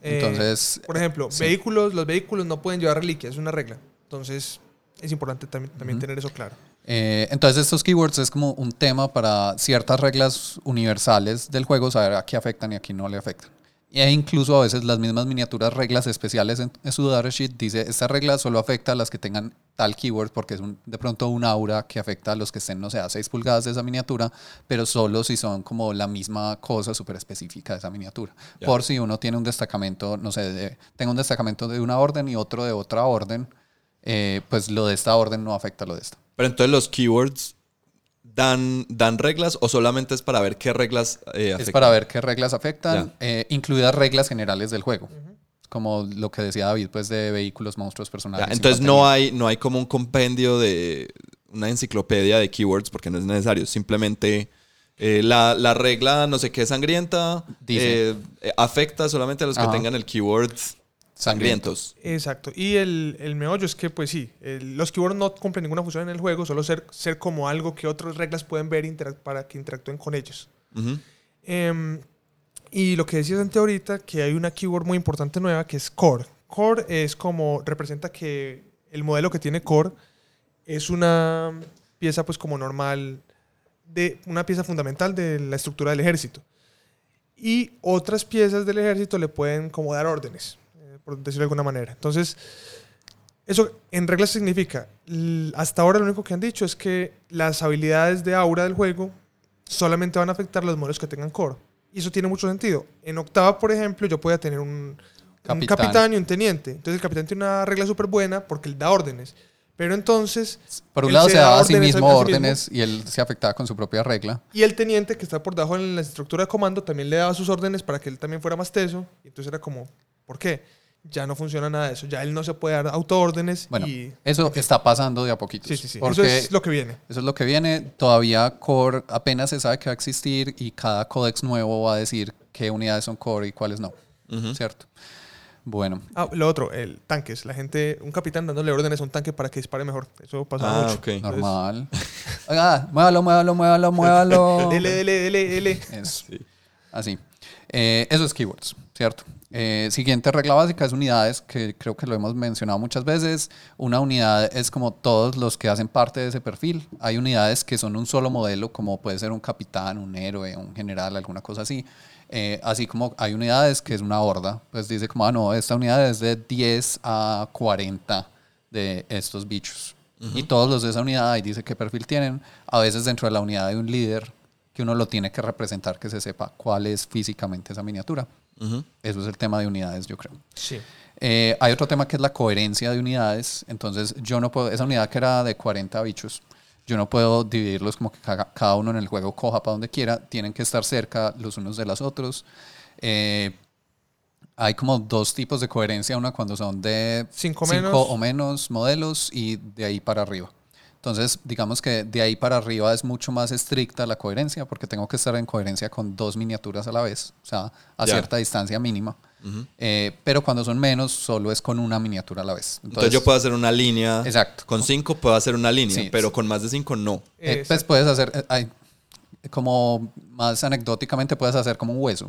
[SPEAKER 2] Eh,
[SPEAKER 1] entonces
[SPEAKER 2] por ejemplo,
[SPEAKER 1] sí.
[SPEAKER 2] vehículos, los vehículos no pueden llevar reliquias, es una regla. Entonces, es importante también, también tener eso claro.
[SPEAKER 1] Eh, entonces estos keywords es como un tema para ciertas reglas universales del juego, saber a qué afectan y a qué no le afectan. E incluso a veces las mismas miniaturas reglas especiales en, en su datasheet dice, esta regla solo afecta a las que tengan tal keyword porque es un- de pronto un aura que afecta a los que estén, no sé, a 6 pulgadas de esa miniatura, pero solo si son como la misma cosa súper específica de esa miniatura. Por si uno tiene un destacamento, no sé, de, tengo un destacamento de una orden y otro de otra orden, eh, pues lo de esta orden no afecta a lo de esta.
[SPEAKER 3] Pero entonces los keywords dan, dan reglas o solamente es para ver qué reglas eh, afectan.
[SPEAKER 1] Es para ver qué reglas afectan, eh, incluidas reglas generales del juego. Como lo que decía David, pues de vehículos, monstruos,
[SPEAKER 3] Ya,
[SPEAKER 1] personajes.
[SPEAKER 3] entonces no hay, no hay como un compendio de una enciclopedia de keywords porque no es necesario. Simplemente eh, la, la regla no sé qué sangrienta
[SPEAKER 1] Dice.
[SPEAKER 3] eh, afecta solamente a los que tengan el keyword. Sangrientos.
[SPEAKER 2] Exacto. Y el, el meollo es que, pues sí, el- los keywords no cumplen ninguna función en el juego, solo ser, ser como algo que otras reglas pueden ver para que interactúen con ellos. Em, y lo que decías antes ahorita, que hay una keyword muy importante nueva que es core. Core es como, representa que el modelo que tiene core es una pieza pues como normal, de una pieza fundamental de la estructura del ejército. Y otras piezas del ejército le pueden como dar órdenes, por decirlo de alguna manera. Entonces, eso en reglas significa, hasta ahora lo único que han dicho es que las habilidades de aura del juego solamente van a afectar los modelos que tengan core. Y eso tiene mucho sentido. En octava, por ejemplo, yo podía tener un, un
[SPEAKER 1] Capitán.
[SPEAKER 2] capitán y un teniente. Entonces el capitán tiene una regla súper buena porque él da órdenes. Pero entonces,
[SPEAKER 1] Por un lado
[SPEAKER 2] se
[SPEAKER 1] se
[SPEAKER 2] da
[SPEAKER 1] daba a sí
[SPEAKER 2] órdenes
[SPEAKER 1] mismo
[SPEAKER 2] a sí
[SPEAKER 1] órdenes y él se afectaba con su propia regla.
[SPEAKER 2] y el teniente que está por debajo en la estructura de comando también le daba sus órdenes para que él también fuera más teso. Entonces era como, ¿por qué? Ya no funciona nada de eso. Ya él no se puede dar autoórdenes.
[SPEAKER 1] Bueno,
[SPEAKER 2] y,
[SPEAKER 1] eso está pasando de a poquitos.
[SPEAKER 2] sí, sí, sí.
[SPEAKER 1] Porque
[SPEAKER 2] Eso es lo que viene.
[SPEAKER 1] Eso es lo que viene. Todavía core apenas se sabe que va a existir y cada códex nuevo va a decir qué unidades son core y cuáles no. ¿Cierto? Bueno,
[SPEAKER 2] Ah, lo otro, el tanques. La gente, un capitán dándole órdenes a un tanque para que dispare mejor. Eso pasaba
[SPEAKER 3] Ah,
[SPEAKER 2] mucho.
[SPEAKER 3] ok.
[SPEAKER 1] normal. Oiga, muévalo, muévalo, muévalo, muévalo.
[SPEAKER 2] Dele, dele, dele, dele.
[SPEAKER 1] Eso.
[SPEAKER 3] Sí.
[SPEAKER 1] Así. Eh, eso es keywords, ¿cierto? Eh, siguiente regla básica es unidades, que creo que lo hemos mencionado muchas veces. Una unidad es como todos los que hacen parte de ese perfil. Hay unidades que son un solo modelo, como puede ser un capitán, un héroe, un general, alguna cosa así. Eh, así como hay unidades que es una horda, pues dice como, ah, no, esta unidad es de 10 a 40 de estos bichos. Y todos los de esa unidad ahí dice qué perfil tienen. A veces dentro de la unidad hay un líder que uno lo tiene que representar, que se sepa cuál es físicamente esa miniatura. Eso es el tema de unidades, yo creo.
[SPEAKER 2] Sí.
[SPEAKER 1] Eh, hay otro tema que es la coherencia de unidades. Entonces, yo no puedo, esa unidad que era de 40 bichos, yo no puedo dividirlos como que cada, cada uno en el juego coja para donde quiera. Tienen que estar cerca los unos de los otros. Eh, hay como dos tipos de coherencia, una cuando son de
[SPEAKER 2] Cinco
[SPEAKER 1] cinco
[SPEAKER 2] menos.
[SPEAKER 1] o menos modelos y de ahí para arriba. Entonces, digamos que de ahí para arriba es mucho más estricta la coherencia porque tengo que estar en coherencia con dos miniaturas a la vez, o sea, a
[SPEAKER 3] Ya.
[SPEAKER 1] cierta distancia mínima. Eh, pero cuando son menos, solo es con una miniatura a la vez.
[SPEAKER 3] Entonces, yo puedo hacer una línea.
[SPEAKER 1] Exacto.
[SPEAKER 3] Con cinco puedo hacer una línea,
[SPEAKER 1] Sí.
[SPEAKER 3] pero con más de cinco no.
[SPEAKER 1] Eh, pues puedes hacer, eh, hay- como más anecdóticamente, puedes hacer como un hueso,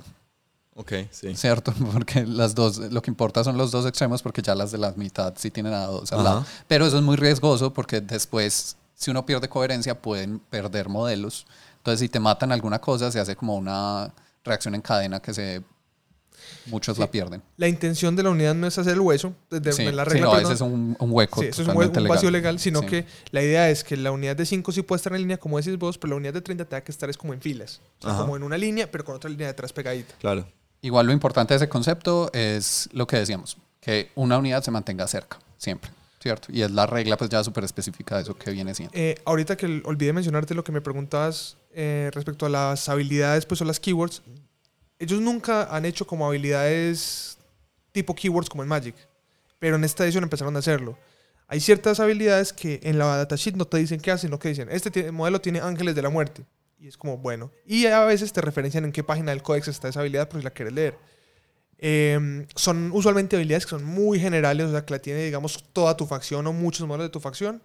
[SPEAKER 3] Ok, sí.
[SPEAKER 1] ¿cierto? Porque las dos, lo que importa son los dos extremos, porque ya las de la mitad sí tienen a dos al lado. Pero eso es muy riesgoso porque después, si uno pierde coherencia, pueden perder modelos. Entonces, si te matan alguna cosa, se hace como una reacción en cadena que se muchos la pierden.
[SPEAKER 2] La intención de la unidad no es hacer el hueso, desde
[SPEAKER 1] Sí,
[SPEAKER 2] la
[SPEAKER 1] sí,
[SPEAKER 2] regla,
[SPEAKER 1] no,
[SPEAKER 2] perdón.
[SPEAKER 1] ese es un, un hueco.
[SPEAKER 2] Sí, eso es un, un vacío legal,
[SPEAKER 1] legal,
[SPEAKER 2] sino
[SPEAKER 1] Sí.
[SPEAKER 2] que la idea es que la unidad de 5 sí puede estar en línea, como decís vos, pero la unidad de 30 tenga que estar es como en filas. O sea, como en una línea, pero con otra línea detrás pegadita.
[SPEAKER 3] Claro.
[SPEAKER 1] Igual lo importante de ese concepto es lo que decíamos, que una unidad se mantenga cerca, siempre, ¿cierto? Y es la regla pues ya súper específica de eso que viene siendo.
[SPEAKER 2] Eh, ahorita que olvidé mencionarte lo que me preguntabas eh, respecto a las habilidades, pues o las keywords, ellos nunca han hecho como habilidades tipo keywords como en Magic, pero en esta edición empezaron a hacerlo. Hay ciertas habilidades que en la datasheet no te dicen qué hacen, sino que dicen, este modelo tiene ángeles de la muerte. Y es como, bueno. Y a veces te referencian en qué página del códex está esa habilidad por si la quieres leer. Eh, son usualmente habilidades que son muy generales, o sea, que la tiene, digamos, toda tu facción o muchos modelos de tu facción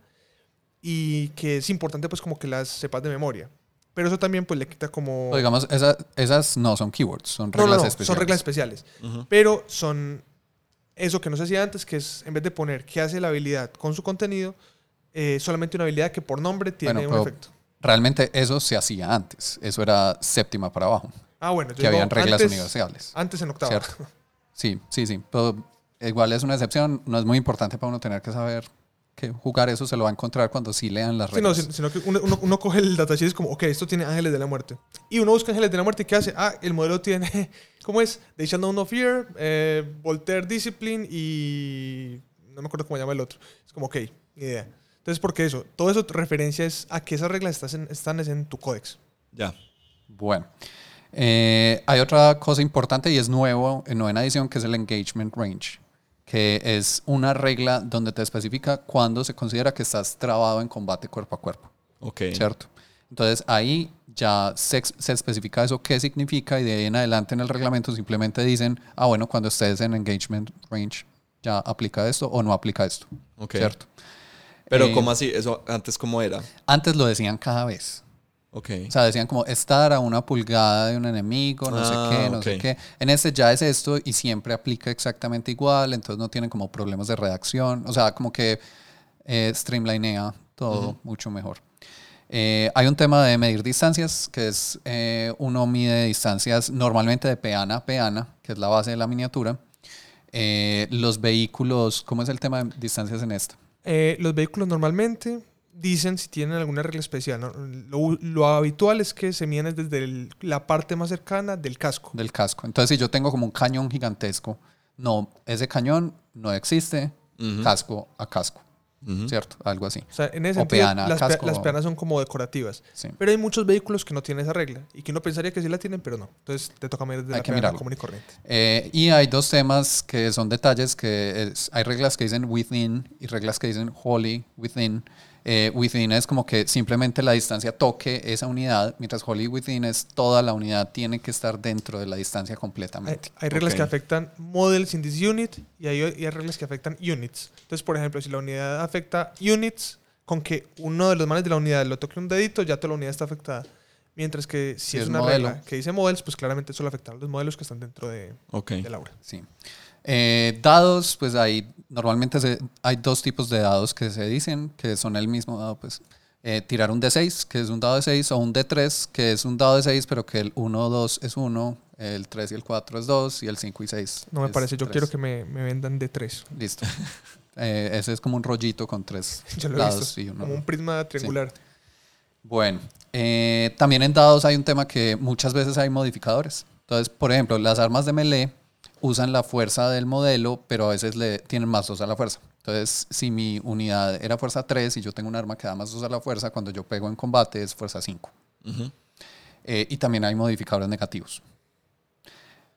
[SPEAKER 2] y que es importante pues como que las sepas de memoria. Pero eso también pues le quita como...
[SPEAKER 1] O digamos, esa- esas no son keywords, son reglas
[SPEAKER 2] no, no,
[SPEAKER 1] especiales.
[SPEAKER 2] son reglas especiales.
[SPEAKER 3] Ujú.
[SPEAKER 2] Pero son eso que no se hacía antes, que es en vez de poner qué hace la habilidad con su contenido, eh, solamente una habilidad que por nombre tiene
[SPEAKER 1] Bueno,
[SPEAKER 2] un
[SPEAKER 1] pero
[SPEAKER 2] efecto.
[SPEAKER 1] Realmente eso se hacía antes, eso era séptima para abajo,
[SPEAKER 2] Ah, bueno.
[SPEAKER 1] que habían reglas
[SPEAKER 2] antes,
[SPEAKER 1] universales.
[SPEAKER 2] Antes en octava.
[SPEAKER 1] ¿Cierto? Sí, sí, sí, pero igual es una excepción, no es muy importante para uno tener que saber que jugar eso se lo va a encontrar cuando sí lean las
[SPEAKER 2] Sí, no,
[SPEAKER 1] reglas.
[SPEAKER 2] sin- sino que uno, uno- uno coge el datasheet y es como, ok, esto tiene ángeles de la muerte. Y uno busca ángeles de la muerte y ¿qué hace? Ah, el modelo tiene, ¿cómo es? The Shadow No Fear, eh, Voltaire Discipline y... No me acuerdo cómo llama el otro. Es como, ok, ni idea. Entonces, ¿por qué eso? Todo eso referencia es a que esas reglas estás en- están es en tu códex.
[SPEAKER 3] Ya.
[SPEAKER 1] Bueno, eh, hay otra cosa importante y es nuevo en novena edición que es el engagement range, que es una regla donde te especifica cuándo se considera que estás trabado en combate cuerpo a cuerpo,
[SPEAKER 3] Ok.
[SPEAKER 1] ¿cierto? Entonces ahí ya se, se especifica eso qué significa y de ahí en adelante en el reglamento simplemente dicen, ah bueno, cuando estés en engagement range ya aplica esto o no aplica esto,
[SPEAKER 3] Ok.
[SPEAKER 1] ¿cierto?
[SPEAKER 3] Pero
[SPEAKER 1] Eh,
[SPEAKER 3] ¿cómo así? ¿Eso antes cómo era?
[SPEAKER 1] Antes lo decían cada vez.
[SPEAKER 3] Ok.
[SPEAKER 1] O sea, decían como estar a una pulgada de un enemigo, no
[SPEAKER 3] Ah,
[SPEAKER 1] sé qué, no sé qué. En este ya es esto y siempre aplica exactamente igual, entonces no tienen como problemas de redacción. O sea, como que eh, streamlinea todo mucho mejor. Eh, hay un tema de medir distancias, que es eh, uno mide distancias normalmente de peana a peana, que es la base de la miniatura. Los vehículos, ¿cómo es el tema de distancias en esta?
[SPEAKER 2] Eh, los vehículos normalmente dicen si tienen alguna regla especial. ¿no? Lo, lo habitual es que se miden desde el- la parte más cercana del casco.
[SPEAKER 1] del casco. Entonces, si yo tengo como un cañón gigantesco, no, ese cañón no existe, casco a casco. ¿Cierto? Algo así.
[SPEAKER 2] O sea, en ese
[SPEAKER 1] O
[SPEAKER 2] sentido,
[SPEAKER 1] peana,
[SPEAKER 2] las, pe-
[SPEAKER 1] casco.
[SPEAKER 2] las peanas son como decorativas.
[SPEAKER 1] Sí.
[SPEAKER 2] Pero hay muchos vehículos que no tienen esa regla y que uno pensaría que sí la tienen, pero no. Entonces te toca medir de
[SPEAKER 1] Hay
[SPEAKER 2] la peana común y corriente.
[SPEAKER 1] Eh, y hay dos temas que son detalles que es- hay reglas que dicen within y reglas que dicen wholly within. Eh, within es como que simplemente la distancia toque esa unidad, mientras wholly within es toda la unidad tiene que estar dentro de la distancia completamente.
[SPEAKER 2] hay reglas que afectan models in this unit y hay, y hay reglas que afectan units. Entonces, por ejemplo, si la unidad afecta units, con que uno de los manes de la unidad lo toque un dedito, ya toda la unidad está afectada. Mientras que si,
[SPEAKER 1] Si
[SPEAKER 2] es,
[SPEAKER 1] es
[SPEAKER 2] una
[SPEAKER 1] modelo.
[SPEAKER 2] regla que dice models, pues claramente solo afectan a los modelos que están dentro de,
[SPEAKER 3] Ok.
[SPEAKER 2] del aura.
[SPEAKER 1] Sí. Eh, dados, pues hay normalmente se- hay dos tipos de dados que se dicen que son el mismo dado, pues eh, tirar un D6, que es un dado de 6, o un D3, que es un dado de 6, pero que el 1 o 2 es 1, el 3 y el 4 es 2, y el 5 y 6
[SPEAKER 2] No me parece, yo
[SPEAKER 1] 3.
[SPEAKER 2] quiero que me, me vendan de tres.
[SPEAKER 1] Listo. Eh, ese es como un rollito con tres
[SPEAKER 2] Yo lo he
[SPEAKER 1] lados
[SPEAKER 2] visto.
[SPEAKER 1] y uno.
[SPEAKER 2] Como un prisma triangular.
[SPEAKER 1] Bueno, eh, también en dados hay un tema que muchas veces hay modificadores. Entonces, por ejemplo, las armas de melee usan la fuerza del modelo, pero a veces le tienen más 2 a la fuerza. Entonces, si mi unidad era fuerza 3 y yo tengo un arma que da más 2 a la fuerza, cuando yo pego en combate es fuerza 5.
[SPEAKER 3] Ujú.
[SPEAKER 1] Eh, y también hay modificadores negativos.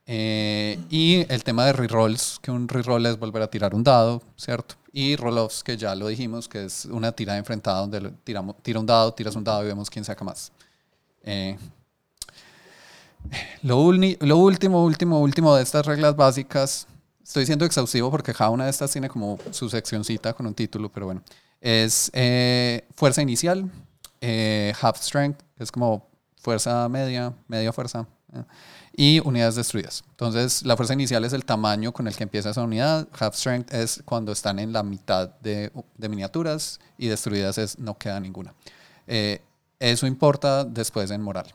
[SPEAKER 1] Eh, y el tema de rerolls, que un reroll es volver a tirar un dado, ¿cierto? Y roll-offs, que ya lo dijimos, que es una tirada enfrentada donde tiramos, tira un dado, tiras un dado y vemos quién saca más. Eh, lo, uni- lo último, último, último de estas reglas básicas, estoy siendo exhaustivo porque cada una de estas tiene como su seccioncita con un título, pero bueno, es eh, fuerza inicial, eh, half strength, es como fuerza media, media fuerza, eh, y unidades destruidas. Entonces, la fuerza inicial es el tamaño con el que empieza esa unidad, half strength es cuando están en la mitad de, de miniaturas y destruidas es no queda ninguna. Eh, eso importa después en moral.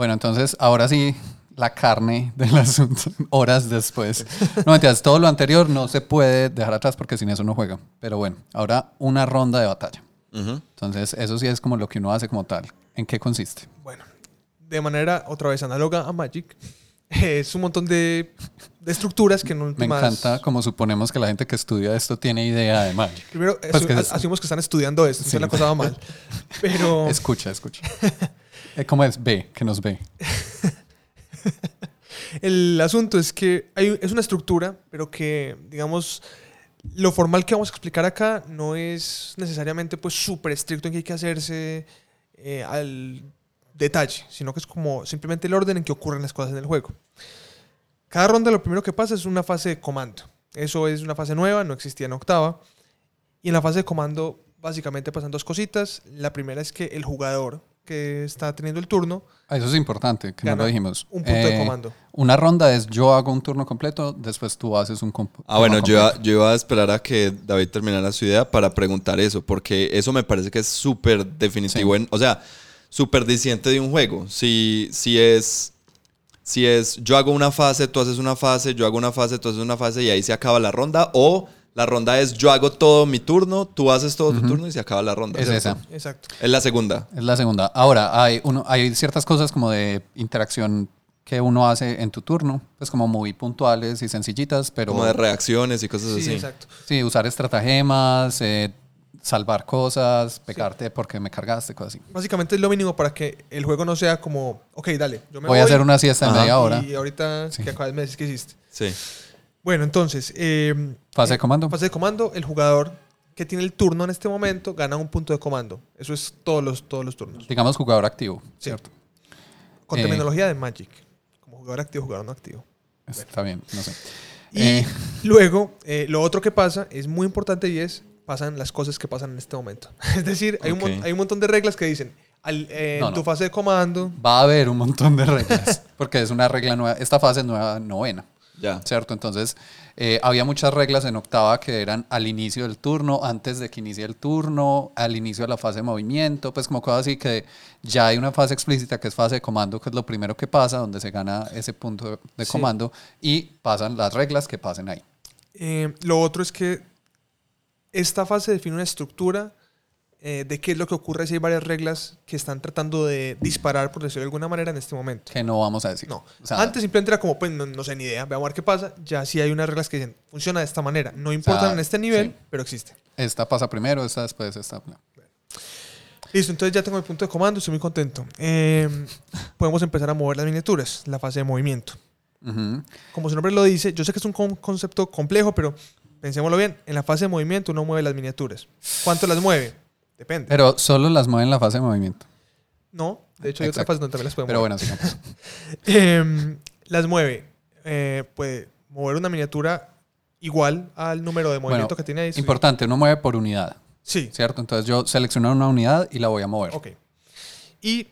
[SPEAKER 1] Bueno, entonces ahora sí, la carne del asunto, horas después. No mentiras, todo lo anterior no se puede dejar atrás porque sin eso no juega. Pero bueno, ahora una ronda de batalla. Entonces, eso sí es como lo que uno hace como tal. ¿En qué consiste?
[SPEAKER 2] Bueno, de manera otra vez análoga a Magic, es un montón de, de estructuras que en
[SPEAKER 1] Me
[SPEAKER 2] últimas...
[SPEAKER 1] encanta como suponemos que la gente que estudia esto tiene idea de Magic.
[SPEAKER 2] Primero,
[SPEAKER 1] Pues que es-
[SPEAKER 2] asumimos que están estudiando esto, entonces
[SPEAKER 1] Sí.
[SPEAKER 2] la cosa va mal. Pero
[SPEAKER 1] Escucha, escucha. Eh, ¿Cómo es? Ve, que nos ve.
[SPEAKER 2] el asunto es que hay, es una estructura, pero que, digamos, lo formal que vamos a explicar acá no es necesariamente pues súper estricto en que hay que hacerse eh, al detalle, sino que es como simplemente el orden en que ocurren las cosas en el juego. Cada ronda lo primero que pasa es una fase de comando. Eso es una fase nueva, no existía en octava. Y en la fase de comando básicamente pasan dos cositas. La primera es que el jugador que está teniendo el turno
[SPEAKER 1] Ah, Eso es importante, que no lo dijimos.
[SPEAKER 2] un punto de
[SPEAKER 1] Eh,
[SPEAKER 2] comando.
[SPEAKER 1] Una ronda es yo hago un turno completo, después tú haces un comp-
[SPEAKER 3] Ah, bueno, yo yo iba a esperar a que David terminara su idea para preguntar eso, porque eso me parece que es súper definitivo,
[SPEAKER 1] Sí.
[SPEAKER 3] en, o sea, súper diciente de un juego. Si, si es, si es, yo hago una fase, tú haces una fase, yo hago una fase, tú haces una fase y ahí se acaba la ronda, o la ronda es yo hago todo mi turno, tú haces todo tu turno y se acaba la ronda.
[SPEAKER 1] Es esa.
[SPEAKER 2] Exacto.
[SPEAKER 3] Es la segunda.
[SPEAKER 1] Es la segunda. Ahora, hay, uno, hay ciertas cosas como de interacción que uno hace en tu turno, pues como muy puntuales y sencillitas, pero
[SPEAKER 3] Como de reacciones y cosas
[SPEAKER 2] Sí,
[SPEAKER 3] así.
[SPEAKER 2] exacto.
[SPEAKER 1] sí, usar estratagemas, eh, salvar cosas, pegarte porque me cargaste, cosas así.
[SPEAKER 2] Básicamente es lo mínimo para que el juego no sea como, ok, dale, yo me
[SPEAKER 1] Voy a hacer una siesta en media hora.
[SPEAKER 2] Y ahorita
[SPEAKER 1] Sí.
[SPEAKER 2] que acabas me decís que hiciste.
[SPEAKER 3] Sí.
[SPEAKER 2] Bueno, entonces, eh,
[SPEAKER 1] Fase de
[SPEAKER 2] eh,
[SPEAKER 1] comando.
[SPEAKER 2] Fase de comando, el jugador que tiene el turno en este momento gana un punto de comando. Eso es todos los, todos los turnos.
[SPEAKER 1] Digamos jugador activo,
[SPEAKER 2] Sí.
[SPEAKER 1] ¿cierto?
[SPEAKER 2] Con
[SPEAKER 1] Eh.
[SPEAKER 2] terminología de Magic. Como jugador activo, jugador no activo.
[SPEAKER 1] Está bien, no sé.
[SPEAKER 2] Y
[SPEAKER 1] Eh.
[SPEAKER 2] luego, lo otro que pasa es muy importante y es, pasan las cosas que pasan en este momento. Es decir, hay, un, hay un montón de reglas que dicen, al, eh,
[SPEAKER 1] No,
[SPEAKER 2] en tu
[SPEAKER 1] no.
[SPEAKER 2] fase de comando,
[SPEAKER 1] Va a haber un montón de reglas, porque es una regla nueva. Esta fase es nueva, novena.
[SPEAKER 3] Ya.
[SPEAKER 1] ¿cierto? Entonces, eh, había muchas reglas en octava que eran al inicio del turno, antes de que inicie el turno, al inicio de la fase de movimiento, pues como cosas así que ya hay una fase explícita que es fase de comando, que es lo primero que pasa, donde se gana ese punto de, de
[SPEAKER 2] Sí.
[SPEAKER 1] comando y pasan las reglas que pasen ahí.
[SPEAKER 2] Eh, lo otro es que esta fase define una estructura eh, de qué es lo que ocurre si hay varias reglas que están tratando de disparar, por decirlo de alguna manera, en este momento.
[SPEAKER 1] Que no vamos a decir.
[SPEAKER 2] No.
[SPEAKER 1] O sea,
[SPEAKER 2] Antes simplemente era como, pues no, no sé ni idea, veamos a ver qué pasa. Ya sí hay unas reglas que dicen, funciona de esta manera. No importan en este nivel,
[SPEAKER 1] sí.
[SPEAKER 2] pero existe.
[SPEAKER 1] esta pasa primero, esta después, esta. no.
[SPEAKER 2] Listo, entonces ya tengo mi punto de comando, estoy muy contento. Eh, podemos empezar a mover las miniaturas, la fase de movimiento. Como su nombre lo dice, yo sé que es un con- concepto complejo, pero pensémoslo bien. En la fase de movimiento uno mueve las miniaturas. ¿Cuánto las mueve? Depende.
[SPEAKER 1] Pero solo las mueve en la fase de movimiento.
[SPEAKER 2] no, de hecho hay
[SPEAKER 1] Exacto.
[SPEAKER 2] fases donde también las
[SPEAKER 1] Pero
[SPEAKER 2] mover.
[SPEAKER 1] bueno, sigamos.
[SPEAKER 2] Em, las mueve. Eh, puede mover una miniatura igual al número de movimiento
[SPEAKER 1] Bueno,
[SPEAKER 2] que tiene ahí.
[SPEAKER 1] Importante, uno mueve por unidad,
[SPEAKER 2] Sí,
[SPEAKER 1] ¿cierto? Entonces yo selecciono una unidad y la voy a mover.
[SPEAKER 2] ok. Y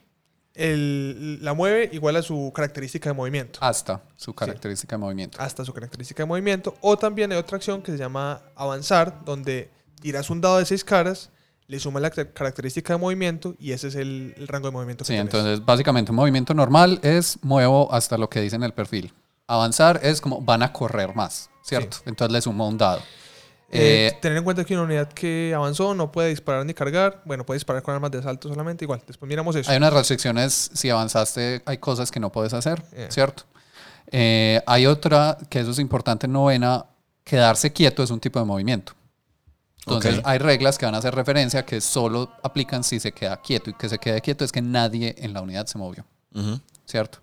[SPEAKER 2] el- la mueve igual a su característica de movimiento.
[SPEAKER 1] Hasta su característica de movimiento.
[SPEAKER 2] hasta su característica de movimiento. O también hay otra acción que se llama avanzar, donde tiras un dado de seis caras, le sumas la car- característica de movimiento y ese es el, el rango de movimiento que
[SPEAKER 1] Sí, entonces básicamente un movimiento normal es muevo hasta lo que dice en el perfil. Avanzar es como van a correr más, ¿cierto? Entonces le sumo un dado.
[SPEAKER 2] Eh,
[SPEAKER 1] Eh,
[SPEAKER 2] tener en cuenta que una unidad que avanzó no puede disparar ni cargar. Bueno, puede disparar con armas de asalto solamente. Igual, después miramos eso.
[SPEAKER 1] hay unas restricciones, si avanzaste hay cosas que no puedes hacer,
[SPEAKER 2] Eh.
[SPEAKER 1] ¿cierto? Eh, hay otra, que eso es importante en novena, quedarse quieto es un tipo de movimiento. Entonces
[SPEAKER 3] Ok.
[SPEAKER 1] hay reglas que van a hacer referencia que solo aplican si se queda quieto y que se quede quieto es que nadie en la unidad se movió.
[SPEAKER 3] Ujú.
[SPEAKER 1] ¿cierto?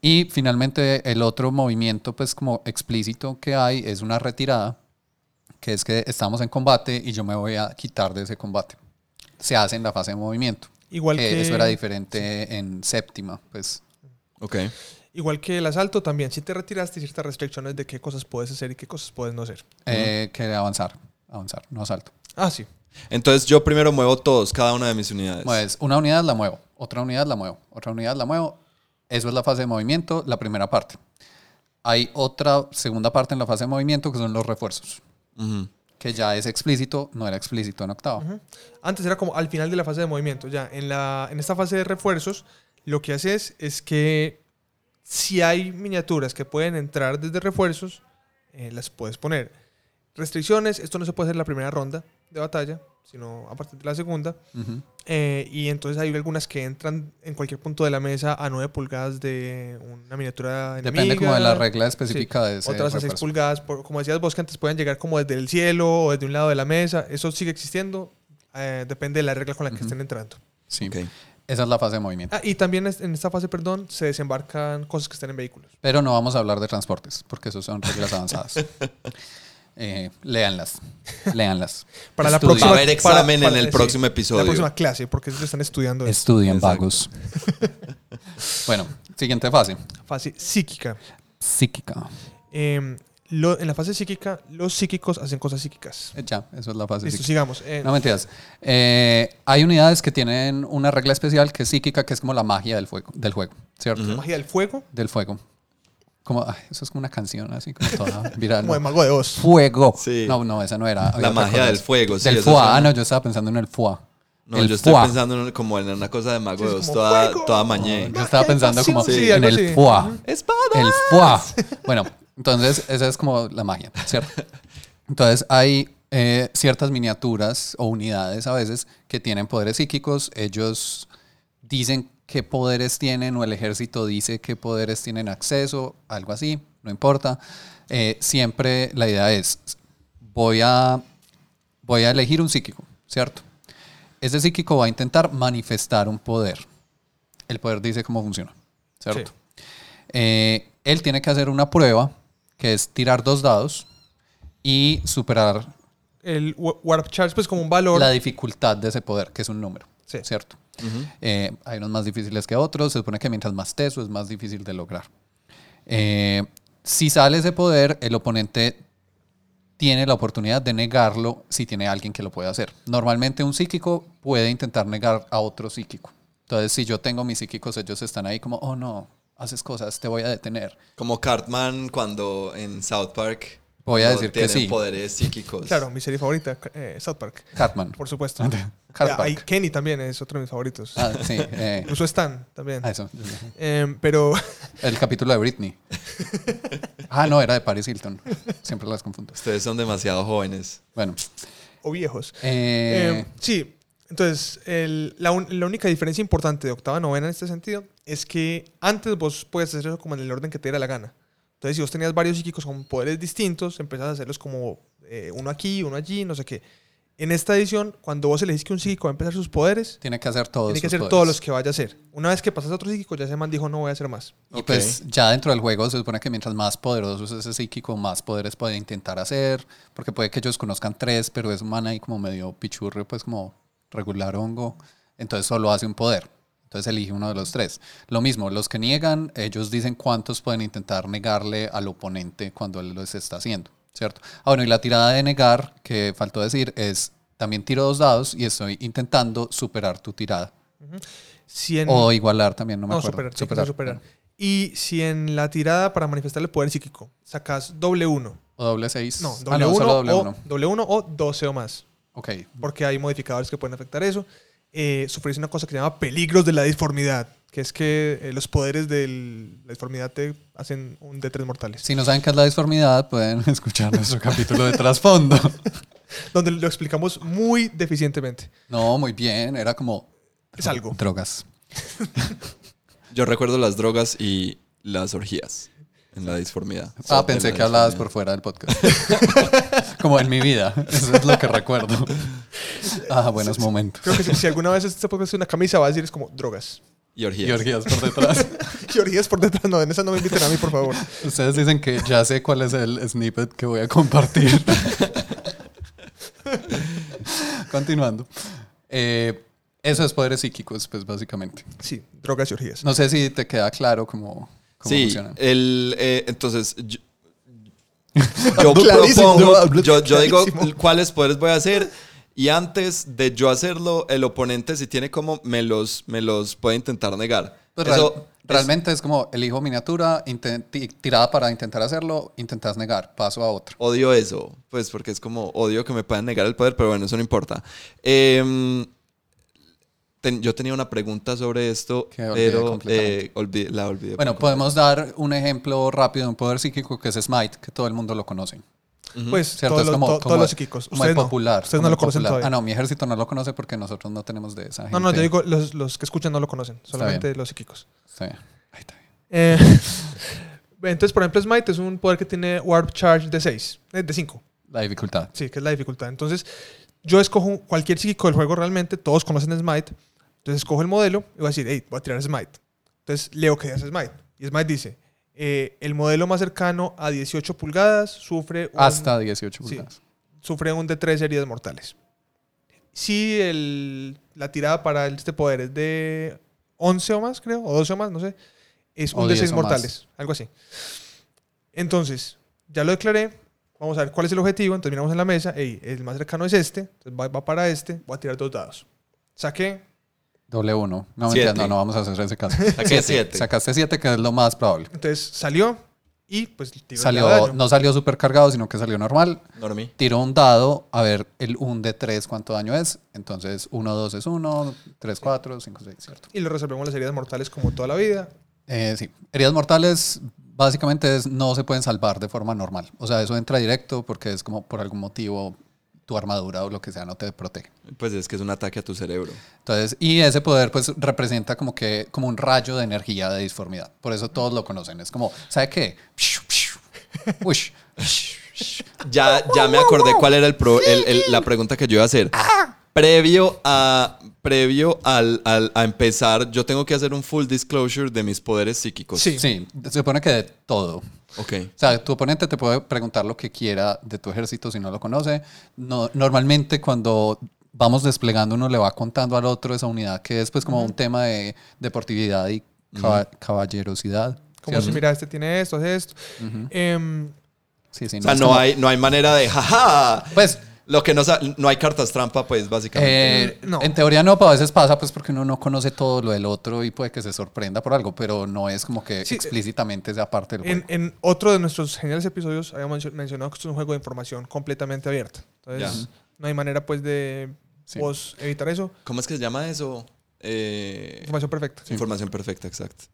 [SPEAKER 1] Y finalmente el otro movimiento pues como explícito que hay es una retirada, que es que estamos en combate y yo me voy a quitar de ese combate. Se hace en la fase de movimiento.
[SPEAKER 2] igual,
[SPEAKER 1] que
[SPEAKER 2] que,
[SPEAKER 1] Eso era diferente en séptima, pues.
[SPEAKER 3] Ok.
[SPEAKER 2] igual que el asalto, también si te retiraste hay ciertas restricciones de qué cosas puedes hacer y qué cosas puedes no hacer.
[SPEAKER 1] eh, que avanzar, avanzar, no salto.
[SPEAKER 2] Ah, sí.
[SPEAKER 3] Entonces yo primero muevo todos, cada una de mis unidades.
[SPEAKER 1] Pues una unidad la muevo, otra unidad la muevo, otra unidad la muevo. Eso es la fase de movimiento, la primera parte. Hay otra segunda parte en la fase de movimiento que son los refuerzos, que ya es explícito, no era explícito en octava.
[SPEAKER 2] Ujú. Antes era como al final de la fase de movimiento. Ya, en, la, en esta fase de refuerzos, lo que haces es que si hay miniaturas que pueden entrar desde refuerzos, eh, las puedes poner. Restricciones, esto no se puede hacer en la primera ronda de batalla, sino a partir de la segunda. Eh, y entonces hay algunas que entran en cualquier punto de la mesa a 9 pulgadas de una miniatura enemiga.
[SPEAKER 1] Depende como de la regla específica de ese
[SPEAKER 2] Otras a 6
[SPEAKER 1] refuerzo.
[SPEAKER 2] pulgadas, por- como decías vos, que antes pueden llegar como desde el cielo o desde un lado de la mesa. Eso sigue existiendo. eh, depende de la regla con la que estén entrando.
[SPEAKER 1] Sí. Esa es la fase de movimiento.
[SPEAKER 2] Ah, y también en esta fase, perdón, se desembarcan cosas que estén en vehículos.
[SPEAKER 1] Pero no vamos a hablar de transportes, porque eso son reglas avanzadas. Eh, léanlas. Léanlas.
[SPEAKER 2] Para la
[SPEAKER 1] Estudien.
[SPEAKER 2] próxima,
[SPEAKER 3] Va a haber examen
[SPEAKER 2] para-
[SPEAKER 3] en el
[SPEAKER 2] sí,
[SPEAKER 3] próximo episodio.
[SPEAKER 2] La próxima clase, porque ellos están estudiando eso.
[SPEAKER 1] Estudien,
[SPEAKER 3] Exacto.
[SPEAKER 1] vagos. bueno, siguiente fase.
[SPEAKER 2] Fase psíquica.
[SPEAKER 1] Psíquica.
[SPEAKER 2] Eh, lo- en la fase psíquica, los psíquicos hacen cosas psíquicas.
[SPEAKER 1] Eh, Ya, eso es la fase
[SPEAKER 2] Listo,
[SPEAKER 1] psíquica.
[SPEAKER 2] sigamos. Eh,
[SPEAKER 1] No mentiras. Eh, hay unidades que tienen una regla especial que es psíquica, que es como la magia del fuego, del juego, ¿cierto?
[SPEAKER 3] Ujú.
[SPEAKER 2] Magia del fuego,
[SPEAKER 1] Del fuego. Como, ay, eso es como una canción así como toda viral.
[SPEAKER 2] como de
[SPEAKER 1] ¿no?
[SPEAKER 2] Mago de Oz.
[SPEAKER 1] Fuego.
[SPEAKER 3] Sí.
[SPEAKER 1] No, no, esa no era.
[SPEAKER 3] La magia
[SPEAKER 1] cosa.
[SPEAKER 3] del fuego, sí.
[SPEAKER 1] Del
[SPEAKER 3] suena-
[SPEAKER 1] Ah, no, yo estaba pensando en el foie.
[SPEAKER 3] No,
[SPEAKER 1] el
[SPEAKER 3] yo estoy
[SPEAKER 1] foie.
[SPEAKER 3] pensando en, como en una cosa de mago de Oz, toda,
[SPEAKER 2] fuego.
[SPEAKER 3] toda mañé.
[SPEAKER 1] Yo estaba pensando como
[SPEAKER 2] Sí,
[SPEAKER 1] en el
[SPEAKER 2] así.
[SPEAKER 1] foie.
[SPEAKER 2] Ujú.
[SPEAKER 3] ¡Espada!
[SPEAKER 1] El foie. Bueno, entonces esa es como la magia, ¿cierto? Entonces hay eh, ciertas miniaturas o unidades a veces que tienen poderes psíquicos. Ellos dicen qué poderes tienen o el ejército dice qué poderes tienen acceso, algo así, no importa. Eh, siempre la idea es, voy a, voy a elegir un psíquico, ¿cierto? Ese psíquico va a intentar manifestar un poder. El poder dice cómo funciona, ¿cierto?
[SPEAKER 2] Sí.
[SPEAKER 1] Eh, él tiene que hacer una prueba que es tirar dos dados y superar
[SPEAKER 2] El wa- Warp Charge, pues como un valor.
[SPEAKER 1] la dificultad de ese poder, que es un número,
[SPEAKER 2] Sí.
[SPEAKER 1] ¿cierto?
[SPEAKER 3] Ujú.
[SPEAKER 1] Eh, hay unos más difíciles que otros. Se supone que mientras más teso es más difícil de lograr. Eh, si sale ese poder, el oponente tiene la oportunidad de negarlo si tiene alguien que lo puede hacer. Normalmente un psíquico puede intentar negar a otro psíquico. Entonces, si yo tengo mis psíquicos, ellos están ahí como, oh no, haces cosas, te voy a detener.
[SPEAKER 3] Como Cartman cuando en South Park.
[SPEAKER 1] Voy a decir que
[SPEAKER 3] tienen
[SPEAKER 1] sí.
[SPEAKER 3] poderes psíquicos.
[SPEAKER 2] Claro, mi serie favorita, eh, South Park.
[SPEAKER 1] Cartman.
[SPEAKER 2] Por supuesto.
[SPEAKER 1] Cartman.
[SPEAKER 2] Ah, y Kenny también es otro de mis favoritos.
[SPEAKER 1] Ah, sí. eh,
[SPEAKER 2] Incluso Stan también.
[SPEAKER 1] ah, eso.
[SPEAKER 2] Em, pero
[SPEAKER 1] El capítulo de Britney. Ah, no, era de Paris Hilton. Siempre las confundo.
[SPEAKER 3] Ustedes son demasiado jóvenes.
[SPEAKER 1] Bueno.
[SPEAKER 2] o viejos.
[SPEAKER 1] eh,
[SPEAKER 2] Em, sí, Entonces, el- la, un- la única diferencia importante de octava a novena en este sentido es que antes vos puedes hacer eso como en el orden que te diera la gana. Entonces, si vos tenías varios psíquicos con poderes distintos, empezás a hacerlos como eh, uno aquí, uno allí, no sé qué. En esta edición, cuando vos elegís que un psíquico va a empezar sus poderes,
[SPEAKER 1] Tiene que hacer todos
[SPEAKER 2] tiene que hacer
[SPEAKER 1] poderes.
[SPEAKER 2] todos los que vaya a hacer. Una vez que pasas a otro psíquico, ya ese man dijo, no voy a hacer más.
[SPEAKER 1] Y pues ya dentro del juego se supone que mientras más poderoso es ese psíquico, más poderes puede intentar hacer. Porque puede que ellos conozcan tres, pero es un man ahí como medio pichurre, pues como regular hongo. Entonces solo hace un poder. Entonces elige uno de los tres. Lo mismo, los que niegan, ellos dicen cuántos pueden intentar negarle al oponente cuando él los está haciendo, ¿cierto? Ah, bueno, y la tirada de negar, que faltó decir, es también tiro dos dados y estoy intentando superar tu tirada.
[SPEAKER 2] Si en,
[SPEAKER 1] O igualar también, no me
[SPEAKER 2] no,
[SPEAKER 1] acuerdo.
[SPEAKER 2] superar, sea superar. Y si en la tirada para manifestar el poder psíquico sacas doble 1,
[SPEAKER 1] O doble seis.
[SPEAKER 2] no,
[SPEAKER 1] Ah,
[SPEAKER 2] doble 1
[SPEAKER 1] solo doble
[SPEAKER 2] o,
[SPEAKER 1] uno.
[SPEAKER 2] doble uno o 12 o más.
[SPEAKER 1] Ok.
[SPEAKER 2] porque hay modificadores que pueden afectar eso. Eh, sufrís una cosa que se llama peligros de la disformidad, que es que eh, los poderes de la disformidad te hacen un de tres mortales.
[SPEAKER 1] Si no saben qué es la disformidad, pueden escuchar nuestro capítulo de trasfondo.
[SPEAKER 2] Donde lo explicamos muy deficientemente.
[SPEAKER 1] No, muy bien. Era como.
[SPEAKER 2] Es algo.
[SPEAKER 1] Drogas.
[SPEAKER 3] Yo recuerdo las drogas y las orgías en la disformidad.
[SPEAKER 1] Ah, pensé que hablabas por fuera del podcast. como en mi vida. Eso es lo que recuerdo. Ah, buenos momentos.
[SPEAKER 2] Creo que si, si alguna vez este podcast es una camisa, va a decir es como drogas.
[SPEAKER 3] Y orgías.
[SPEAKER 1] Y orgías por detrás.
[SPEAKER 2] Y orgías por detrás, no, en esa no me inviten a mí, por favor.
[SPEAKER 1] Ustedes dicen que ya sé cuál es el snippet que voy a compartir. Continuando. Eh, eso es poderes psíquicos, pues básicamente.
[SPEAKER 2] Sí, drogas y orgías.
[SPEAKER 1] No sé si te queda claro cómo, cómo
[SPEAKER 3] Sí,
[SPEAKER 1] funcionan.
[SPEAKER 3] el, eh, entonces yo, yo propongo, yo, yo digo cuáles poderes voy a hacer y antes de yo hacerlo, el oponente si tiene como me los, me los puede intentar negar.
[SPEAKER 1] Pues
[SPEAKER 3] Eso
[SPEAKER 1] real-
[SPEAKER 3] es-
[SPEAKER 1] realmente es, como elijo miniatura, tirada para intentar hacerlo, intentas negar, paso a otro.
[SPEAKER 3] odio eso, pues porque es como odio que me puedan negar el poder, pero bueno, eso no importa. Em, ten- yo tenía una pregunta sobre esto,
[SPEAKER 1] Que olvidé
[SPEAKER 3] pero eh, olvidé- la olvidé.
[SPEAKER 1] Bueno, podemos dar un ejemplo rápido de un poder psíquico que es Smite, que todo el mundo lo conoce.
[SPEAKER 2] Pues
[SPEAKER 1] ¿Cierto?
[SPEAKER 2] todos,
[SPEAKER 1] es
[SPEAKER 2] los,
[SPEAKER 1] como, como-
[SPEAKER 2] todos los psíquicos.
[SPEAKER 1] como el
[SPEAKER 2] no.
[SPEAKER 1] popular.
[SPEAKER 2] Ustedes no lo conocen
[SPEAKER 1] popular.
[SPEAKER 2] todavía.
[SPEAKER 1] Ah, no, mi ejército no lo conoce porque nosotros no tenemos de esa gente.
[SPEAKER 2] No, no, yo digo, los, los que escuchan no lo conocen, solamente
[SPEAKER 1] bien.
[SPEAKER 2] los psíquicos.
[SPEAKER 1] Sí. Ahí está bien.
[SPEAKER 2] Eh, entonces, por ejemplo, Smite es un poder que tiene Warp Charge de 6, de 5.
[SPEAKER 1] La dificultad.
[SPEAKER 2] Sí, que es la dificultad. Entonces, yo escojo cualquier psíquico del juego realmente, todos conocen Smite. Entonces, escojo el modelo y voy a decir, hey, voy a tirar Smite. Entonces, leo que hace Smite. Y Smite dice, eh, el modelo más cercano a 18 pulgadas sufre un,
[SPEAKER 1] Hasta 18
[SPEAKER 2] sí.
[SPEAKER 1] pulgadas.
[SPEAKER 2] sufre un de 3 heridas mortales. Si el, la tirada para este poder es de 11 o más, creo, o 12 o más, no sé, es
[SPEAKER 1] O
[SPEAKER 2] un de
[SPEAKER 1] 10
[SPEAKER 2] 6
[SPEAKER 1] o más.
[SPEAKER 2] mortales, algo así. Entonces, ya lo declaré, vamos a ver cuál es el objetivo, entonces miramos en la mesa, hey, el más cercano es este, entonces va, va para este, voy a tirar dos dados. Saqué,
[SPEAKER 1] Doble uno. No,
[SPEAKER 3] Siete.
[SPEAKER 1] mentira, no, no vamos a hacer ese caso.
[SPEAKER 3] Saqué siete.
[SPEAKER 1] Sacaste 7, que es lo más probable.
[SPEAKER 2] entonces salió y pues tiró el
[SPEAKER 1] Salió,
[SPEAKER 2] daño.
[SPEAKER 1] no salió súper cargado, sino que salió normal.
[SPEAKER 3] Normie.
[SPEAKER 1] Tiró un dado a ver el 1 de 3 cuánto daño es. Entonces 1, 2 es 1, 3, 4, 5, 6, ¿cierto?
[SPEAKER 2] Y le resolvemos las heridas mortales como toda la vida.
[SPEAKER 1] Eh, sí, heridas mortales básicamente es- no se pueden salvar de forma normal. O sea, eso entra directo porque es como por algún motivo tu armadura o lo que sea no te protege.
[SPEAKER 3] Pues es que es un ataque a tu cerebro.
[SPEAKER 1] Entonces, y ese poder pues representa como que como un rayo de energía de disformidad. Por eso todos lo conocen. Es como, ¿sabe qué?
[SPEAKER 3] Ya, ya me acordé cuál era el pro- el- el- la pregunta que yo iba a hacer. Previo a previo al, al- a empezar, yo tengo que hacer un full disclosure de mis poderes psíquicos.
[SPEAKER 2] Sí.
[SPEAKER 1] Sí, se supone que de todo.
[SPEAKER 3] Ok.
[SPEAKER 1] O sea, tu oponente te puede preguntar lo que quiera de tu ejército si no lo conoce. No, normalmente cuando vamos desplegando uno le va contando al otro esa unidad que es pues como un tema de deportividad y caba- caballerosidad.
[SPEAKER 2] Como si, mira, este tiene esto, hace esto. Em,
[SPEAKER 1] Sí, sí,
[SPEAKER 3] O sea,
[SPEAKER 1] es
[SPEAKER 3] no
[SPEAKER 1] como-
[SPEAKER 3] hay, no hay manera de jaja.
[SPEAKER 1] Pues
[SPEAKER 3] Lo que no no hay cartas trampa, pues básicamente.
[SPEAKER 1] eh,
[SPEAKER 2] no.
[SPEAKER 1] en teoría no, pero a veces pasa pues porque uno no conoce todo lo del otro y puede que se sorprenda por algo, pero no es como que
[SPEAKER 2] Sí,
[SPEAKER 1] explícitamente sea parte del
[SPEAKER 2] En,
[SPEAKER 1] juego.
[SPEAKER 2] en otro de nuestros geniales episodios habíamos mencio- mencionado que esto es un juego de información completamente abierta. Entonces, no hay manera pues de
[SPEAKER 1] Sí.
[SPEAKER 2] vos evitar eso.
[SPEAKER 3] ¿Cómo es que se llama eso? Eh,
[SPEAKER 2] Información perfecta.
[SPEAKER 3] Información perfecta, exacto.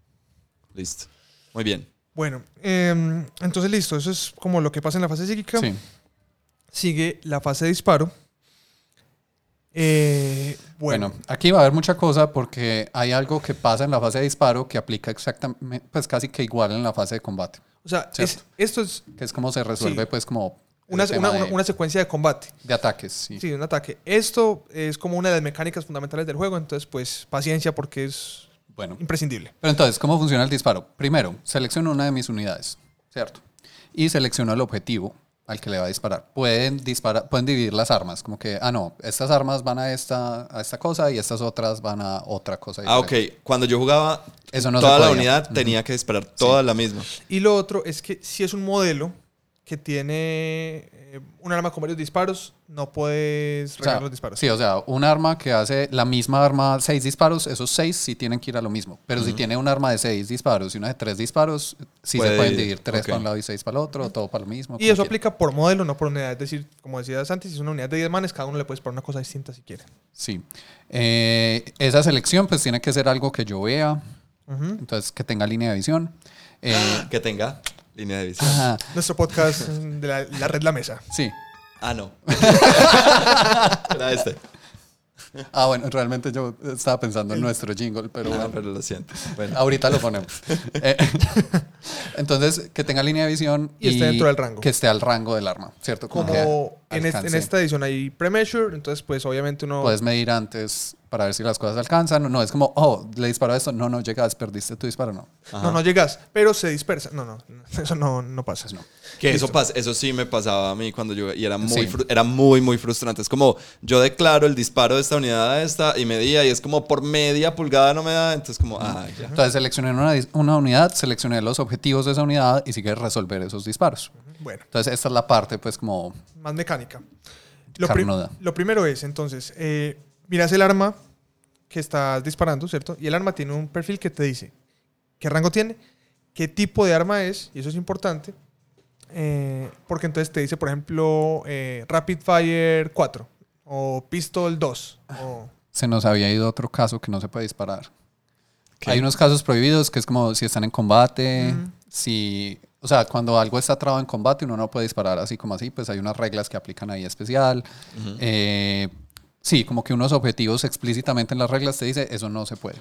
[SPEAKER 3] Listo. Muy bien.
[SPEAKER 2] Bueno, em, entonces listo. Eso es como lo que pasa en la fase psíquica.
[SPEAKER 1] Sí.
[SPEAKER 2] Sigue la fase de disparo. Eh, Bueno,
[SPEAKER 1] Bueno, aquí va a haber mucha cosa porque hay algo que pasa en la fase de disparo que aplica exactamente, pues casi que igual en la fase de combate,
[SPEAKER 2] o sea, es- esto es
[SPEAKER 1] que es como se resuelve
[SPEAKER 2] Sí.
[SPEAKER 1] pues como
[SPEAKER 2] una,
[SPEAKER 1] tema
[SPEAKER 2] una-
[SPEAKER 1] de,
[SPEAKER 2] una secuencia de combate.
[SPEAKER 1] de ataques, sí.
[SPEAKER 2] Sí, un ataque. Esto es como una de las mecánicas fundamentales del juego, entonces pues paciencia porque es
[SPEAKER 1] Bueno,
[SPEAKER 2] imprescindible.
[SPEAKER 1] pero entonces, ¿cómo funciona el disparo? Primero, selecciono una de mis unidades, ¿cierto? Y selecciono el objetivo al que le va a disparar. Pueden disparar, pueden dividir las armas, como que, ah, no, estas armas van a esta, a esta cosa y estas otras van a otra cosa.
[SPEAKER 3] Ah, ok. Cuando yo jugaba,
[SPEAKER 1] Eso no se
[SPEAKER 3] toda la unidad tenía que disparar toda la misma.
[SPEAKER 2] Y lo otro es que si es un modelo que tiene eh, un arma con varios disparos, no puedes
[SPEAKER 1] O
[SPEAKER 2] regar
[SPEAKER 1] sea,
[SPEAKER 2] los disparos.
[SPEAKER 1] Sí, o sea, un arma que hace la misma arma seis disparos, esos seis sí tienen que ir a lo mismo. Pero si tiene un arma de seis disparos y una de tres disparos, sí
[SPEAKER 3] Puede
[SPEAKER 1] se pueden
[SPEAKER 3] ir,
[SPEAKER 1] dividir tres para un lado y seis para el otro, todo para lo mismo.
[SPEAKER 2] Y eso aplica por modelo, no por unidad. Es decir, como decías antes, si es una unidad de 10 manes, cada uno le puedes poner una cosa distinta si quiere.
[SPEAKER 1] Sí. Eh, esa selección pues tiene que ser algo que yo vea, entonces que tenga línea de visión. Eh,
[SPEAKER 3] Que tenga línea de visión.
[SPEAKER 1] ajá,
[SPEAKER 2] Nuestro podcast de la, la red La Mesa.
[SPEAKER 1] sí.
[SPEAKER 3] Ah, no. Era este.
[SPEAKER 1] Ah, bueno, realmente yo estaba pensando en nuestro jingle, pero
[SPEAKER 3] Ah,
[SPEAKER 1] bueno.
[SPEAKER 3] pero lo siento. Bueno.
[SPEAKER 1] Ahorita lo ponemos. Eh, entonces, que tenga línea de visión
[SPEAKER 2] Y esté dentro del rango.
[SPEAKER 1] Que esté al rango del arma, ¿cierto?
[SPEAKER 2] Como en, este- esta edición hay pre-measure, entonces pues obviamente uno...
[SPEAKER 1] Puedes medir antes para ver si las cosas alcanzan. No es como, oh, le disparó esto. No, no llegas, perdiste tu disparo. No.
[SPEAKER 2] No, no llegas, pero se dispersa. No, no, eso no, no pasa.
[SPEAKER 1] Pues no.
[SPEAKER 3] Que eso, pas- eso sí me pasaba a mí cuando yo y era muy,
[SPEAKER 1] Sí.
[SPEAKER 3] era muy, muy frustrante. Es como, yo declaro el disparo de esta unidad a esta y medía y es como por media pulgada no me da. Entonces como, ah, ya.
[SPEAKER 1] Entonces seleccioné una, una unidad, seleccioné los objetivos de esa unidad y sigue resolver esos disparos.
[SPEAKER 2] Bueno,
[SPEAKER 1] Entonces esta es la parte, pues, como...
[SPEAKER 2] más mecánica. Lo, prim- lo primero es, entonces, eh, miras el arma que estás disparando, ¿cierto? Y el arma tiene un perfil que te dice qué rango tiene, qué tipo de arma es, y eso es importante, eh, porque entonces te dice, por ejemplo, eh, Rapid Fire 4 o Pistol 2. O,
[SPEAKER 1] Se nos había ido otro caso que no se puede disparar.
[SPEAKER 3] ¿Qué?
[SPEAKER 1] Hay unos casos prohibidos que es como si están en combate,
[SPEAKER 2] Ujú.
[SPEAKER 1] si... O sea, cuando algo está trabado en combate uno no puede disparar así como así, pues hay unas reglas que aplican ahí especial. Eh, sí, como que unos objetivos explícitamente en las reglas te dice, eso no se puede.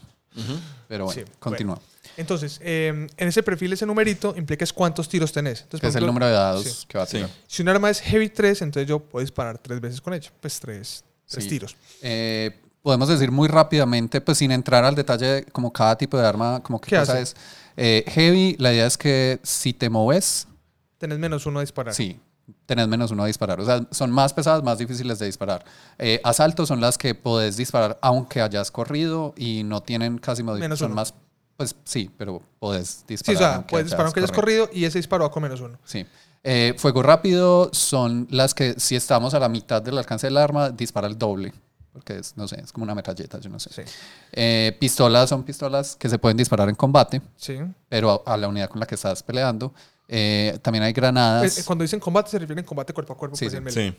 [SPEAKER 1] Pero bueno,
[SPEAKER 2] Sí,
[SPEAKER 1] continúa.
[SPEAKER 2] entonces, eh, en ese perfil, ese numerito implica es cuántos tiros tenés. Entonces,
[SPEAKER 1] Que
[SPEAKER 2] por
[SPEAKER 1] es el número de dados
[SPEAKER 2] sí.
[SPEAKER 1] que va a
[SPEAKER 3] Sí.
[SPEAKER 1] tirar.
[SPEAKER 2] Si un arma es Heavy 3, entonces yo puedo disparar tres veces con ella. Pues tres, tres
[SPEAKER 1] Sí.
[SPEAKER 2] tiros.
[SPEAKER 1] Eh, podemos decir muy rápidamente, pues sin entrar al detalle de como cada tipo de arma, como qué,
[SPEAKER 2] ¿Qué
[SPEAKER 1] cosa
[SPEAKER 2] hace?
[SPEAKER 1] es. Eh, heavy, la idea es que si te moves,
[SPEAKER 2] Tenés menos uno a disparar.
[SPEAKER 1] sí, tenés menos uno a disparar. O sea, son más pesadas, más difíciles de disparar. Eh, asalto son las que podés disparar aunque hayas corrido y no tienen casi
[SPEAKER 2] Menos
[SPEAKER 1] modificación. Son
[SPEAKER 2] uno.
[SPEAKER 1] más, pues sí, pero podés
[SPEAKER 2] Sí,
[SPEAKER 1] disparar.
[SPEAKER 2] o sea,
[SPEAKER 1] aunque
[SPEAKER 2] puedes disparar aunque hayas corrido y ese disparo va con menos uno.
[SPEAKER 1] Sí. Eh, fuego rápido son las que si estamos a la mitad del alcance del arma, dispara el doble. Porque es, no sé, es como una metralleta, yo no sé.
[SPEAKER 2] Sí.
[SPEAKER 1] Eh, pistolas son pistolas que se pueden disparar en combate,
[SPEAKER 2] Sí.
[SPEAKER 1] pero a, a la unidad con la que estás peleando. Eh, también hay granadas.
[SPEAKER 2] Pues, eh, cuando dicen combate se refieren combate cuerpo a cuerpo.
[SPEAKER 1] Sí,
[SPEAKER 2] pues,
[SPEAKER 1] sí.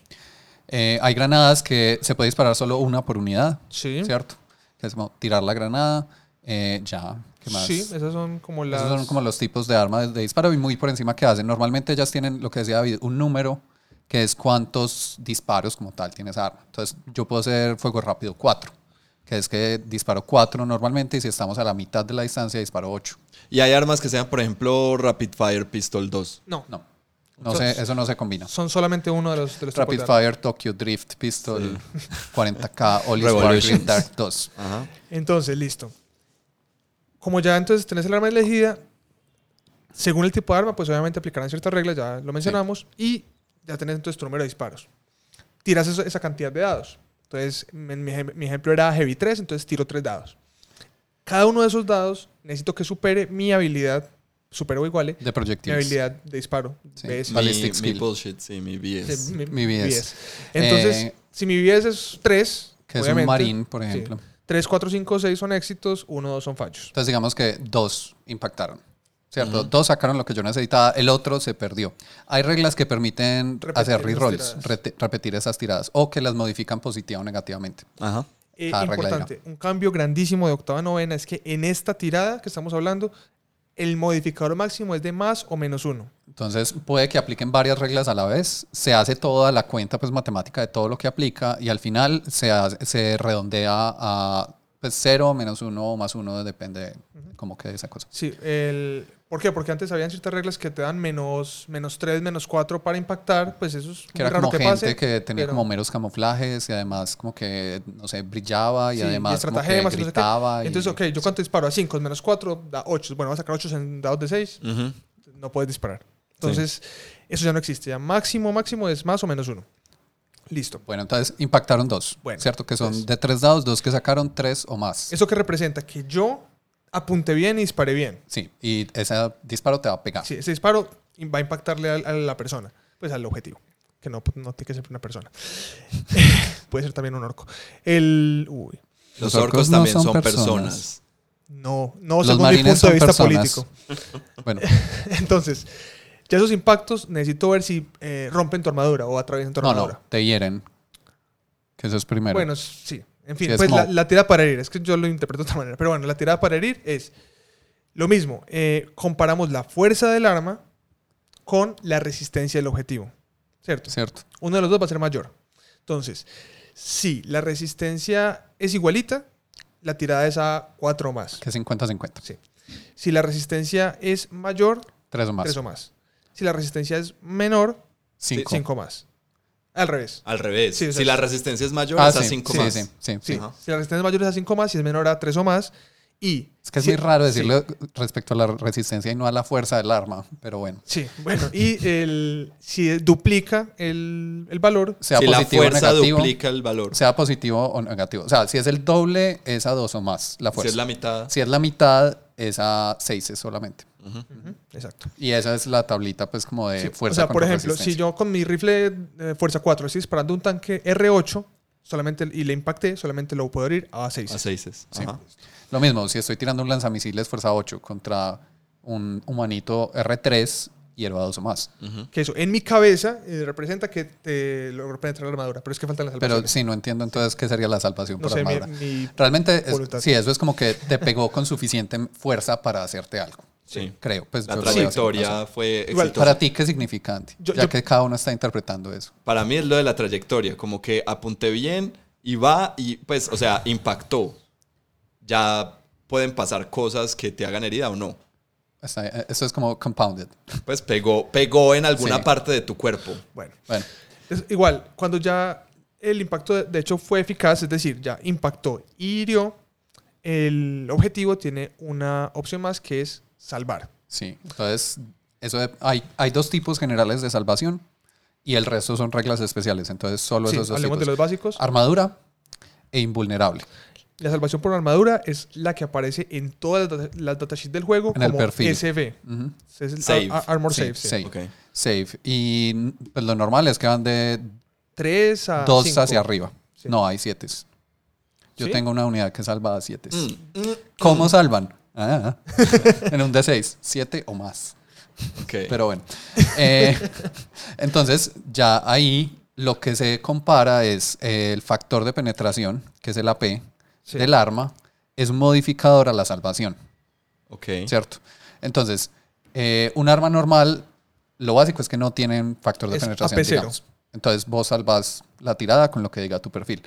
[SPEAKER 1] Eh, hay granadas que se puede disparar solo una por unidad,
[SPEAKER 2] Sí.
[SPEAKER 1] ¿cierto? Que es como tirar la granada, eh, ya. ¿Qué más?
[SPEAKER 2] Sí, esas son como las...
[SPEAKER 1] Esos son como los tipos de armas de, de disparo y muy por encima que hacen. Normalmente ellas tienen, lo que decía David, un número que es cuántos disparos como tal tiene esa arma. Entonces yo puedo hacer fuego rápido 4, que es que disparo 4 normalmente y si estamos a la mitad de la distancia disparo 8.
[SPEAKER 3] Y hay armas que sean, por ejemplo, Rapid Fire Pistol 2.
[SPEAKER 2] No,
[SPEAKER 1] No, no sé, eso no se combina.
[SPEAKER 2] son solamente uno de los, de los tipos
[SPEAKER 1] Rapid. Fire, Tokyo Drift, Pistol, 40K, All
[SPEAKER 3] Revolutions.
[SPEAKER 1] Sparkling Dark 2.
[SPEAKER 3] Ajá.
[SPEAKER 2] Entonces, listo. Como ya entonces tenés el arma elegida, según el tipo de arma, pues obviamente aplicarán ciertas reglas, ya lo mencionamos, y ya tenés entonces tu número de disparos. Tiras eso- esa cantidad de dados. Entonces, en mi, mi ejemplo era Heavy 3, entonces tiro 3 dados. Cada uno de esos dados necesito que supere mi habilidad, supere o iguale,
[SPEAKER 1] De
[SPEAKER 2] mi
[SPEAKER 1] proyectiles.
[SPEAKER 2] habilidad de disparo.
[SPEAKER 1] Sí.
[SPEAKER 2] BS.
[SPEAKER 3] Mi, mi bullshit, sí, mi BS.
[SPEAKER 2] Sí, mi,
[SPEAKER 1] Mi BS.
[SPEAKER 2] BS. Entonces,
[SPEAKER 1] Eh,
[SPEAKER 2] si mi BS es 3,
[SPEAKER 1] Que es un marín, por ejemplo.
[SPEAKER 2] 3, 4, 5, 6 son éxitos, 1, 2 son fallos.
[SPEAKER 1] Entonces digamos que dos impactaron. ¿Cierto? Dos sacaron lo que yo necesitaba, el otro se perdió. Hay reglas que permiten
[SPEAKER 2] Repetir
[SPEAKER 1] hacer rerolls, repetir esas tiradas, o que las modifican positiva o negativamente.
[SPEAKER 3] Ajá.
[SPEAKER 2] Eh,
[SPEAKER 1] regla
[SPEAKER 2] importante, un cambio grandísimo de octava a novena es que en esta tirada que estamos hablando, el modificador máximo es de más o menos uno.
[SPEAKER 1] Entonces puede que apliquen varias reglas a la vez, se hace toda la cuenta pues matemática de todo lo que aplica y al final se, hace- se redondea a pues 0, menos 1 o más 1, depende cómo quede esa cosa.
[SPEAKER 2] Sí, el, ¿por qué? Porque antes habían ciertas reglas que te dan menos, menos 3, menos 4 para impactar, pues eso es
[SPEAKER 1] Que
[SPEAKER 2] muy
[SPEAKER 1] era
[SPEAKER 2] raro
[SPEAKER 1] como
[SPEAKER 2] que
[SPEAKER 1] gente
[SPEAKER 2] pase.
[SPEAKER 1] que tenía
[SPEAKER 2] pero-
[SPEAKER 1] como meros camuflajes y además como que, no sé, brillaba y
[SPEAKER 2] Sí,
[SPEAKER 1] además como que
[SPEAKER 2] estratagemas y no sé qué.
[SPEAKER 1] gritaba. y-
[SPEAKER 2] Entonces, ok, yo cuánto disparo a 5 menos 4 da 8. Bueno, vas a sacar 8 en dados de 6,
[SPEAKER 3] Ujú.
[SPEAKER 2] no puedes disparar. Entonces, eso ya no existe. Ya máximo, máximo es más o menos 1. Listo.
[SPEAKER 1] Bueno, entonces impactaron dos,
[SPEAKER 2] Bueno,
[SPEAKER 1] ¿cierto? Que son
[SPEAKER 2] entonces-
[SPEAKER 1] de tres dados, dos que sacaron tres o más.
[SPEAKER 2] ¿Eso que representa? Que yo apunté bien y disparé bien.
[SPEAKER 1] Sí, y ese disparo te va a pegar.
[SPEAKER 2] Sí, ese disparo va a impactarle a, la persona, pues al objetivo. Que no, no tiene que ser una persona. Puede ser también un orco. El. Uy.
[SPEAKER 3] Los,
[SPEAKER 1] Los
[SPEAKER 3] orcos,
[SPEAKER 1] orcos no
[SPEAKER 3] también
[SPEAKER 1] son
[SPEAKER 3] son personas.
[SPEAKER 1] personas.
[SPEAKER 2] No, no,
[SPEAKER 1] Los
[SPEAKER 2] según mi punto de
[SPEAKER 1] son
[SPEAKER 2] vista
[SPEAKER 1] personas.
[SPEAKER 2] político.
[SPEAKER 1] Bueno,
[SPEAKER 2] Entonces, ya esos impactos necesito ver si eh, rompen tu armadura o atraviesan tu
[SPEAKER 1] no,
[SPEAKER 2] armadura.
[SPEAKER 1] no, te hieren. Que eso es primero.
[SPEAKER 2] Bueno, sí. En fin,
[SPEAKER 1] Sí,
[SPEAKER 2] pues
[SPEAKER 1] como-
[SPEAKER 2] la, la tirada para herir. Es que yo lo interpreto de otra manera. Pero bueno, la tirada para herir es lo mismo. eh, comparamos la fuerza del arma con la resistencia del objetivo. ¿Cierto?
[SPEAKER 1] ¿Cierto?
[SPEAKER 2] Uno de los dos va a ser mayor. Entonces, si la resistencia es igualita, la tirada es a 4 o más.
[SPEAKER 1] Que 50-50.
[SPEAKER 2] Sí. Si la resistencia es mayor,
[SPEAKER 1] Tres o más.
[SPEAKER 2] 3 o más. Si la resistencia es menor,
[SPEAKER 1] Cinco.
[SPEAKER 2] 5 más. Al revés.
[SPEAKER 3] Al revés.
[SPEAKER 2] Sí, o sea,
[SPEAKER 3] si la resistencia es mayor,
[SPEAKER 1] Ah,
[SPEAKER 3] es a
[SPEAKER 1] sí,
[SPEAKER 3] 5
[SPEAKER 1] sí,
[SPEAKER 3] más.
[SPEAKER 1] sí, sí,
[SPEAKER 2] Sí. Si la resistencia es mayor es a 5 más, si es menor a 3 o más. Y
[SPEAKER 1] Es que es
[SPEAKER 2] si-
[SPEAKER 1] muy raro
[SPEAKER 2] sí.
[SPEAKER 1] decirle respecto a la resistencia y no a la fuerza del arma, pero bueno.
[SPEAKER 2] Sí, bueno, y el, si duplica el, el valor,
[SPEAKER 1] Sea
[SPEAKER 3] si la
[SPEAKER 1] positivo o
[SPEAKER 3] fuerza
[SPEAKER 1] negativo.
[SPEAKER 3] duplica el valor.
[SPEAKER 1] Sea positivo o negativo. O sea, si es el doble, es a dos o más la
[SPEAKER 3] si
[SPEAKER 1] fuerza.
[SPEAKER 3] es la mitad.
[SPEAKER 1] Si es la mitad, es a seis solamente.
[SPEAKER 2] Exacto.
[SPEAKER 1] Y esa es la tablita, pues, como de
[SPEAKER 2] Sí,
[SPEAKER 1] fuerza
[SPEAKER 2] o sea, por ejemplo, si yo con mi rifle fuerza 4 estoy disparando un tanque R8 solamente, y le impacté, solamente lo puedo herir a 6.
[SPEAKER 3] A 6.
[SPEAKER 1] Sí. Lo mismo, si estoy tirando un lanzamisiles fuerza 8 contra un humanito R3, hierba dos o más.
[SPEAKER 2] Que eso, en mi cabeza, eh, representa que te logro penetrar la armadura, pero es que faltan las
[SPEAKER 1] Pero
[SPEAKER 2] salvaciones.
[SPEAKER 1] sí, no entiendo entonces qué sería la salvación
[SPEAKER 2] no
[SPEAKER 1] por
[SPEAKER 2] sé,
[SPEAKER 1] armadura.
[SPEAKER 2] mi-
[SPEAKER 1] Realmente, es- sí, eso es como que te pegó con suficiente fuerza para hacerte algo.
[SPEAKER 3] Sí.
[SPEAKER 1] Creo. Pues
[SPEAKER 3] La trayectoria fue
[SPEAKER 2] Igual,
[SPEAKER 3] exitosa.
[SPEAKER 1] Para ti, ¿qué significa, Andy?
[SPEAKER 2] Yo-
[SPEAKER 1] ya
[SPEAKER 2] yo-
[SPEAKER 1] que cada uno está interpretando eso.
[SPEAKER 3] Para mí es lo de la trayectoria, como que apunté bien y va y pues, o sea, impactó. Ya pueden pasar cosas que te hagan herida o no.
[SPEAKER 1] Eso es como compounded.
[SPEAKER 3] Pues pegó, pegó en alguna
[SPEAKER 1] Sí.
[SPEAKER 3] parte de tu cuerpo.
[SPEAKER 2] Bueno,
[SPEAKER 1] Bueno,
[SPEAKER 2] es igual, cuando ya el impacto de hecho fue eficaz, es decir, ya impactó y hirió, el objetivo tiene una opción más que es salvar.
[SPEAKER 1] sí. Entonces, eso de- hay, hay dos tipos generales de salvación y el resto son reglas especiales. Entonces, solo
[SPEAKER 2] Sí,
[SPEAKER 1] esos dos
[SPEAKER 2] hablemos
[SPEAKER 1] tipos.
[SPEAKER 2] de los básicos.
[SPEAKER 1] Armadura e invulnerable.
[SPEAKER 2] La salvación por armadura es la que aparece en todas las, data- las datasheets del juego
[SPEAKER 1] En el
[SPEAKER 2] como
[SPEAKER 1] perfil.
[SPEAKER 2] SV.
[SPEAKER 1] Ujú.
[SPEAKER 2] Es el
[SPEAKER 3] Save.
[SPEAKER 2] Ar- Armor
[SPEAKER 1] Sí,
[SPEAKER 2] Save. sí.
[SPEAKER 1] save.
[SPEAKER 3] Ok.
[SPEAKER 1] Safe. Y pues, lo normal es que van de
[SPEAKER 2] 3 a
[SPEAKER 1] 2
[SPEAKER 2] cinco.
[SPEAKER 1] hacia arriba.
[SPEAKER 2] Sí.
[SPEAKER 1] No, hay 7. Yo
[SPEAKER 2] ¿Sí?
[SPEAKER 1] tengo una unidad que salva a 7.
[SPEAKER 3] Mm, mm,
[SPEAKER 1] ¿Cómo salvan? Ah, en un D6, 7 o más. Pero bueno. Eh, entonces, ya ahí lo que se compara es el factor de penetración, que es el AP
[SPEAKER 2] Sí.
[SPEAKER 1] del arma, es modificador a la salvación,
[SPEAKER 3] ok.
[SPEAKER 1] ¿cierto? Entonces, eh, un arma normal, lo básico es que no tienen factor de
[SPEAKER 2] Es
[SPEAKER 1] penetración,
[SPEAKER 2] AP0.
[SPEAKER 1] digamos. Entonces, vos salvas la tirada con lo que diga tu perfil.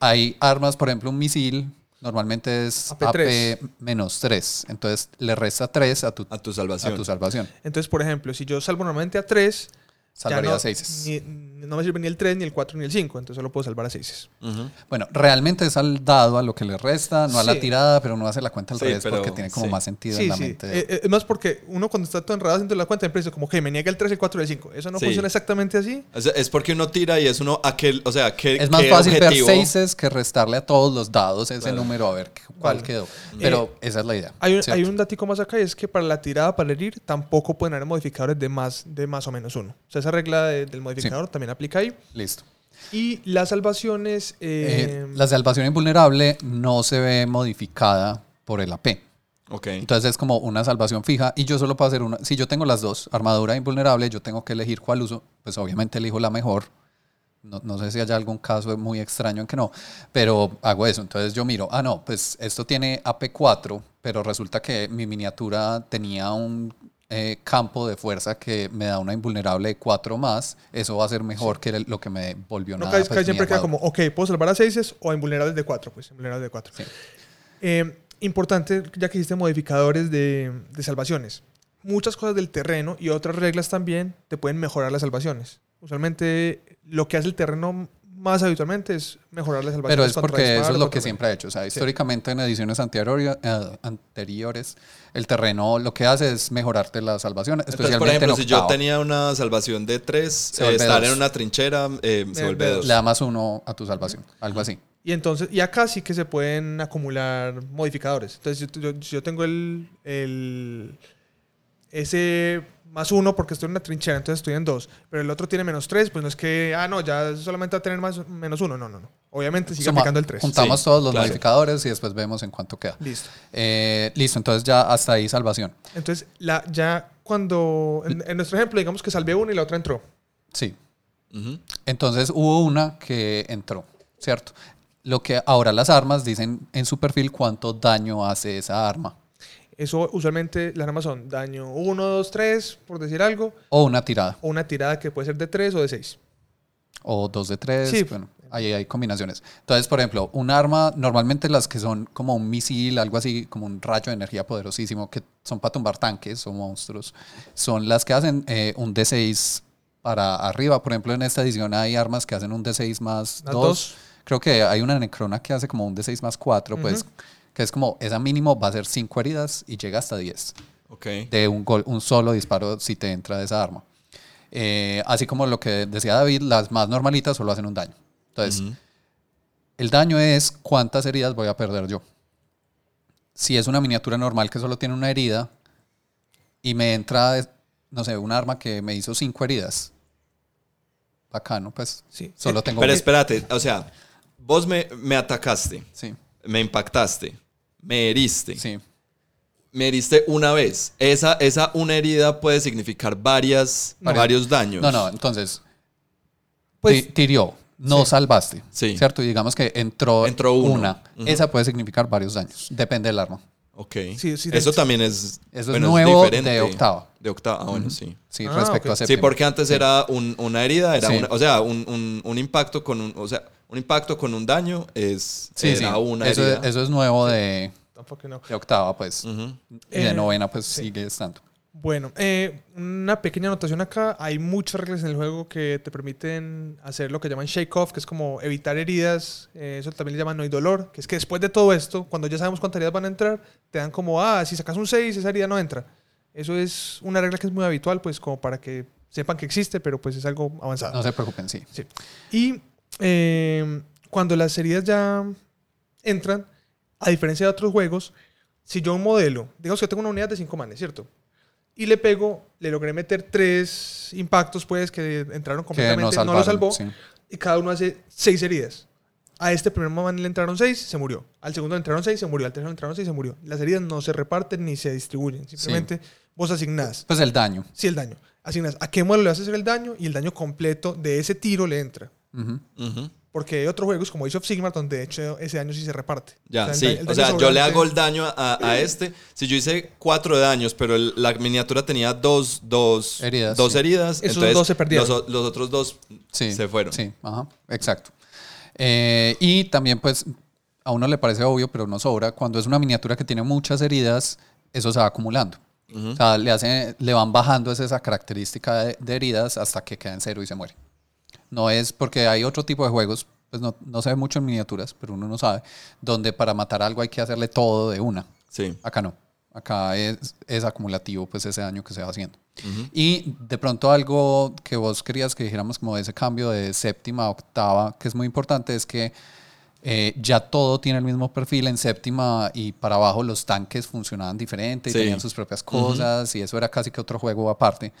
[SPEAKER 1] Hay armas, por ejemplo, un misil, normalmente es
[SPEAKER 2] AP3.
[SPEAKER 1] AP menos 3. Entonces, le resta 3 a tu,
[SPEAKER 3] A tu
[SPEAKER 1] a
[SPEAKER 3] salvación.
[SPEAKER 1] tu salvación.
[SPEAKER 2] Entonces, por ejemplo, si yo salvo normalmente a 3,
[SPEAKER 1] Salvaría
[SPEAKER 2] no,
[SPEAKER 1] 6.
[SPEAKER 2] ni- no me sirve ni el 3, ni el 4, ni el 5. Entonces solo puedo salvar a 6.
[SPEAKER 3] Ujú.
[SPEAKER 1] Bueno, realmente es al dado a lo que le resta, no a la
[SPEAKER 2] Sí.
[SPEAKER 1] tirada, pero uno hace la cuenta al
[SPEAKER 3] Sí,
[SPEAKER 1] revés
[SPEAKER 3] pero
[SPEAKER 1] porque tiene como
[SPEAKER 3] sí.
[SPEAKER 1] más sentido
[SPEAKER 2] Sí,
[SPEAKER 1] en la
[SPEAKER 2] sí.
[SPEAKER 1] mente.
[SPEAKER 2] Eh, eh, es más porque uno cuando está todo enredado de la cuenta empieza como que me niega el 3, el 4 y el 5. Eso no
[SPEAKER 3] Sí.
[SPEAKER 2] funciona exactamente así.
[SPEAKER 3] Sea, es porque uno tira y es uno aquel, o sea, ¿qué,
[SPEAKER 1] es más
[SPEAKER 3] qué
[SPEAKER 1] fácil
[SPEAKER 3] objetivo?
[SPEAKER 1] ver seises que restarle a todos los dados ese
[SPEAKER 3] Claro.
[SPEAKER 1] número a ver cuál
[SPEAKER 2] Vale.
[SPEAKER 1] quedó. Pero esa es la idea.
[SPEAKER 2] Hay un,
[SPEAKER 1] ¿cierto?
[SPEAKER 2] hay un datico más acá y es que para la tirada, para herir, tampoco pueden haber modificadores de más, de más o menos uno. O sea, esa regla de- del modificador también aplica ahí.
[SPEAKER 1] Listo.
[SPEAKER 2] Y las salvaciones...
[SPEAKER 1] Eh,
[SPEAKER 2] eh,
[SPEAKER 1] la salvación invulnerable no se ve modificada por el AP.
[SPEAKER 3] Ok.
[SPEAKER 1] Entonces es como una salvación fija y yo solo puedo hacer una. Si yo tengo las dos, armadura invulnerable, yo tengo que elegir cuál uso. Pues obviamente elijo la mejor. No, no sé si haya algún caso muy extraño en que no, pero hago eso. Entonces yo miro, ah, no, pues esto tiene AP4, pero resulta que mi miniatura tenía un eh, campo de fuerza que me da una invulnerable de 4 más, eso va a ser mejor que lo que me volvió
[SPEAKER 2] No,
[SPEAKER 1] nada. pues,
[SPEAKER 2] siempre queda como, ok, puedo salvar a 6 o a invulnerables de 4, pues invulnerables de 4.
[SPEAKER 1] Sí.
[SPEAKER 2] importante, ya que hiciste modificadores de, de salvaciones. Muchas cosas del terreno y otras reglas también te pueden mejorar las salvaciones. Usualmente lo que hace el terreno más habitualmente es mejorar las salvaciones.
[SPEAKER 1] Pero es porque eso es lo que siempre ha hecho. O sea, históricamente en ediciones eh, anteriores, el terreno lo que hace es mejorarte la salvación,
[SPEAKER 3] Entonces,
[SPEAKER 1] especialmente
[SPEAKER 3] por ejemplo,
[SPEAKER 1] en
[SPEAKER 3] si yo tenía una salvación de 3,
[SPEAKER 1] Se vuelve
[SPEAKER 3] estar
[SPEAKER 1] dos.
[SPEAKER 3] en una trinchera eh, se
[SPEAKER 2] Eh,
[SPEAKER 3] vuelve
[SPEAKER 2] de
[SPEAKER 3] 2.
[SPEAKER 1] Le da más uno a tu salvación, algo así.
[SPEAKER 2] Y entonces, y acá sí que se pueden acumular modificadores. Entonces, si yo, si yo tengo el, el ese más uno porque estoy en una trinchera, entonces estoy en dos, pero el otro tiene menos tres, pues no es que, ah, no, ya solamente va a tener más, menos uno. No, no, no. Obviamente sigue
[SPEAKER 1] Suma-
[SPEAKER 2] aplicando el 3.
[SPEAKER 1] Juntamos
[SPEAKER 3] Sí,
[SPEAKER 1] todos los
[SPEAKER 3] claro.
[SPEAKER 1] modificadores y después vemos en cuánto queda.
[SPEAKER 2] Listo.
[SPEAKER 1] Eh, listo, entonces ya hasta ahí salvación.
[SPEAKER 2] Entonces, la, ya cuando, en, en nuestro ejemplo, digamos que salvé una y la otra entró.
[SPEAKER 1] Sí. Entonces hubo una que entró, ¿cierto? Lo que ahora las armas dicen en su perfil cuánto daño hace esa arma.
[SPEAKER 2] Eso usualmente las armas son daño 1, 2, 3, por decir algo,
[SPEAKER 1] O una tirada.
[SPEAKER 2] o una tirada que puede ser de 3 o de 6.
[SPEAKER 1] O dos de tres.
[SPEAKER 2] Sí.
[SPEAKER 1] Bueno, ahí hay combinaciones. Entonces, por ejemplo, un arma, normalmente las que son como un misil, algo así, como un rayo de energía poderosísimo, que son para tumbar tanques o monstruos, son las que hacen eh, un D6 para arriba. Por ejemplo, en esta edición hay armas que hacen un D6 más
[SPEAKER 2] Más
[SPEAKER 1] 2.
[SPEAKER 2] dos.
[SPEAKER 1] Creo que hay una necrona que hace como un D6 más 4, pues, que es como, esa mínimo va a ser 5 heridas y llega hasta 10
[SPEAKER 3] Ok.
[SPEAKER 1] de un, gol, un solo disparo si te entra de esa arma. Eh, así como lo que decía David, las más normalitas solo hacen un daño. Entonces, el daño es cuántas heridas voy a perder yo. Si es una miniatura normal que solo tiene una herida y me entra, no sé, un arma que me hizo cinco heridas. Bacano, pues
[SPEAKER 2] Sí.
[SPEAKER 1] solo
[SPEAKER 2] Eh,
[SPEAKER 1] tengo...
[SPEAKER 3] Pero espérate, o sea, vos me, me atacaste,
[SPEAKER 1] Sí,
[SPEAKER 3] me impactaste, me heriste.
[SPEAKER 1] sí.
[SPEAKER 3] Me heriste una vez. Esa, esa una herida puede significar varias,
[SPEAKER 1] No.
[SPEAKER 3] varios daños.
[SPEAKER 1] No, no, entonces,
[SPEAKER 2] Pues-
[SPEAKER 1] ti- tirió, no
[SPEAKER 2] Sí.
[SPEAKER 1] salvaste,
[SPEAKER 3] Sí.
[SPEAKER 1] ¿cierto? Y digamos que entró,
[SPEAKER 3] Entró
[SPEAKER 1] una. Esa puede significar varios daños, depende del arma.
[SPEAKER 3] Ok.
[SPEAKER 2] Sí, sí,
[SPEAKER 3] Eso
[SPEAKER 2] hecho.
[SPEAKER 3] también es.
[SPEAKER 1] Eso
[SPEAKER 3] bueno,
[SPEAKER 1] es nuevo
[SPEAKER 3] diferente.
[SPEAKER 1] de octava.
[SPEAKER 3] De octava, ah, bueno, sí.
[SPEAKER 1] Sí,
[SPEAKER 2] Ah,
[SPEAKER 1] respecto a
[SPEAKER 3] Sí,
[SPEAKER 1] séptima.
[SPEAKER 3] porque antes era un- una herida, era
[SPEAKER 1] Sí.
[SPEAKER 3] una- o sea, un, un- un impacto con un, o sea, un impacto con un daño es
[SPEAKER 1] Sí,
[SPEAKER 3] una
[SPEAKER 1] Eso, es- eso es nuevo de,
[SPEAKER 2] Tampoco no.
[SPEAKER 1] de octava, pues. Y de
[SPEAKER 2] Eh,
[SPEAKER 1] novena, pues
[SPEAKER 2] sí.
[SPEAKER 1] sigue estando.
[SPEAKER 2] Bueno, eh, una pequeña anotación acá. Hay muchas reglas en el juego que te permiten hacer lo que llaman shake off, que es como evitar heridas. eh, eso también le llaman no hay dolor, que es que después de todo esto, cuando ya sabemos cuántas heridas van a entrar, te dan como, ah, si sacas un 6, esa herida no entra. Eso es una regla que es muy habitual, pues como para que sepan que existe, pero pues es algo avanzado.
[SPEAKER 1] No se preocupen, sí.
[SPEAKER 2] Sí. Y eh, cuando las heridas ya entran, a diferencia de otros juegos, si yo un modelo, digamos que tengo una unidad de 5 manes, ¿cierto? Y le pego, le logré meter tres impactos, pues, que entraron
[SPEAKER 1] Que
[SPEAKER 2] completamente,
[SPEAKER 1] no
[SPEAKER 2] no,
[SPEAKER 1] salvaron.
[SPEAKER 2] lo salvó,
[SPEAKER 1] sí.
[SPEAKER 2] y cada uno hace 6 heridas. A este primer man le entraron 6, se murió. Al segundo le entraron 6, se murió. Al tercero le entraron 6, se murió. Las heridas no se reparten ni se distribuyen. Simplemente vos asignás.
[SPEAKER 1] Pues el daño.
[SPEAKER 2] Sí, el daño. Asignas a qué modelo le vas a hacer el daño y el daño completo de ese tiro le entra. Porque hay otros juegos como Age of Sigmar donde de hecho ese daño sí se reparte.
[SPEAKER 3] Ya,
[SPEAKER 2] el
[SPEAKER 3] sí.
[SPEAKER 2] da- el
[SPEAKER 3] O sea, yo le hago el daño a, a este. Si yo hice cuatro daños, pero el- la miniatura tenía dos, dos
[SPEAKER 1] Heridas,
[SPEAKER 3] dos
[SPEAKER 1] sí.
[SPEAKER 3] heridas,
[SPEAKER 2] Esos
[SPEAKER 3] entonces
[SPEAKER 2] dos se perdieron.
[SPEAKER 3] Los, o- los otros dos
[SPEAKER 1] Sí,
[SPEAKER 3] se fueron.
[SPEAKER 1] Sí, ajá, exacto. Eh, y también, pues, a uno le parece obvio, pero no sobra, cuando es una miniatura que tiene muchas heridas, eso se va acumulando. O sea, le, hace, le van bajando es esa característica de, de heridas hasta que queda en cero y se muere. No es porque hay otro tipo de juegos, pues no, no se ve mucho en miniaturas, pero uno no sabe, donde para matar algo hay que hacerle todo de una.
[SPEAKER 3] Sí.
[SPEAKER 1] Acá no. Acá es, es acumulativo, pues ese daño que se va haciendo. Y de pronto algo que vos querías que dijéramos como ese cambio de séptima a octava, que es muy importante, es que eh, ya todo tiene el mismo perfil en séptima y para abajo los tanques funcionaban diferente y
[SPEAKER 3] Sí.
[SPEAKER 1] tenían sus propias cosas y eso era casi que otro juego aparte.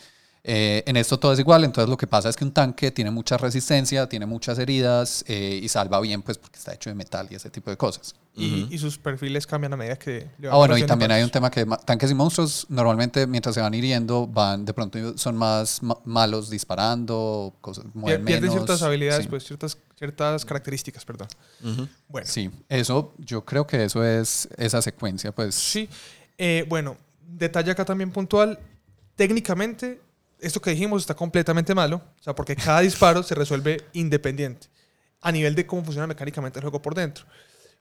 [SPEAKER 1] Eh, en esto todo es igual, entonces lo que pasa es que un tanque tiene mucha resistencia, tiene muchas heridas eh, y salva bien pues porque está hecho de metal y ese tipo de cosas.
[SPEAKER 2] y, y sus perfiles cambian a medida que... le van
[SPEAKER 1] Ah, bueno, y también hay un tema que tanques y monstruos normalmente mientras se van hiriendo van, de pronto son más ma- malos disparando, cosas, mueven
[SPEAKER 2] Pierden
[SPEAKER 1] menos.
[SPEAKER 2] ciertas habilidades,
[SPEAKER 1] sí.
[SPEAKER 2] pues ciertas, ciertas características, perdón.
[SPEAKER 3] Ujú.
[SPEAKER 2] Bueno,
[SPEAKER 1] Sí, eso, yo creo que eso es esa secuencia, pues.
[SPEAKER 2] Sí. Eh, bueno, detalle acá también puntual. técnicamente, esto que dijimos está completamente malo, o sea, porque cada disparo se resuelve independiente a nivel de cómo funciona mecánicamente el juego por dentro.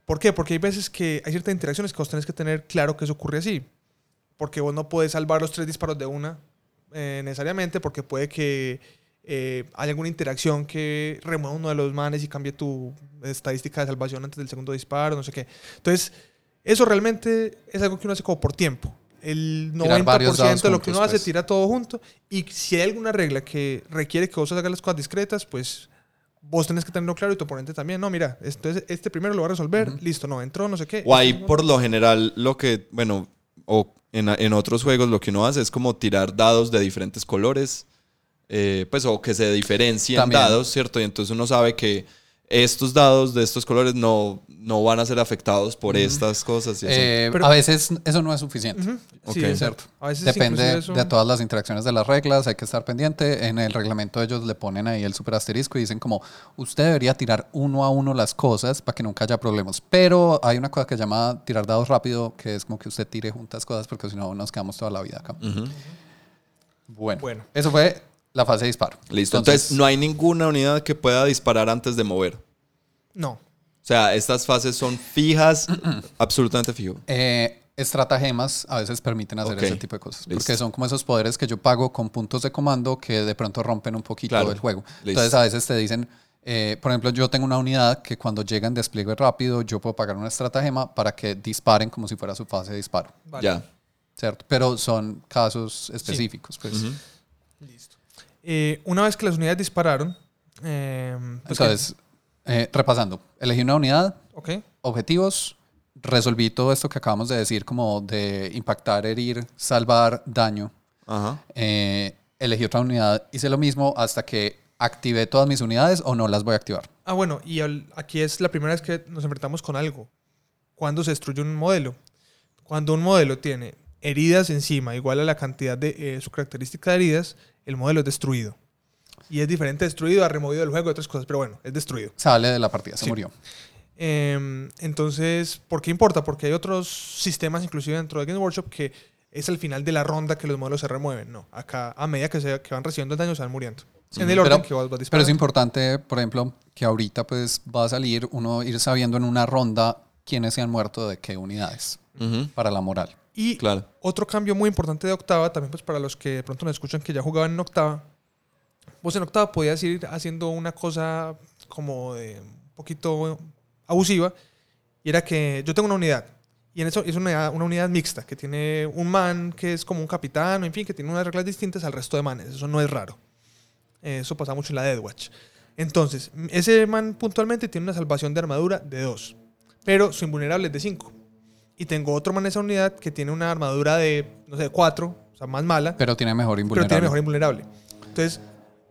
[SPEAKER 2] ¿Por qué? Porque hay veces que hay ciertas interacciones que vos tenés que tener claro que eso ocurre así. Porque vos no puedes salvar los tres disparos de una eh, necesariamente, porque puede que eh, haya alguna interacción que remueva uno de los manes y cambie tu estadística de salvación antes del segundo disparo, no sé qué. Entonces, eso realmente es algo que uno hace como por tiempo. El
[SPEAKER 1] Tirar varios
[SPEAKER 2] 90%
[SPEAKER 1] dados
[SPEAKER 2] de lo que uno hace
[SPEAKER 1] pues.
[SPEAKER 2] tira todo junto. Y si hay alguna regla que requiere que vos hagas las cosas discretas, pues vos tenés que tenerlo claro y tu oponente también. No, mira, entonces este primero lo va a resolver, listo, no entró, no sé qué.
[SPEAKER 3] O ahí por lo general lo que, bueno, o en, en otros juegos lo que uno hace es como tirar dados de diferentes colores, eh, pues o que se diferencien
[SPEAKER 1] También.
[SPEAKER 3] dados, ¿cierto? Y entonces uno sabe que estos dados de estos colores no, no van a ser afectados por estas cosas. Y así.
[SPEAKER 1] Eh,
[SPEAKER 2] Pero-
[SPEAKER 1] a veces eso no es suficiente.
[SPEAKER 2] Sí,
[SPEAKER 1] ¿cierto?
[SPEAKER 2] exacto. A veces
[SPEAKER 1] Depende
[SPEAKER 2] eso-
[SPEAKER 1] de todas las interacciones de las reglas, hay que estar pendiente. En el reglamento ellos le ponen ahí el super asterisco y dicen como, usted debería tirar uno a uno las cosas para que nunca haya problemas. Pero hay una cosa que se llama tirar dados rápido, que es como que usted tire juntas cosas porque si no nos quedamos toda la vida acá. Bueno,
[SPEAKER 2] Bueno.
[SPEAKER 1] eso fue la fase de disparo.
[SPEAKER 3] Listo. Entonces, no hay ninguna unidad que pueda disparar antes de mover.
[SPEAKER 2] No.
[SPEAKER 3] O sea, estas fases son fijas, absolutamente fijo.
[SPEAKER 1] Eh, estratagemas a veces permiten hacer
[SPEAKER 3] Ok,
[SPEAKER 1] ese tipo de cosas.
[SPEAKER 3] listo.
[SPEAKER 1] Porque son como esos poderes que yo pago con puntos de comando que de pronto rompen un poquito
[SPEAKER 3] Claro,
[SPEAKER 1] el juego.
[SPEAKER 3] listo.
[SPEAKER 1] Entonces a veces te dicen, eh, por ejemplo, yo tengo una unidad que cuando llega en despliegue rápido, yo puedo pagar un estratagema para que disparen como si fuera su fase de disparo.
[SPEAKER 2] Vale.
[SPEAKER 3] Ya.
[SPEAKER 1] ¿Cierto? Pero son casos específicos. Pues.
[SPEAKER 2] Listo. Eh, una vez que las unidades dispararon, eh, pues
[SPEAKER 1] Entonces, eh, repasando, elegí una unidad,
[SPEAKER 2] que- ok.
[SPEAKER 1] objetivos, resolví todo esto que acabamos de decir, como de impactar, herir, salvar, daño.
[SPEAKER 3] Ajá.
[SPEAKER 1] Eh, elegí otra unidad, hice lo mismo hasta que activé todas mis unidades o no las voy a activar.
[SPEAKER 2] Ah, bueno, y al- aquí es la primera vez que nos enfrentamos con algo. Cuando se destruye un modelo. Cuando un modelo tiene heridas encima igual a la cantidad de eh, su característica de heridas, el modelo es destruido. Y es diferente destruido a removido del juego y otras cosas, pero bueno, es destruido.
[SPEAKER 1] Sale de la partida, se
[SPEAKER 2] Sí.
[SPEAKER 1] murió.
[SPEAKER 2] Eh, entonces, ¿por qué importa? Porque hay otros sistemas, inclusive dentro de Game Workshop, que es al final de la ronda que los modelos se remueven. No, acá a medida que, se, que van recibiendo el daño se van muriendo. En el
[SPEAKER 1] Pero-
[SPEAKER 2] orden que vas, vas
[SPEAKER 1] Pero es importante, por ejemplo, que ahorita pues va a salir uno ir sabiendo en una ronda quiénes se han muerto de qué unidades para la moral.
[SPEAKER 2] Y
[SPEAKER 3] Claro.
[SPEAKER 2] otro cambio muy importante de octava, también pues para los que de pronto nos escuchan que ya jugaban en octava, vos en octava podías ir haciendo una cosa como de un poquito abusiva, y era que yo tengo una unidad, y en eso es una, una unidad mixta, que tiene un man que es como un capitán, en fin, que tiene unas reglas distintas al resto de manes, eso no es raro. Eso pasa mucho en la Deathwatch. Entonces, ese man puntualmente tiene una salvación de armadura de 2, pero su invulnerable es de 5. Y tengo otro man en esa unidad que tiene una armadura de, no sé, 4, o sea, más mala,
[SPEAKER 1] Pero tiene mejor
[SPEAKER 2] pero
[SPEAKER 1] invulnerable.
[SPEAKER 2] tiene mejor invulnerable. Entonces,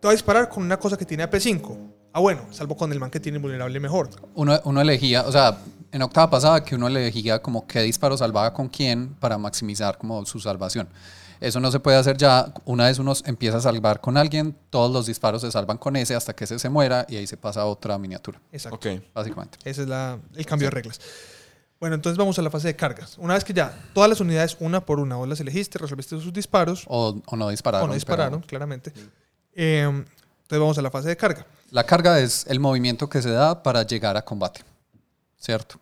[SPEAKER 2] te voy a disparar con una cosa que tiene AP5. Ah, bueno, salvo con el man que tiene invulnerable mejor.
[SPEAKER 1] Uno, uno elegía, o sea, en octava pasada que uno elegía como qué disparo salvaba con quién para maximizar como su salvación. Eso no se puede hacer ya. Una vez uno empieza a salvar con alguien, todos los disparos se salvan con ese hasta que ese se muera y ahí se pasa a otra miniatura,
[SPEAKER 2] Exacto.
[SPEAKER 3] Ok.
[SPEAKER 1] básicamente.
[SPEAKER 2] Ese es la- el cambio de reglas. Bueno, entonces vamos a la fase de cargas. Una vez que ya todas las unidades, una por una, vos las elegiste, resolviste sus disparos,
[SPEAKER 1] O, o no dispararon.
[SPEAKER 2] o no dispararon,
[SPEAKER 1] pero-
[SPEAKER 2] claramente. Eh, entonces vamos a la fase de carga.
[SPEAKER 1] La carga es el movimiento que se da para llegar a combate, ¿cierto?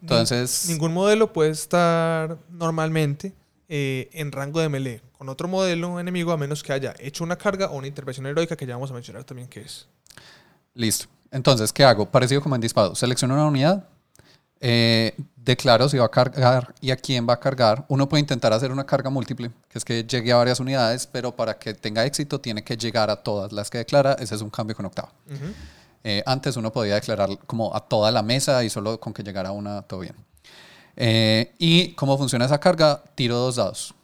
[SPEAKER 1] Entonces,
[SPEAKER 2] Ningún modelo puede estar normalmente eh, en rango de melee con otro modelo enemigo a menos que haya hecho una carga o una intervención heroica que ya vamos a mencionar también qué es.
[SPEAKER 1] listo. Entonces, ¿qué hago? Parecido como en disparo. Selecciono una unidad, eh, declaro si va a cargar y a quién va a cargar. Uno puede intentar hacer una carga múltiple, que es que llegue a varias unidades, pero para que tenga éxito tiene que llegar a todas las que declara. Ese es un cambio con octava. Eh, antes uno podía declarar como a toda la mesa y solo con que llegara una, todo bien. Eh, ¿Y cómo funciona esa carga? Tiro dos dados.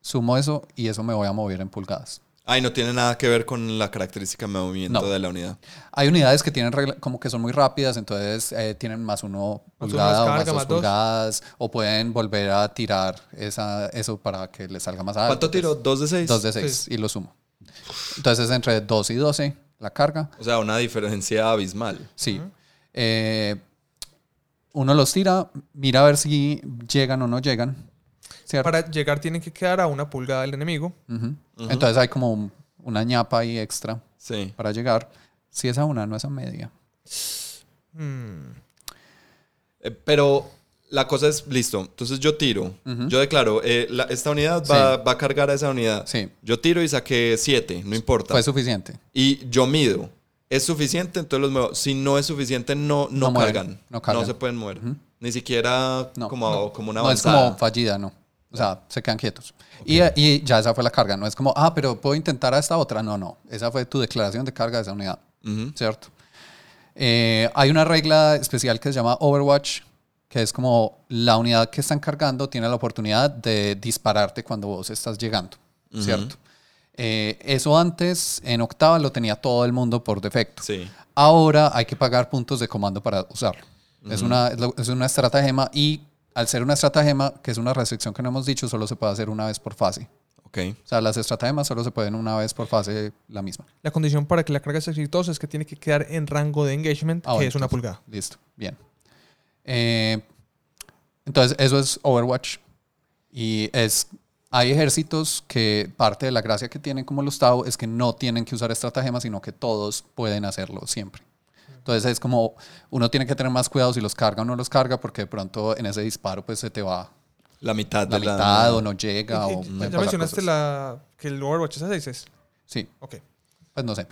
[SPEAKER 1] Sumo eso y eso me voy a mover en pulgadas.
[SPEAKER 3] Ay, no tiene nada que ver con la característica de movimiento
[SPEAKER 1] No.
[SPEAKER 3] de la unidad.
[SPEAKER 1] Hay unidades que tienen regla- como que son muy rápidas, entonces eh, tienen más uno
[SPEAKER 2] Más
[SPEAKER 1] pulgada
[SPEAKER 2] uno
[SPEAKER 1] o más dos
[SPEAKER 2] más dos.
[SPEAKER 1] pulgadas, o pueden volver a tirar esa, eso para que les salga más alto.
[SPEAKER 3] ¿Cuánto tiro? ¿Dos de seis?
[SPEAKER 1] Dos de seis y lo sumo. Entonces entre 2 y 12 la carga.
[SPEAKER 3] O sea, una diferencia abismal.
[SPEAKER 1] Sí. Eh, uno los tira, mira a ver si llegan o no llegan. ¿Cierto?
[SPEAKER 2] Para llegar tienen que quedar a una pulgada del enemigo.
[SPEAKER 1] Entonces hay como un- una ñapa ahí extra
[SPEAKER 3] Sí.
[SPEAKER 1] para llegar. Si es a una, no es a media.
[SPEAKER 2] Hmm.
[SPEAKER 3] Eh, pero la cosa es, listo, entonces yo tiro, yo declaro, eh, la- esta unidad va, va a cargar a esa unidad.
[SPEAKER 1] Sí.
[SPEAKER 3] Yo tiro y saqué 7, no importa.
[SPEAKER 1] Fue suficiente.
[SPEAKER 3] y yo mido. ¿Es suficiente? Entonces los muevo. Si no es suficiente, no, no,
[SPEAKER 1] No mueven,
[SPEAKER 3] cargan.
[SPEAKER 1] no cargan.
[SPEAKER 3] se pueden mover. Ni siquiera
[SPEAKER 1] No,
[SPEAKER 3] como, como una
[SPEAKER 1] No es
[SPEAKER 3] avanzada.
[SPEAKER 1] como fallida, no. O sea, se quedan quietos. Y, y ya esa fue la carga. No es como, ah, pero puedo intentar a esta otra. No, no. Esa fue tu declaración de carga de esa unidad.
[SPEAKER 3] Ujú.
[SPEAKER 1] ¿Cierto? Eh, hay una regla especial que se llama Overwatch, que es como la unidad que están cargando tiene la oportunidad de dispararte cuando vos estás llegando. ¿Cierto? Eh, eso antes, en octava, lo tenía todo el mundo por defecto.
[SPEAKER 3] Sí.
[SPEAKER 1] Ahora hay que pagar puntos de comando para usarlo. es, una, es lo- es una estratagema y al ser una estratagema, que es una restricción que no hemos dicho, solo se puede hacer una vez por fase.
[SPEAKER 3] Ok.
[SPEAKER 1] O sea, las estratagemas solo se pueden una vez por fase la misma.
[SPEAKER 2] La condición para que la carga sea exitosa es que tiene que quedar en rango de engagement,
[SPEAKER 1] Ah,
[SPEAKER 2] que
[SPEAKER 1] bueno,
[SPEAKER 2] es una
[SPEAKER 1] entonces,
[SPEAKER 2] pulgada.
[SPEAKER 1] Listo, bien. Eh, entonces, eso es Overwatch. Y es, hay ejércitos que parte de la gracia que tienen como los Tau es que no tienen que usar estratagemas, sino que todos pueden hacerlo siempre. Entonces es como, uno tiene que tener más cuidado si los carga o no los carga, porque de pronto en ese disparo pues se te va
[SPEAKER 3] La mitad
[SPEAKER 1] la
[SPEAKER 3] de la...
[SPEAKER 1] mitad o no llega
[SPEAKER 2] Y-
[SPEAKER 1] o
[SPEAKER 2] y- ya mencionaste
[SPEAKER 1] cosas.
[SPEAKER 2] la, que el Overwatch es a 6
[SPEAKER 1] Sí,
[SPEAKER 2] Ok.
[SPEAKER 1] pues no sé.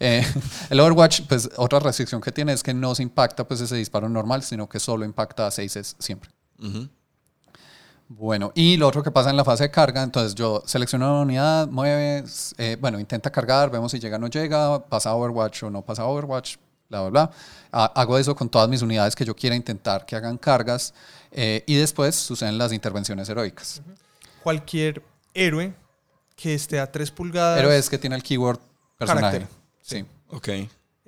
[SPEAKER 1] Eh, el Overwatch, pues otra restricción que tiene es que no se impacta pues ese disparo normal, sino que solo impacta a 6 siempre. Bueno, y lo otro que pasa en la fase de carga, entonces yo selecciono una unidad, mueves, eh, bueno, intenta cargar, vemos si llega o no llega, pasa Overwatch o no pasa Overwatch, bla, bla, bla. Ha- hago eso con todas mis unidades que yo quiera intentar que hagan cargas eh, y después suceden las intervenciones heroicas.
[SPEAKER 2] Cualquier héroe que esté a 3 pulgadas.
[SPEAKER 1] Pero es que tiene el keyword personaje.
[SPEAKER 2] Carácter.
[SPEAKER 1] Sí.
[SPEAKER 3] Ok.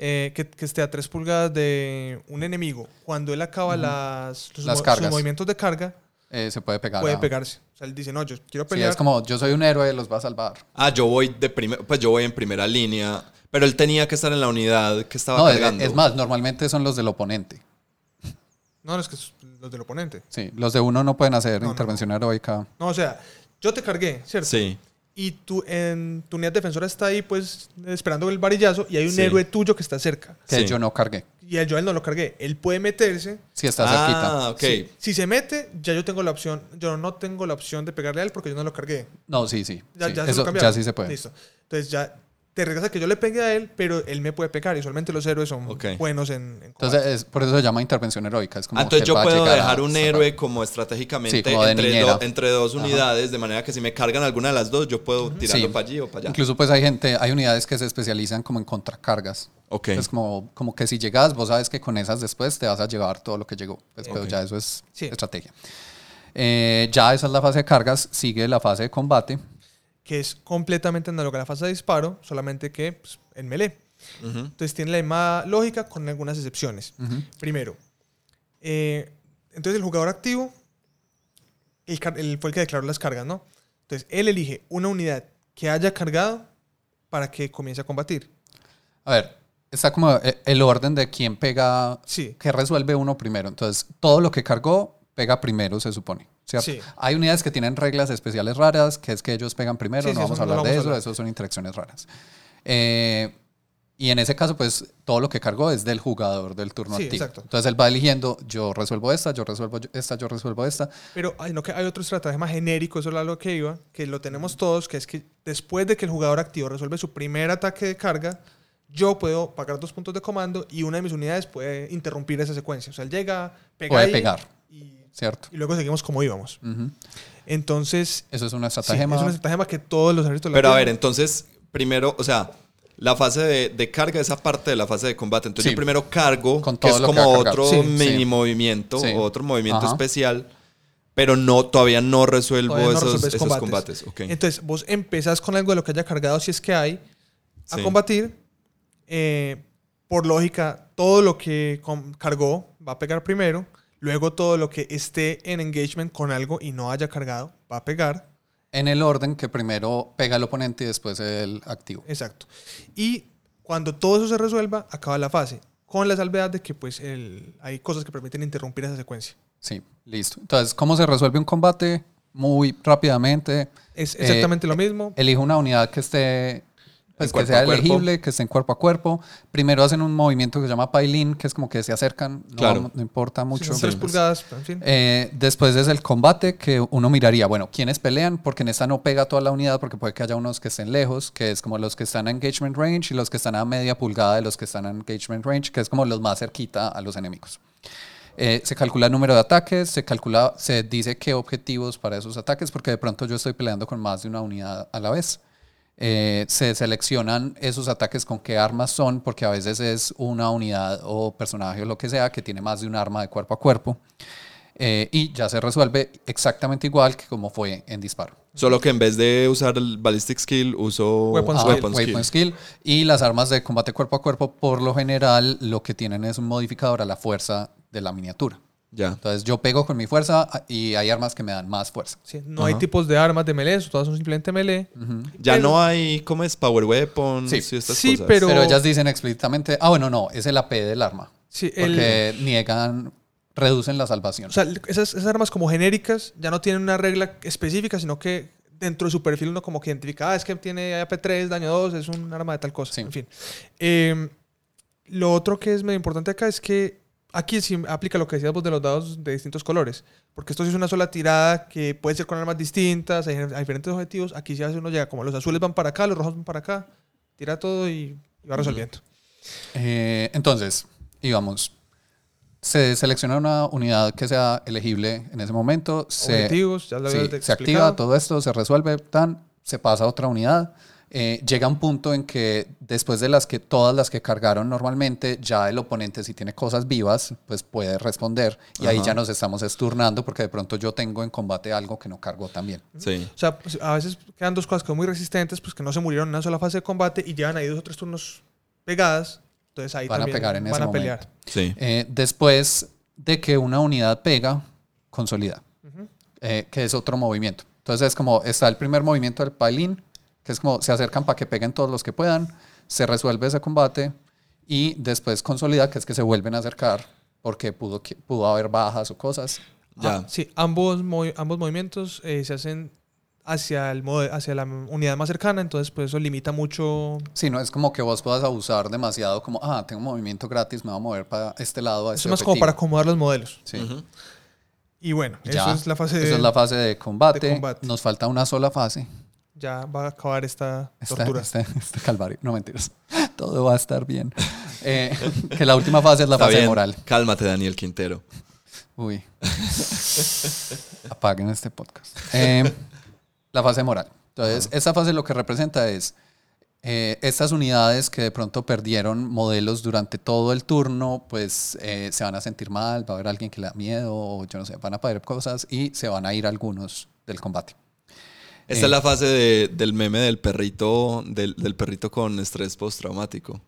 [SPEAKER 2] eh, que, que esté a 3 pulgadas de un enemigo, cuando él acaba las, sus,
[SPEAKER 1] Las
[SPEAKER 2] mo-
[SPEAKER 1] cargas.
[SPEAKER 2] sus movimientos de carga,
[SPEAKER 1] Eh, se puede pegar.
[SPEAKER 2] puede
[SPEAKER 1] a-
[SPEAKER 2] pegarse. O sea, él dice, no, yo quiero
[SPEAKER 1] Sí,
[SPEAKER 2] pelear.
[SPEAKER 1] es como yo soy un héroe, los va a salvar.
[SPEAKER 3] Ah, yo voy de primer... Pues yo voy en primera línea. Pero él tenía que estar en la unidad que estaba
[SPEAKER 1] No, es,
[SPEAKER 3] cargando.
[SPEAKER 1] es más, normalmente son los del oponente.
[SPEAKER 2] No, no, es que los del oponente.
[SPEAKER 1] Sí, los de uno no pueden hacer
[SPEAKER 2] No, no,
[SPEAKER 1] intervención heroica.
[SPEAKER 2] No, o sea, yo te cargué, ¿cierto?
[SPEAKER 3] Sí.
[SPEAKER 2] Y tú, en tu unidad defensora está ahí, pues, esperando el varillazo, y hay un
[SPEAKER 3] Sí.
[SPEAKER 2] héroe tuyo que está cerca.
[SPEAKER 1] Que
[SPEAKER 3] Sí.
[SPEAKER 1] yo no cargué.
[SPEAKER 2] Y a él, yo a él no lo cargué. Él puede meterse.
[SPEAKER 1] Si está cerquita.
[SPEAKER 3] Ah, ok.
[SPEAKER 2] Sí. Si se mete, ya yo tengo la opción. Yo no tengo la opción de pegarle a él porque yo no lo cargué.
[SPEAKER 1] No, sí, sí.
[SPEAKER 2] Ya,
[SPEAKER 1] sí.
[SPEAKER 2] ya se
[SPEAKER 1] Eso
[SPEAKER 2] lo cambiaron.
[SPEAKER 1] ya sí se puede.
[SPEAKER 2] Listo. Entonces ya te regresa que yo le pegue a él, pero él me puede pegar. Y usualmente los héroes son
[SPEAKER 3] Ok.
[SPEAKER 2] buenos en, en
[SPEAKER 1] Entonces, es, por eso se llama intervención heroica. Es como
[SPEAKER 3] Ah, entonces yo puedo
[SPEAKER 1] llegar a
[SPEAKER 3] dejar un héroe como estratégicamente
[SPEAKER 1] Sí, como
[SPEAKER 3] entre, do- entre dos unidades, de manera que si me cargan alguna de las dos, yo puedo tirarlo
[SPEAKER 1] Sí.
[SPEAKER 3] para allí o para allá.
[SPEAKER 1] Incluso pues hay gente, hay unidades que se especializan como en contracargas.
[SPEAKER 3] Ok.
[SPEAKER 1] Es como, como que si llegas, vos sabes que con esas después te vas a llevar todo lo que llegó. Pues, Pero
[SPEAKER 3] Ok.
[SPEAKER 1] ya eso es
[SPEAKER 2] Sí.
[SPEAKER 1] estrategia. Eh, ya esa es la fase de cargas, sigue la fase de combate.
[SPEAKER 2] Que es completamente análoga a la fase de disparo, solamente que pues, en melee.
[SPEAKER 3] Ujú.
[SPEAKER 2] Entonces tiene la misma lógica con algunas excepciones. Primero, eh, entonces el jugador activo el- fue el que declaró las cargas, ¿no? Entonces él elige una unidad que haya cargado para que comience a combatir.
[SPEAKER 1] A ver, está como eh, el orden de quién pega,
[SPEAKER 2] Sí.
[SPEAKER 1] que resuelve uno primero. Entonces, todo lo que cargó pega primero, se supone. ¿Cierto?
[SPEAKER 2] Sí.
[SPEAKER 1] Hay unidades que tienen reglas especiales raras, que es que ellos pegan primero,
[SPEAKER 2] Sí,
[SPEAKER 1] no
[SPEAKER 2] sí,
[SPEAKER 1] vamos a
[SPEAKER 2] no
[SPEAKER 1] hablar de
[SPEAKER 2] vamos a
[SPEAKER 1] eso, eso son interacciones raras. Eh, y en ese caso, pues todo lo que cargó es del jugador del turno
[SPEAKER 2] Sí,
[SPEAKER 1] activo.
[SPEAKER 2] exacto.
[SPEAKER 1] Entonces él va eligiendo, yo resuelvo esta, yo resuelvo esta, yo resuelvo esta.
[SPEAKER 2] Pero hay, no, que hay otro estratagema genérico, eso era lo que iba, que lo tenemos todos, que es que después de que el jugador activo resuelve su primer ataque de carga, yo puedo pagar dos puntos de comando y una de mis unidades puede interrumpir esa secuencia. O sea, él llega, pega
[SPEAKER 1] Puede
[SPEAKER 2] ahí
[SPEAKER 1] pegar.
[SPEAKER 2] Y,
[SPEAKER 1] ¿Cierto?
[SPEAKER 2] y luego seguimos como íbamos.
[SPEAKER 1] Ujú.
[SPEAKER 2] Entonces,
[SPEAKER 1] Eso es una
[SPEAKER 2] sí,
[SPEAKER 1] estratagema.
[SPEAKER 2] es un estratagema que todos los ejércitos la
[SPEAKER 3] Pero a ver, entonces, primero, o sea, la fase de, de carga es aparte de la fase de combate. Entonces
[SPEAKER 1] Sí.
[SPEAKER 3] yo primero cargo,
[SPEAKER 1] Con
[SPEAKER 3] que
[SPEAKER 1] todo
[SPEAKER 3] es
[SPEAKER 1] que
[SPEAKER 3] como
[SPEAKER 1] cargar.
[SPEAKER 3] otro
[SPEAKER 1] Sí,
[SPEAKER 3] mini
[SPEAKER 1] sí.
[SPEAKER 3] movimiento,
[SPEAKER 1] Sí.
[SPEAKER 3] otro movimiento
[SPEAKER 1] Ajá.
[SPEAKER 3] especial, pero no, todavía no resuelvo
[SPEAKER 2] Todavía no
[SPEAKER 3] esos, esos
[SPEAKER 2] combates.
[SPEAKER 3] combates. Ok.
[SPEAKER 2] Entonces, vos empezás con algo de lo que haya cargado, si es que hay, a
[SPEAKER 3] Sí.
[SPEAKER 2] combatir. Eh, por lógica, todo lo que cargó va a pegar primero. Luego, todo lo que esté en engagement con algo y no haya cargado va a pegar.
[SPEAKER 1] En el orden que primero pega el oponente y después el activo.
[SPEAKER 2] Exacto. Y cuando todo eso se resuelva, acaba la fase. Con la salvedad de que pues, el- hay cosas que permiten interrumpir esa secuencia.
[SPEAKER 1] Sí, listo. Entonces, ¿cómo se resuelve un combate? muy rápidamente.
[SPEAKER 2] Es
[SPEAKER 1] Eh,
[SPEAKER 2] exactamente lo mismo.
[SPEAKER 1] Elijo una unidad que esté, pues que sea elegible, que esté en cuerpo a cuerpo. Primero hacen un movimiento que se llama Pailin, que es como que se acercan, no,
[SPEAKER 3] Claro.
[SPEAKER 1] vamos- no importa
[SPEAKER 2] Sí,
[SPEAKER 1] mucho.
[SPEAKER 2] son tres pulgadas, en fin.
[SPEAKER 1] Eh, después es el combate, que uno miraría, bueno, quiénes pelean, porque en esta no pega toda la unidad, porque puede que haya unos que estén lejos, que es como los que están a engagement range y los que están a media pulgada de los que están a engagement range, que es como los más cerquita a los enemigos. Eh, se calcula el número de ataques, se calcula, se dice qué objetivos para esos ataques, porque de pronto yo estoy peleando con más de una unidad a la vez. Eh, se seleccionan esos ataques con qué armas son, porque a veces es una unidad o personaje o lo que sea que tiene más de un arma de cuerpo a cuerpo. Eh, y ya se resuelve exactamente igual que como fue en disparo.
[SPEAKER 3] Solo que en vez de usar el ballistic skill, uso
[SPEAKER 2] Weapon
[SPEAKER 1] Ah,
[SPEAKER 2] skill.
[SPEAKER 3] weapon skill.
[SPEAKER 1] weapon skill. Y las armas de combate cuerpo a cuerpo, por lo general, lo que tienen es un modificador a la fuerza de la miniatura.
[SPEAKER 3] Ya.
[SPEAKER 1] Entonces yo pego con mi fuerza ah, y hay armas que me dan más fuerza.
[SPEAKER 2] Sí, no hay tipos de armas de melee, todas son simplemente melee.
[SPEAKER 3] Ya
[SPEAKER 2] Pero-
[SPEAKER 3] no hay, ¿cómo es? Power weapons
[SPEAKER 1] Sí.
[SPEAKER 3] y estas
[SPEAKER 2] Sí,
[SPEAKER 3] cosas.
[SPEAKER 2] pero-
[SPEAKER 1] Pero ellas dicen explícitamente, ah, bueno, no, es el AP del arma.
[SPEAKER 2] Sí, el-
[SPEAKER 1] Porque niegan, reducen la salvación.
[SPEAKER 2] O sea, esas, esas armas como genéricas ya no tienen una regla específica, sino que dentro de su perfil uno como que identifica, ah, es que tiene AP3, daño 2, es un arma de tal cosa.
[SPEAKER 1] Sí.
[SPEAKER 2] En fin. Eh, lo otro que es medio importante acá es que aquí sí aplica lo que decías vos de los dados de distintos colores. Porque esto sí es una sola tirada que puede ser con armas distintas, hay, hay diferentes objetivos. Aquí sí hace uno llega como los azules van para acá, los rojos van para acá, tira todo y, y va resolviendo.
[SPEAKER 1] Eh, entonces, íbamos. Se selecciona una unidad que sea elegible en ese momento. Se,
[SPEAKER 2] Objetivos, ya lo
[SPEAKER 1] sí, se
[SPEAKER 2] explicado.
[SPEAKER 1] activa todo esto, se resuelve, tan, se pasa a otra unidad. Eh, llega un punto en que después de las que todas las que cargaron normalmente, ya el oponente si tiene cosas vivas, pues puede responder y ahí ya nos estamos esturnando porque de pronto yo tengo en combate algo que no cargo también.
[SPEAKER 3] Sí.
[SPEAKER 2] O sea, pues, a veces quedan dos cosas que son muy resistentes, pues que no se murieron en una sola fase de combate y llevan ahí dos o tres turnos pegadas. Entonces ahí
[SPEAKER 1] Van a pegar en
[SPEAKER 2] van
[SPEAKER 1] ese
[SPEAKER 2] a pelear.
[SPEAKER 3] Sí.
[SPEAKER 1] Eh, después de que una unidad pega, consolida, eh, que es otro movimiento. Entonces es como, está el primer movimiento del pailín, que es como se acercan para que peguen todos los que puedan, se resuelve ese combate y después consolida, que es que se vuelven a acercar porque pudo, pudo haber bajas o cosas.
[SPEAKER 3] Ya.
[SPEAKER 2] Ah, sí, ambos, movi- ambos movimientos eh, se hacen hacia, el hacia la unidad más cercana, entonces pues eso limita mucho.
[SPEAKER 1] Sí, no es como que vos puedas abusar demasiado, como, ah, tengo un movimiento gratis, me voy a mover para este lado. A
[SPEAKER 2] Eso
[SPEAKER 1] este
[SPEAKER 2] es más como para
[SPEAKER 1] objetivo".
[SPEAKER 2] acomodar los modelos.
[SPEAKER 1] Sí.
[SPEAKER 3] Ujú.
[SPEAKER 2] Y bueno,
[SPEAKER 1] Ya.
[SPEAKER 2] eso es la fase
[SPEAKER 1] Esa
[SPEAKER 2] de...
[SPEAKER 1] es la fase de combate.
[SPEAKER 2] de combate.
[SPEAKER 1] Nos falta una sola fase.
[SPEAKER 2] Ya va a acabar esta tortura.
[SPEAKER 1] este, este calvario. No mentiras. Todo va a estar bien. Eh, que la última fase es la
[SPEAKER 3] Está
[SPEAKER 1] fase
[SPEAKER 3] bien.
[SPEAKER 1] moral.
[SPEAKER 3] Cálmate, Daniel Quintero.
[SPEAKER 1] Uy. Apaguen este podcast. Eh, la fase moral. Entonces, esta fase lo que representa es eh, estas unidades que de pronto perdieron modelos durante todo el turno, pues eh, se van a sentir mal, va a haber alguien que le da miedo, o yo no sé, van a perder cosas y se van a ir algunos del combate.
[SPEAKER 3] Esta
[SPEAKER 1] Eh.
[SPEAKER 3] es la fase de- del meme del perrito, del, del perrito con estrés postraumático.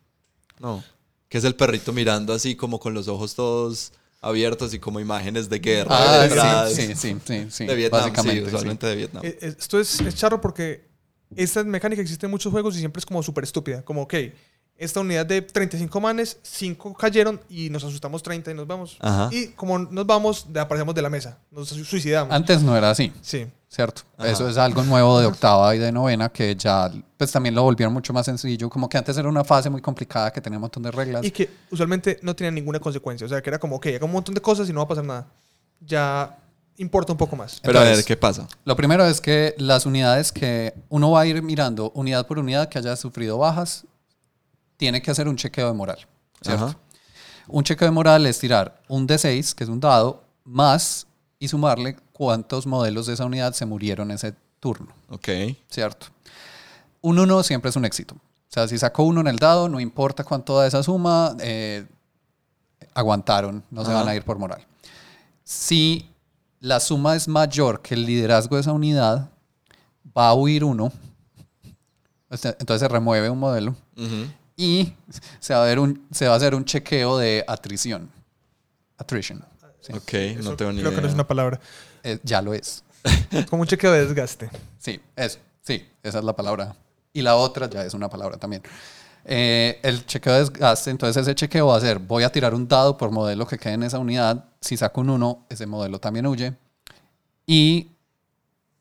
[SPEAKER 3] No. Que es el perrito mirando así como con los ojos todos abiertos y como imágenes de guerra.
[SPEAKER 1] Ah,
[SPEAKER 3] detrás.
[SPEAKER 1] sí, sí, sí, sí, sí,
[SPEAKER 3] de Vietnam, sí,
[SPEAKER 1] básicamente, sí.
[SPEAKER 3] usualmente de Vietnam.
[SPEAKER 2] Eh, eh, Esto es, es charro porque esta mecánica existe en muchos juegos y siempre es como súper estúpida. Como, ok, esta unidad de 35 manes, 5 cayeron y nos asustamos 30 y nos vamos.
[SPEAKER 3] Ajá.
[SPEAKER 2] Y como nos vamos, de- aparecemos de la mesa. Nos suicidamos.
[SPEAKER 1] Antes no era así.
[SPEAKER 2] Sí.
[SPEAKER 1] ¿Cierto?
[SPEAKER 3] Ajá.
[SPEAKER 1] Eso es algo nuevo de octava y de novena que ya pues también lo volvieron mucho más sencillo, como que antes era una fase muy complicada que tenía un montón de reglas.
[SPEAKER 2] Y que usualmente no tenían ninguna consecuencia. O sea, que era como, ok, haga un montón de cosas y no va a pasar nada. Ya importa un poco más.
[SPEAKER 3] Pero a ver,
[SPEAKER 1] Entonces,
[SPEAKER 3] ¿qué pasa?
[SPEAKER 1] Lo primero es que las unidades que uno va a ir mirando unidad por unidad que haya sufrido bajas, tiene que hacer un chequeo de moral, ¿cierto?
[SPEAKER 3] Ajá.
[SPEAKER 1] Un chequeo de moral es tirar un D6, que es un dado, más y sumarle cuántos modelos de esa unidad se murieron ese turno.
[SPEAKER 3] Ok.
[SPEAKER 1] ¿cierto? Un 1 siempre es un éxito. O sea, si saco uno en el dado, no importa cuánto da esa suma, eh, aguantaron, no se
[SPEAKER 3] Ajá.
[SPEAKER 1] van a ir por moral. Si la suma es mayor que el liderazgo de esa unidad, va a huir uno, entonces se remueve un modelo y se va a, ver un, se va a hacer un chequeo de atrición. Attrition. Sí,
[SPEAKER 3] Ok,
[SPEAKER 2] Eso
[SPEAKER 3] no tengo ni
[SPEAKER 2] creo
[SPEAKER 3] idea.
[SPEAKER 2] que no es una palabra.
[SPEAKER 1] eh, ya lo es.
[SPEAKER 2] Como un chequeo de desgaste.
[SPEAKER 1] Sí, eso. Sí, esa es la palabra. Y la otra ya es una palabra también. Eh, el chequeo de desgaste, entonces ese chequeo va a ser, voy a tirar un dado por modelo que quede en esa unidad. Si saco un 1, ese modelo también huye. Y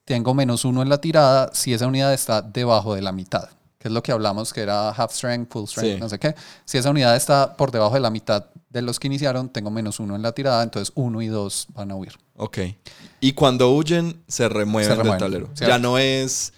[SPEAKER 1] tengo menos uno en la tirada si esa unidad está debajo de la mitad, que es lo que hablamos que era half strength, full strength,
[SPEAKER 3] Sí.
[SPEAKER 1] no sé qué. Si esa unidad está por debajo de la mitad de los que iniciaron, tengo menos uno en la tirada, entonces uno y dos van a huir.
[SPEAKER 3] Ok. Y cuando huyen, se remueven,
[SPEAKER 1] Se remueven,
[SPEAKER 3] del tablero.
[SPEAKER 1] ¿cierto?
[SPEAKER 3] Ya no es,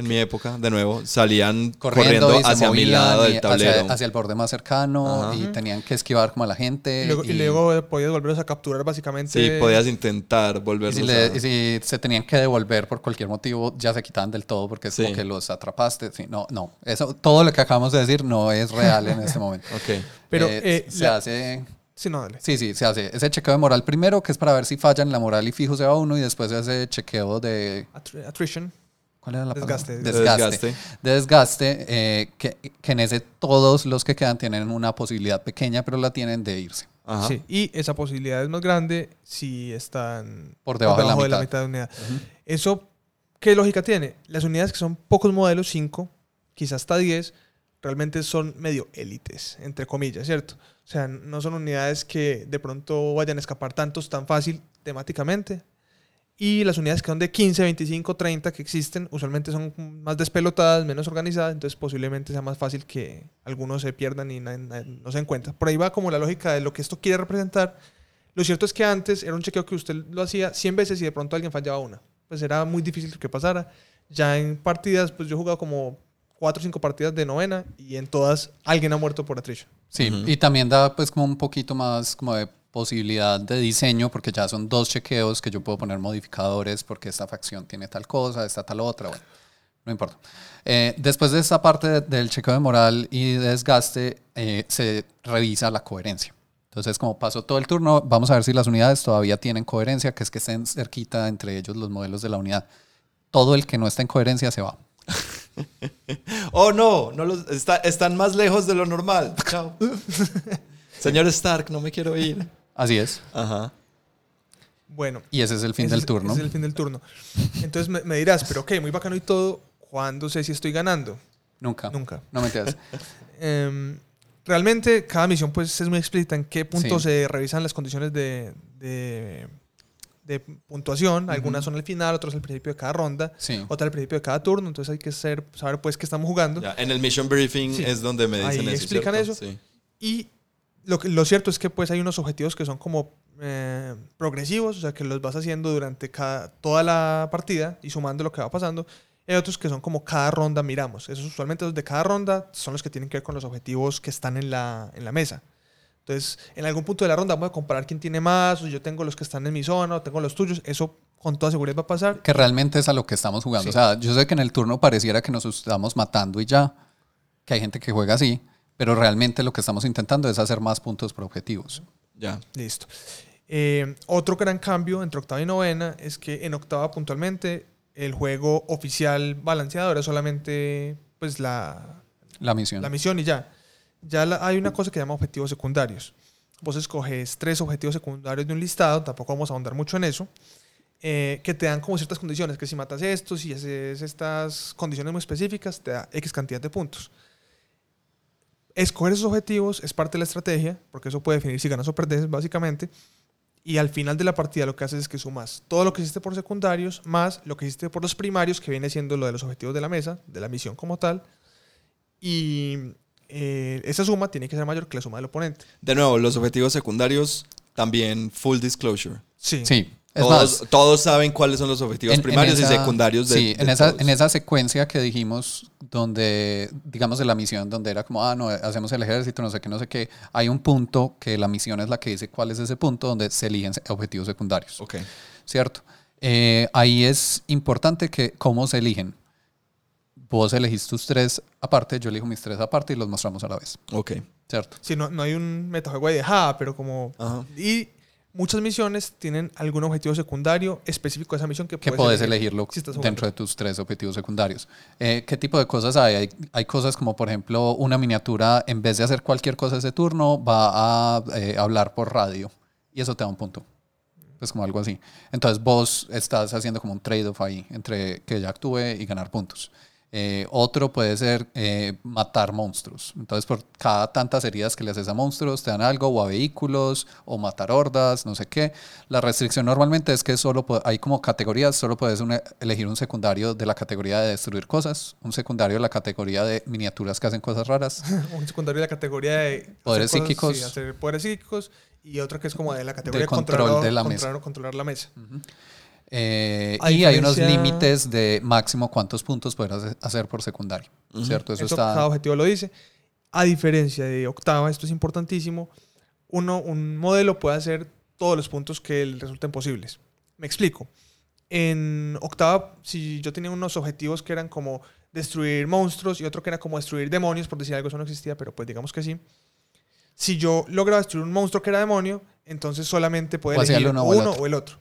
[SPEAKER 3] en mi época, de nuevo, salían
[SPEAKER 1] Corriendo, y
[SPEAKER 3] hacia mi lado
[SPEAKER 1] y
[SPEAKER 3] del tablero.
[SPEAKER 1] Hacia, hacia el borde más cercano
[SPEAKER 3] Ajá.
[SPEAKER 1] y tenían que esquivar como a la gente.
[SPEAKER 2] Y luego, y luego podías volverlos a capturar básicamente.
[SPEAKER 3] Sí, podías intentar
[SPEAKER 1] Y
[SPEAKER 3] volverlos
[SPEAKER 1] si, le-
[SPEAKER 3] a...
[SPEAKER 1] y si se tenían que devolver por cualquier motivo, ya se quitaban del todo porque es
[SPEAKER 3] Sí.
[SPEAKER 1] como que los atrapaste. Sí, no, no. Eso, todo lo que acabamos de decir no es real en este momento.
[SPEAKER 3] Ok.
[SPEAKER 2] Pero,
[SPEAKER 1] Eh,
[SPEAKER 2] eh,
[SPEAKER 1] se
[SPEAKER 2] la-
[SPEAKER 1] hace.
[SPEAKER 2] Sí, no, dale.
[SPEAKER 1] Sí, sí, se hace ese chequeo de moral primero, que es para ver si fallan la moral y fijo se va uno, y después se hace chequeo de.
[SPEAKER 2] Attri- Attrition.
[SPEAKER 1] ¿Cuál era la palabra?
[SPEAKER 2] Desgaste.
[SPEAKER 3] De
[SPEAKER 1] Desgaste.
[SPEAKER 3] desgaste.
[SPEAKER 1] De desgaste, eh, que, que en ese todos los que quedan tienen una posibilidad pequeña, pero la tienen de irse.
[SPEAKER 3] Ajá.
[SPEAKER 2] Sí, y esa posibilidad es más grande si están
[SPEAKER 1] Por debajo de la mitad.
[SPEAKER 2] de unidad. Eso, ¿qué lógica tiene? Las unidades que son pocos modelos, 5, quizás hasta 10, realmente son medio élites, entre comillas, ¿cierto? O sea, no son unidades que de pronto vayan a escapar tantos tan fácil temáticamente. Y las unidades que son de 15, 25, 30 que existen, usualmente son más despelotadas, menos organizadas, entonces posiblemente sea más fácil que algunos se pierdan y no se encuentran. Por ahí va como la lógica de lo que esto quiere representar. Lo cierto es que antes era un chequeo que usted lo hacía 100 veces y de pronto alguien fallaba una. Pues era muy difícil que pasara. Ya en partidas, pues yo he jugado como 4 o 5 partidas de novena y en todas alguien ha muerto por attrition.
[SPEAKER 1] Sí, y también da pues como un poquito más como de posibilidad de diseño, porque ya son dos chequeos que yo puedo poner modificadores porque esta facción tiene tal cosa, esta tal otra, bueno, no importa. Eh, después de esta parte de- del chequeo de moral y de desgaste, eh, se revisa la coherencia. Entonces, como pasó todo el turno, vamos a ver si las unidades todavía tienen coherencia, que es que estén cerquita entre ellos los modelos de la unidad. Todo el que no está en coherencia se va.
[SPEAKER 3] Oh, no, no los, está- están más lejos de lo normal. Chao. Señor Stark, no me quiero ir.
[SPEAKER 1] Así es.
[SPEAKER 3] Ajá.
[SPEAKER 2] Bueno,
[SPEAKER 1] Y ese es el fin
[SPEAKER 2] ese
[SPEAKER 1] del
[SPEAKER 2] es-
[SPEAKER 1] turno.
[SPEAKER 2] ese es el fin del turno. Entonces me, me dirás, pero ok, muy bacano y todo, ¿cuándo sé si estoy ganando?
[SPEAKER 1] Nunca.
[SPEAKER 2] Nunca.
[SPEAKER 1] No me entiendes.
[SPEAKER 2] Em, realmente cada misión pues es muy explícita en qué punto
[SPEAKER 1] Sí.
[SPEAKER 2] se revisan las condiciones de, de, de puntuación. Algunas son al final, otras al principio de cada ronda,
[SPEAKER 1] Sí.
[SPEAKER 2] otras al principio de cada turno. Entonces hay que ser, saber pues qué estamos jugando.
[SPEAKER 3] Ya, en el Mission Briefing
[SPEAKER 2] Sí.
[SPEAKER 3] es donde me dicen
[SPEAKER 2] Ahí
[SPEAKER 3] eso.
[SPEAKER 2] explican
[SPEAKER 3] ¿cierto?
[SPEAKER 2] eso.
[SPEAKER 3] Sí.
[SPEAKER 2] Y lo, que- lo cierto es que pues hay unos objetivos que son como eh, progresivos, o sea que los vas haciendo durante cada, toda la partida y sumando lo que va pasando. Hay otros que son como cada ronda miramos. Esos usualmente los de cada ronda son los que tienen que ver con los objetivos que están en la, en la mesa. Entonces, en algún punto de la ronda vamos a comparar quién tiene más, o yo tengo los que están en mi zona, o tengo los tuyos. Eso con toda seguridad va a pasar.
[SPEAKER 1] que realmente es a lo que estamos jugando.
[SPEAKER 2] Sí.
[SPEAKER 1] O sea, yo sé que en el turno pareciera que nos estamos matando y ya, que hay gente que juega así, pero realmente lo que estamos intentando es hacer más puntos por objetivos.
[SPEAKER 3] Ya.
[SPEAKER 2] Listo. Eh, otro gran cambio entre octava y novena es que en octava puntualmente el juego oficial balanceado era solamente pues la,
[SPEAKER 1] La misión.
[SPEAKER 2] la misión y ya. Ya la- hay una cosa que se llama objetivos secundarios. Vos escoges tres objetivos secundarios de un listado, tampoco vamos a ahondar mucho en eso, eh, que te dan como ciertas condiciones, que si matas estos y haces estas condiciones muy específicas, te da X cantidad de puntos. Escoger esos objetivos es parte de la estrategia, porque eso puede definir si ganas o perdes, básicamente. Y al final de la partida lo que haces es que sumas todo lo que hiciste por secundarios más lo que hiciste por los primarios, que viene siendo lo de los objetivos de la mesa, de la misión como tal. Y eh, esa suma tiene que ser mayor que la suma del oponente.
[SPEAKER 3] De nuevo, los objetivos secundarios también full disclosure.
[SPEAKER 2] Sí.
[SPEAKER 1] Sí, es
[SPEAKER 3] Todos,
[SPEAKER 1] más.
[SPEAKER 3] todos saben cuáles son los objetivos
[SPEAKER 1] en- en
[SPEAKER 3] primarios y
[SPEAKER 1] esa-
[SPEAKER 3] secundarios de,
[SPEAKER 1] Sí,
[SPEAKER 3] de
[SPEAKER 1] en, esa,
[SPEAKER 3] todos.
[SPEAKER 1] en esa secuencia que dijimos, donde, digamos, de la misión, donde era como, ah, no, hacemos el ejército, no sé qué, no sé qué, hay un punto que la misión es la que dice cuál es ese punto donde se eligen objetivos secundarios.
[SPEAKER 3] Ok.
[SPEAKER 1] ¿cierto? Eh, ahí es importante que cómo se eligen. Vos elegís tus tres aparte, yo elijo mis tres aparte y los mostramos a la vez,
[SPEAKER 3] Ok.
[SPEAKER 1] ¿cierto?
[SPEAKER 2] Sí, no, no hay un metajuego de ja, pero como...
[SPEAKER 3] Ajá.
[SPEAKER 2] Y muchas misiones tienen algún objetivo secundario específico de esa misión que,
[SPEAKER 1] Que
[SPEAKER 2] puedes
[SPEAKER 1] podés elegirlo
[SPEAKER 2] si
[SPEAKER 1] dentro de tus tres objetivos secundarios. Eh, ¿Qué tipo de cosas hay? hay? hay cosas como, por ejemplo, una miniatura, en vez de hacer cualquier cosa ese turno, va a eh, hablar por radio y eso te da un punto. Pues como algo así. Entonces vos estás haciendo como un trade-off ahí entre que ella actúe y ganar puntos. Eh, otro puede ser eh, matar monstruos. Entonces, por cada tantas heridas que le haces a monstruos, te dan algo, o a vehículos, o matar hordas, no sé qué. La restricción normalmente es que solo hay como categorías, solo puedes una- elegir un secundario de la categoría de destruir cosas, un secundario de la categoría de miniaturas que hacen cosas raras.
[SPEAKER 2] un secundario de la categoría de
[SPEAKER 1] Poderes
[SPEAKER 2] cosas,
[SPEAKER 1] psíquicos.
[SPEAKER 2] sí, hacer poderes psíquicos y otra que es como de la categoría de,
[SPEAKER 1] control
[SPEAKER 2] controlar,
[SPEAKER 1] de la
[SPEAKER 2] controlar,
[SPEAKER 1] mesa.
[SPEAKER 2] controlar la mesa.
[SPEAKER 1] Eh, y hay unos límites de máximo cuántos puntos podrás hacer- por secundario, ¿cierto? Eso,
[SPEAKER 2] Eso
[SPEAKER 1] está...
[SPEAKER 2] cada objetivo lo dice. A diferencia de octava, esto es importantísimo, uno, un modelo puede hacer todos los puntos que le resulten posibles. Me explico. En octava, si yo tenía unos objetivos que eran como destruir monstruos y otro que era como destruir demonios, por decir algo, eso no existía, pero pues digamos que sí. Si yo lograba destruir un monstruo que era demonio, entonces solamente puede elegir
[SPEAKER 1] uno o el
[SPEAKER 2] uno
[SPEAKER 1] otro.
[SPEAKER 2] o el otro.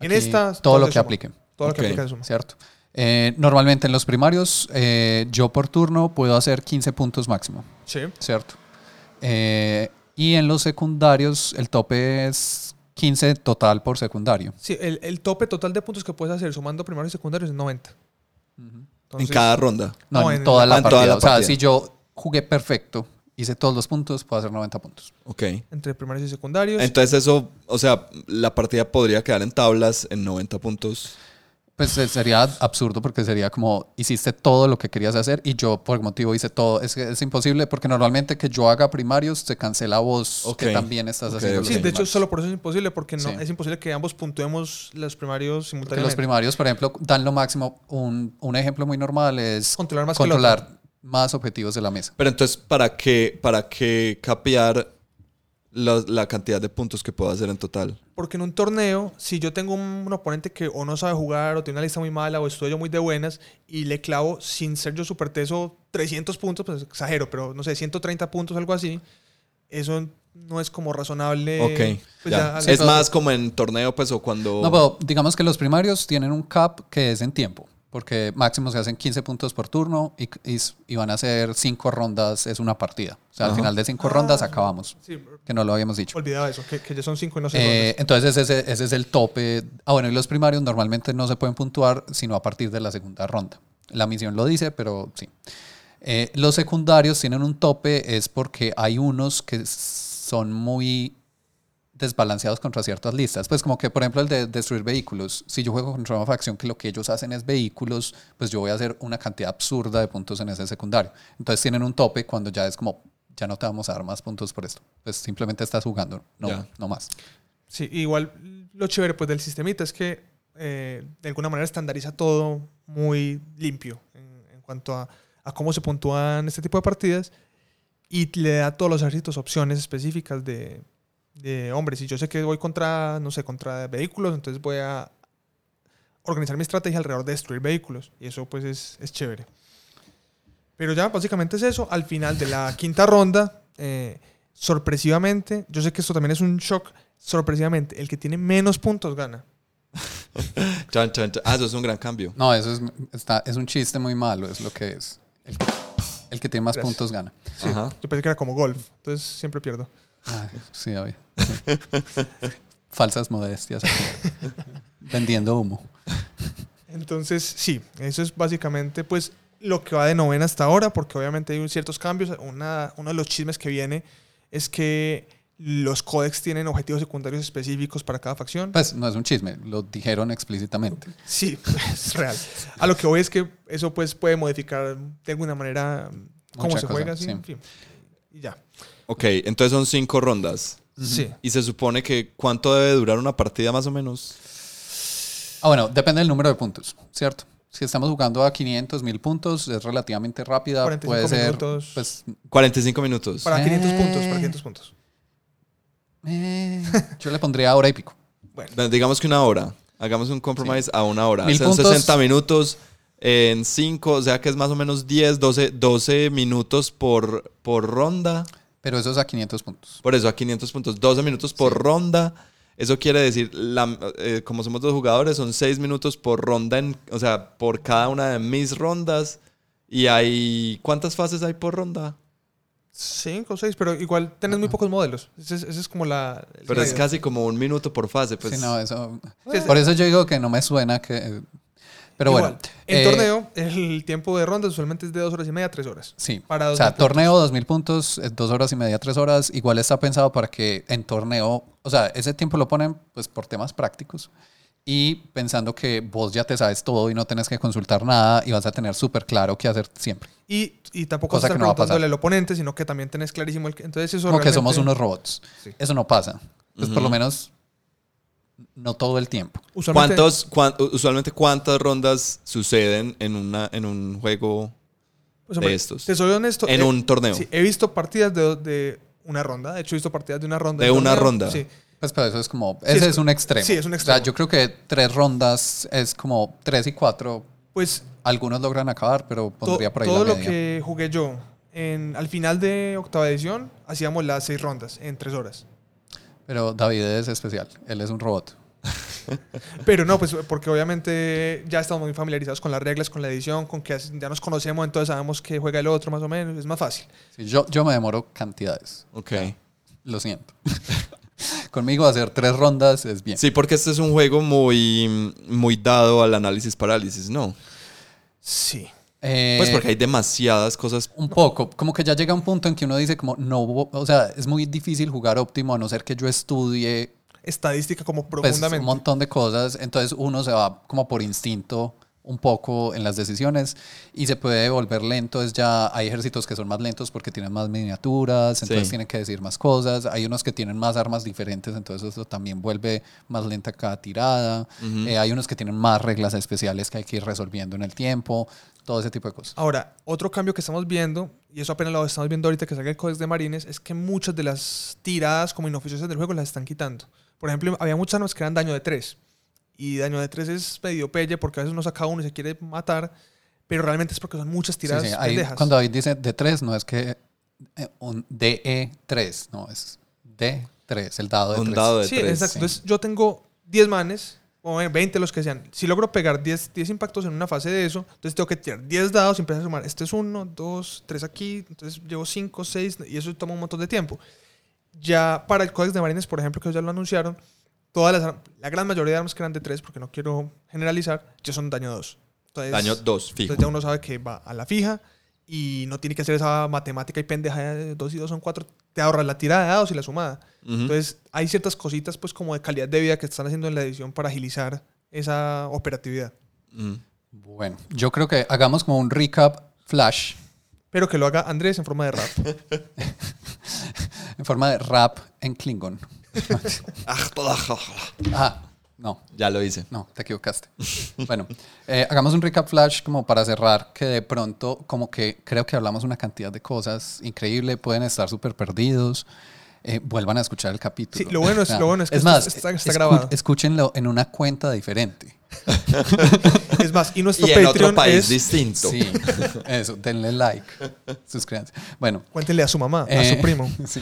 [SPEAKER 2] En
[SPEAKER 1] Aquí,
[SPEAKER 2] esta,
[SPEAKER 1] todo lo que
[SPEAKER 2] suma.
[SPEAKER 1] aplique.
[SPEAKER 2] Todo lo que aplica se suma.
[SPEAKER 1] ¿cierto? Eh, normalmente en los primarios, eh, yo por turno puedo hacer 15 puntos máximo,
[SPEAKER 2] Sí.
[SPEAKER 1] ¿cierto? Eh, y en los secundarios, el tope es 15 total por secundario.
[SPEAKER 2] Sí, el, el tope total de puntos que puedes hacer sumando primarios y secundarios es 90.
[SPEAKER 3] en
[SPEAKER 2] Entonces,
[SPEAKER 3] cada ronda.
[SPEAKER 1] No,
[SPEAKER 2] No,
[SPEAKER 1] en,
[SPEAKER 2] en
[SPEAKER 1] toda,
[SPEAKER 2] la
[SPEAKER 3] en
[SPEAKER 1] partida.
[SPEAKER 3] toda la
[SPEAKER 1] O sea, si yo jugué perfecto, hice todos los puntos, puedo hacer 90 puntos.
[SPEAKER 3] Ok.
[SPEAKER 2] Entre primarios y secundarios.
[SPEAKER 3] Entonces eso, o sea, la partida podría quedar en tablas en 90 puntos.
[SPEAKER 1] Pues eh, sería absurdo porque sería como hiciste todo lo que querías hacer y yo por motivo hice todo. Es que es imposible porque normalmente que yo haga primarios se cancela vos
[SPEAKER 3] Ok.
[SPEAKER 1] que también estás haciendo
[SPEAKER 3] ok.
[SPEAKER 1] los
[SPEAKER 2] sí, de hecho,
[SPEAKER 1] primarios.
[SPEAKER 2] solo por eso es imposible, porque no,
[SPEAKER 1] Sí.
[SPEAKER 2] es imposible que ambos puntuemos los primarios
[SPEAKER 1] Porque
[SPEAKER 2] simultáneamente.
[SPEAKER 1] los primarios, por ejemplo, dan lo máximo. Un, un ejemplo muy normal es
[SPEAKER 2] Controlar más que el
[SPEAKER 1] controlar más objetivos de la mesa.
[SPEAKER 3] Pero entonces, ¿para qué, para qué capear la, la cantidad de puntos que puedo hacer en total?
[SPEAKER 2] Porque en un torneo, si yo tengo un, un oponente que o no sabe jugar, o tiene una lista muy mala, o estoy yo muy de buenas, y le clavo, sin ser yo super teso, 300 puntos, pues exagero, pero no sé, 130 puntos, algo así, eso no es como razonable.
[SPEAKER 3] ok.
[SPEAKER 2] pues
[SPEAKER 3] ya.
[SPEAKER 2] ya-
[SPEAKER 3] es
[SPEAKER 1] pero-
[SPEAKER 3] más como en torneo, pues, o cuando...
[SPEAKER 1] No, pero digamos que los primarios tienen un cap que es en tiempo. Porque máximo se hacen 15 puntos por turno y, y- y van a ser 5 rondas, es una partida. O sea, al final de 5
[SPEAKER 2] Ah.
[SPEAKER 1] rondas acabamos,
[SPEAKER 2] Sí,
[SPEAKER 1] que no lo habíamos dicho.
[SPEAKER 2] olvidaba eso, que, que ya son 5 y no sé.
[SPEAKER 1] Eh, entonces ese, ese es el tope. Ah, bueno, y los primarios normalmente no se pueden puntuar sino a partir de la segunda ronda. La misión lo dice, pero sí. Eh, los secundarios tienen un tope, es porque hay unos que son muy desbalanceados contra ciertas listas. Pues como que, por ejemplo, el de destruir vehículos. Si yo juego contra una facción que lo que ellos hacen es vehículos, pues yo voy a hacer una cantidad absurda de puntos en ese secundario. Entonces tienen un tope cuando ya es como, ya no te vamos a dar más puntos por esto. Pues simplemente estás jugando, no,
[SPEAKER 3] Ya.
[SPEAKER 1] no más.
[SPEAKER 2] Sí, igual lo chévere pues del sistemita es que eh, de alguna manera estandariza todo muy limpio en, en cuanto a, a cómo se puntúan este tipo de partidas y le da a todos los ejércitos opciones específicas de, de hombre, si yo sé que voy contra, no sé, contra vehículos, entonces voy a organizar mi estrategia alrededor de destruir vehículos y eso pues es, es chévere. Pero ya básicamente es eso. Al final de la quinta ronda, eh, sorpresivamente, yo sé que esto también es un shock, sorpresivamente, el que tiene menos puntos gana.
[SPEAKER 3] Chan, chan, chan. Ah, eso es un gran cambio.
[SPEAKER 1] No, eso es, está, es un chiste muy malo, es lo que es. El, el que tiene más
[SPEAKER 2] Gracias.
[SPEAKER 1] puntos gana.
[SPEAKER 3] Ajá.
[SPEAKER 2] Yo pensé que era como golf, entonces siempre pierdo.
[SPEAKER 1] Ay, sí, obvio. Sí. Falsas modestias. Vendiendo humo.
[SPEAKER 2] Entonces, sí, eso es básicamente pues lo que va de novena hasta ahora, porque obviamente hay ciertos cambios. Una, uno de los chismes que viene es que los códex tienen objetivos secundarios específicos para cada facción.
[SPEAKER 1] Pues no es un chisme, lo dijeron explícitamente.
[SPEAKER 2] Sí, es real. A lo que voy es que eso pues puede modificar de alguna manera cómo
[SPEAKER 1] Mucha
[SPEAKER 2] se
[SPEAKER 1] cosa,
[SPEAKER 2] juega, sí,
[SPEAKER 1] sí.
[SPEAKER 2] en fin. Y ya.
[SPEAKER 3] Ok, entonces son cinco rondas.
[SPEAKER 2] Sí.
[SPEAKER 3] Y se supone que cuánto debe durar una partida más o menos.
[SPEAKER 1] Ah, bueno, depende del número de puntos, ¿cierto? Si estamos jugando a 500, 1000 puntos, es relativamente rápida.
[SPEAKER 2] 45
[SPEAKER 1] Puede ser,
[SPEAKER 2] minutos.
[SPEAKER 1] pues,
[SPEAKER 3] 45 minutos.
[SPEAKER 2] Para 500 puntos, para
[SPEAKER 1] Eh.
[SPEAKER 2] 500 puntos.
[SPEAKER 1] eh, yo le pondría hora y pico.
[SPEAKER 2] Bueno,
[SPEAKER 3] Digamos que una hora. Hagamos un compromise a una hora.
[SPEAKER 1] Mil
[SPEAKER 3] Son
[SPEAKER 1] puntos.
[SPEAKER 3] 60 minutos en 5, o sea que es más o menos 10, 12, 12 minutos por, por ronda.
[SPEAKER 1] Pero eso es a 500 puntos.
[SPEAKER 3] Por eso a 500 puntos, 12 minutos por
[SPEAKER 1] Sí.
[SPEAKER 3] ronda. Eso quiere decir, la- eh, como somos dos jugadores, son 6 minutos por ronda, en, o sea, por cada una de mis rondas. Y hay, ¿cuántas fases hay por ronda?
[SPEAKER 2] 5 o 6, pero igual tenés muy pocos modelos. Ese es, ese es como la...
[SPEAKER 3] Pero es casi como un minuto por fase. Pues,
[SPEAKER 1] sí, no, eso. Por eso yo digo que no me suena que. Pero
[SPEAKER 2] Igual,
[SPEAKER 1] bueno.
[SPEAKER 2] En
[SPEAKER 1] eh,
[SPEAKER 2] torneo, el tiempo de rondas usualmente es de dos horas y media, tres horas.
[SPEAKER 1] Sí.
[SPEAKER 2] Para
[SPEAKER 1] o sea,
[SPEAKER 2] 2000 puntos.
[SPEAKER 1] torneo 2000 puntos, eh, dos horas y media, tres horas. Igual está pensado para que en torneo, o sea, ese tiempo lo ponen pues por temas prácticos y pensando que vos ya te sabes todo y no tenés que consultar nada y vas a tener súper claro qué hacer siempre.
[SPEAKER 2] Y, y tampoco
[SPEAKER 1] Cosa
[SPEAKER 2] vas a estar
[SPEAKER 1] que no va a
[SPEAKER 2] preguntándole al oponente, sino que también tenés clarísimo el que. Entonces, eso
[SPEAKER 1] Como que
[SPEAKER 2] realmente-
[SPEAKER 1] somos unos robots.
[SPEAKER 2] Sí.
[SPEAKER 1] Eso no pasa. Pues por lo menos no todo el tiempo.
[SPEAKER 2] Usualmente,
[SPEAKER 3] ¿Cuántos, cuán- usualmente cuántas rondas suceden en, una, en un juego
[SPEAKER 2] pues, hombre,
[SPEAKER 3] de estos?
[SPEAKER 2] Te soy honesto.
[SPEAKER 3] en
[SPEAKER 2] eh,
[SPEAKER 3] un torneo?
[SPEAKER 2] sí, he visto partidas de, de una ronda. De hecho, he visto partidas de una ronda.
[SPEAKER 3] De
[SPEAKER 2] en
[SPEAKER 3] una
[SPEAKER 2] torneo.
[SPEAKER 3] ronda.
[SPEAKER 2] Sí.
[SPEAKER 1] Pues pero eso es como,
[SPEAKER 2] Sí,
[SPEAKER 1] ese
[SPEAKER 2] es-
[SPEAKER 1] es, un extremo.
[SPEAKER 2] sí, es un
[SPEAKER 1] O
[SPEAKER 2] extremo.
[SPEAKER 1] sea, yo creo que tres rondas es como tres y cuatro.
[SPEAKER 2] Pues
[SPEAKER 1] Algunos logran acabar, pero
[SPEAKER 2] to-
[SPEAKER 1] pondría por ahí
[SPEAKER 2] todo
[SPEAKER 1] la
[SPEAKER 2] lo que jugué yo en, al final de octava edición, hacíamos las seis rondas en tres horas.
[SPEAKER 1] Pero David es especial. Él es un robot.
[SPEAKER 2] Pero no, pues porque obviamente ya estamos muy familiarizados con las reglas, con la edición, con que ya nos conocemos, entonces sabemos que juega el otro más o menos, es más fácil.
[SPEAKER 1] Sí, yo, yo me demoro cantidades.
[SPEAKER 3] Ok.
[SPEAKER 1] Lo siento. Conmigo hacer tres rondas es bien.
[SPEAKER 3] Sí, porque este es un juego muy, muy dado al análisis parálisis, ¿no?
[SPEAKER 2] Sí.
[SPEAKER 1] Eh,
[SPEAKER 3] Pues porque hay demasiadas cosas.
[SPEAKER 1] Un poco, como que ya llega un punto en que uno dice como, no, o sea, es muy difícil jugar óptimo a no ser que yo estudie
[SPEAKER 2] Estadística como
[SPEAKER 1] pues,
[SPEAKER 2] profundamente.
[SPEAKER 1] un montón de cosas, entonces uno se va como por instinto un poco en las decisiones y se puede volver lento, es ya hay ejércitos que son más lentos porque tienen más miniaturas, entonces
[SPEAKER 3] Sí.
[SPEAKER 1] tienen que decir más cosas, hay unos que tienen más armas diferentes, entonces eso también vuelve más lenta cada tirada,
[SPEAKER 3] Ujú.
[SPEAKER 1] Eh, hay unos que tienen más reglas especiales que hay que ir resolviendo en el tiempo, todo ese tipo de cosas.
[SPEAKER 2] Ahora, otro cambio que estamos viendo, y eso apenas lo estamos viendo ahorita que salga el Codex de Marines, es que muchas de las tiradas como inoficiosas del juego las están quitando. Por ejemplo, había muchas armas que eran daño de 3. Y daño de 3 es medio pelle porque a veces uno saca uno y se quiere matar, pero realmente es porque son muchas
[SPEAKER 1] Sí,
[SPEAKER 2] tiradas
[SPEAKER 1] sí, ahí
[SPEAKER 2] pendejas.
[SPEAKER 1] cuando David dice D3, no es que eh, un DE3, no, es D3, el dado de
[SPEAKER 3] Un
[SPEAKER 1] 3.
[SPEAKER 3] dado de
[SPEAKER 2] Sí,
[SPEAKER 3] tres.
[SPEAKER 2] exacto.
[SPEAKER 1] sí.
[SPEAKER 2] Entonces yo tengo 10 manes, o 20 los que sean. Si logro pegar 10, 10 impactos en una fase de eso, entonces tengo que tirar 10 dados y empezar a sumar. Este es 1, 2, 3 aquí, entonces llevo 5, 6 y eso toma un montón de tiempo. Ya para el Códex de Marines, por ejemplo, que ya lo anunciaron, todas las, la gran mayoría de armas que eran de 3, porque no quiero generalizar, ya son daño 2. Entonces,
[SPEAKER 3] Daño 2, fijo.
[SPEAKER 2] entonces ya uno sabe que va a la fija y no tiene que hacer esa matemática y pendeja de 2 y 2 son 4. Te ahorras la tirada de dados y la sumada. Entonces, hay ciertas cositas, pues, como de calidad de vida que están haciendo en la edición para agilizar esa operatividad.
[SPEAKER 1] Bueno, yo creo que hagamos como un recap flash
[SPEAKER 2] Pero que lo haga Andrés en forma de rap.
[SPEAKER 1] en forma de rap en Klingon. Ah, no,
[SPEAKER 3] ya lo hice.
[SPEAKER 1] no, te equivocaste. Bueno, eh, hagamos un recap flash como para cerrar, que de pronto como que creo que hablamos una cantidad de cosas increíble, pueden estar súper perdidos. Eh, vuelvan a escuchar el capítulo.
[SPEAKER 2] Sí, lo bueno es- lo bueno es que
[SPEAKER 1] más,
[SPEAKER 2] está- grabado.
[SPEAKER 1] escúchenlo en una cuenta diferente.
[SPEAKER 2] es más, y nuestro
[SPEAKER 3] Y en otro
[SPEAKER 2] Patreon
[SPEAKER 3] país
[SPEAKER 2] es...
[SPEAKER 3] distinto.
[SPEAKER 1] Sí, eso, denle like, suscríbanse. Bueno,
[SPEAKER 2] Cuéntenle a su mamá, a
[SPEAKER 1] Eh,
[SPEAKER 2] su primo.
[SPEAKER 1] sí.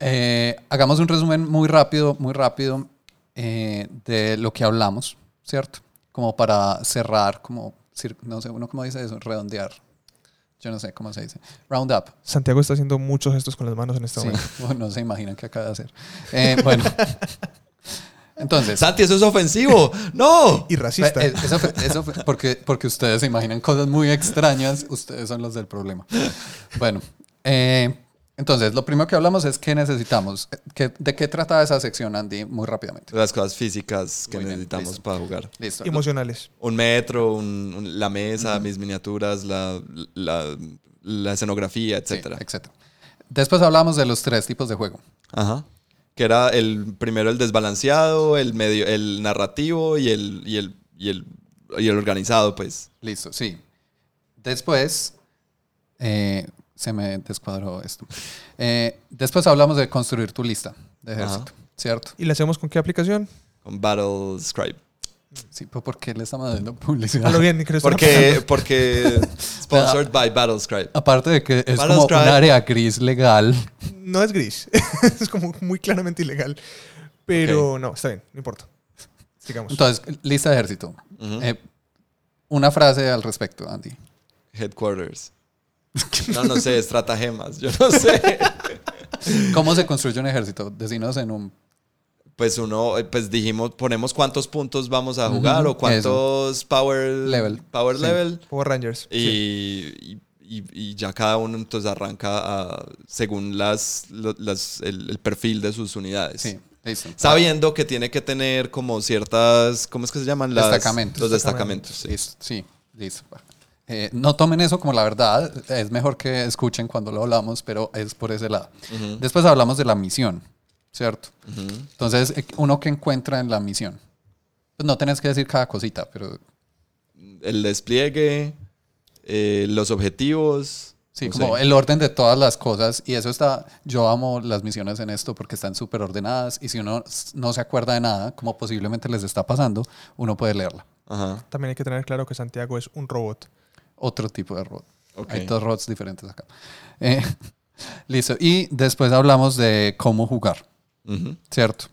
[SPEAKER 1] Eh, hagamos un resumen muy rápido, muy rápido eh, de lo que hablamos, ¿cierto? Como para cerrar, como, no sé, uno cómo dice eso, redondear. Yo no sé cómo se dice. Round up.
[SPEAKER 2] Santiago está haciendo muchos gestos con las manos en este
[SPEAKER 1] Sí,
[SPEAKER 2] momento.
[SPEAKER 1] bueno, no se imaginan qué acaba de hacer. Eh, bueno, entonces,
[SPEAKER 3] Santi, eso es ofensivo. ¡No!
[SPEAKER 2] Y racista.
[SPEAKER 1] Eh, Eso fue- eso porque, porque ustedes se imaginan cosas muy extrañas, ustedes son los del problema. Bueno, eh, entonces lo primero que hablamos es qué necesitamos. ¿Qué- ¿De qué trata esa sección, Andy? Muy rápidamente.
[SPEAKER 3] Las cosas físicas que
[SPEAKER 1] Muy
[SPEAKER 3] necesitamos para jugar.
[SPEAKER 1] Listo.
[SPEAKER 2] Emocionales.
[SPEAKER 3] Un metro, un- un- la mesa, mis miniaturas, la, la, la escenografía,
[SPEAKER 1] Sí,
[SPEAKER 3] etcétera.
[SPEAKER 1] etcétera. Después hablamos de los tres tipos de juego.
[SPEAKER 3] Ajá. Que era el primero el desbalanceado, el medio, el narrativo y el, y el, y el, y el organizado, pues.
[SPEAKER 1] Listo, sí. Después, eh, se me descuadró esto. Eh, después hablamos de construir tu lista de ejército, ¿cierto?
[SPEAKER 2] ¿Y le hacemos con qué aplicación?
[SPEAKER 3] Con Battle Scribe.
[SPEAKER 1] Sí, pues ¿por qué le estamos dando publicidad?
[SPEAKER 2] Lo bien,
[SPEAKER 3] Porque, porque sponsored by Battle Scribe.
[SPEAKER 1] Aparte de que es como un área gris legal.
[SPEAKER 2] No es gris. es como muy claramente ilegal. Pero no, está bien, no importa. Sigamos.
[SPEAKER 1] Entonces, lista de ejército. Eh, una frase al respecto, Andy.
[SPEAKER 3] Headquarters. No, no sé, estratagemas. Yo no sé.
[SPEAKER 1] ¿Cómo se construye un ejército? Decinos en un...
[SPEAKER 3] pues uno, eh, pues dijimos, ponemos cuántos puntos vamos a jugar o cuántos power
[SPEAKER 1] Level.
[SPEAKER 3] Power
[SPEAKER 1] Sí.
[SPEAKER 3] level.
[SPEAKER 2] Power Rangers.
[SPEAKER 3] Y, y- y- y ya cada uno entonces arranca a- según las, las- el, el perfil de sus unidades.
[SPEAKER 1] Sí, listo.
[SPEAKER 3] Sabiendo que tiene que tener como ciertas, ¿cómo es que se llaman? Las,
[SPEAKER 1] Destacamentos.
[SPEAKER 3] Los destacamentos. sí.
[SPEAKER 1] Listo, sí, listo. Eh, no tomen eso como la verdad, es mejor que escuchen cuando lo hablamos, pero es por ese lado. Después hablamos de la misión, ¿cierto? Entonces, eh, uno que encuentra en la misión. Pues no tenés que decir cada cosita, pero
[SPEAKER 3] El despliegue, eh, los objetivos.
[SPEAKER 1] sí,
[SPEAKER 3] no
[SPEAKER 1] como
[SPEAKER 3] sé.
[SPEAKER 1] el orden de todas las cosas. Y eso está, yo amo las misiones en esto porque están súper ordenadas y si uno no se acuerda de nada, como posiblemente les está pasando, uno puede leerla.
[SPEAKER 3] Ajá.
[SPEAKER 2] También hay que tener claro que Santiago es un robot.
[SPEAKER 1] Otro tipo de.
[SPEAKER 3] Ok.
[SPEAKER 1] Hay dos robots diferentes acá. Eh, listo. Y después hablamos de cómo jugar. ¿cierto?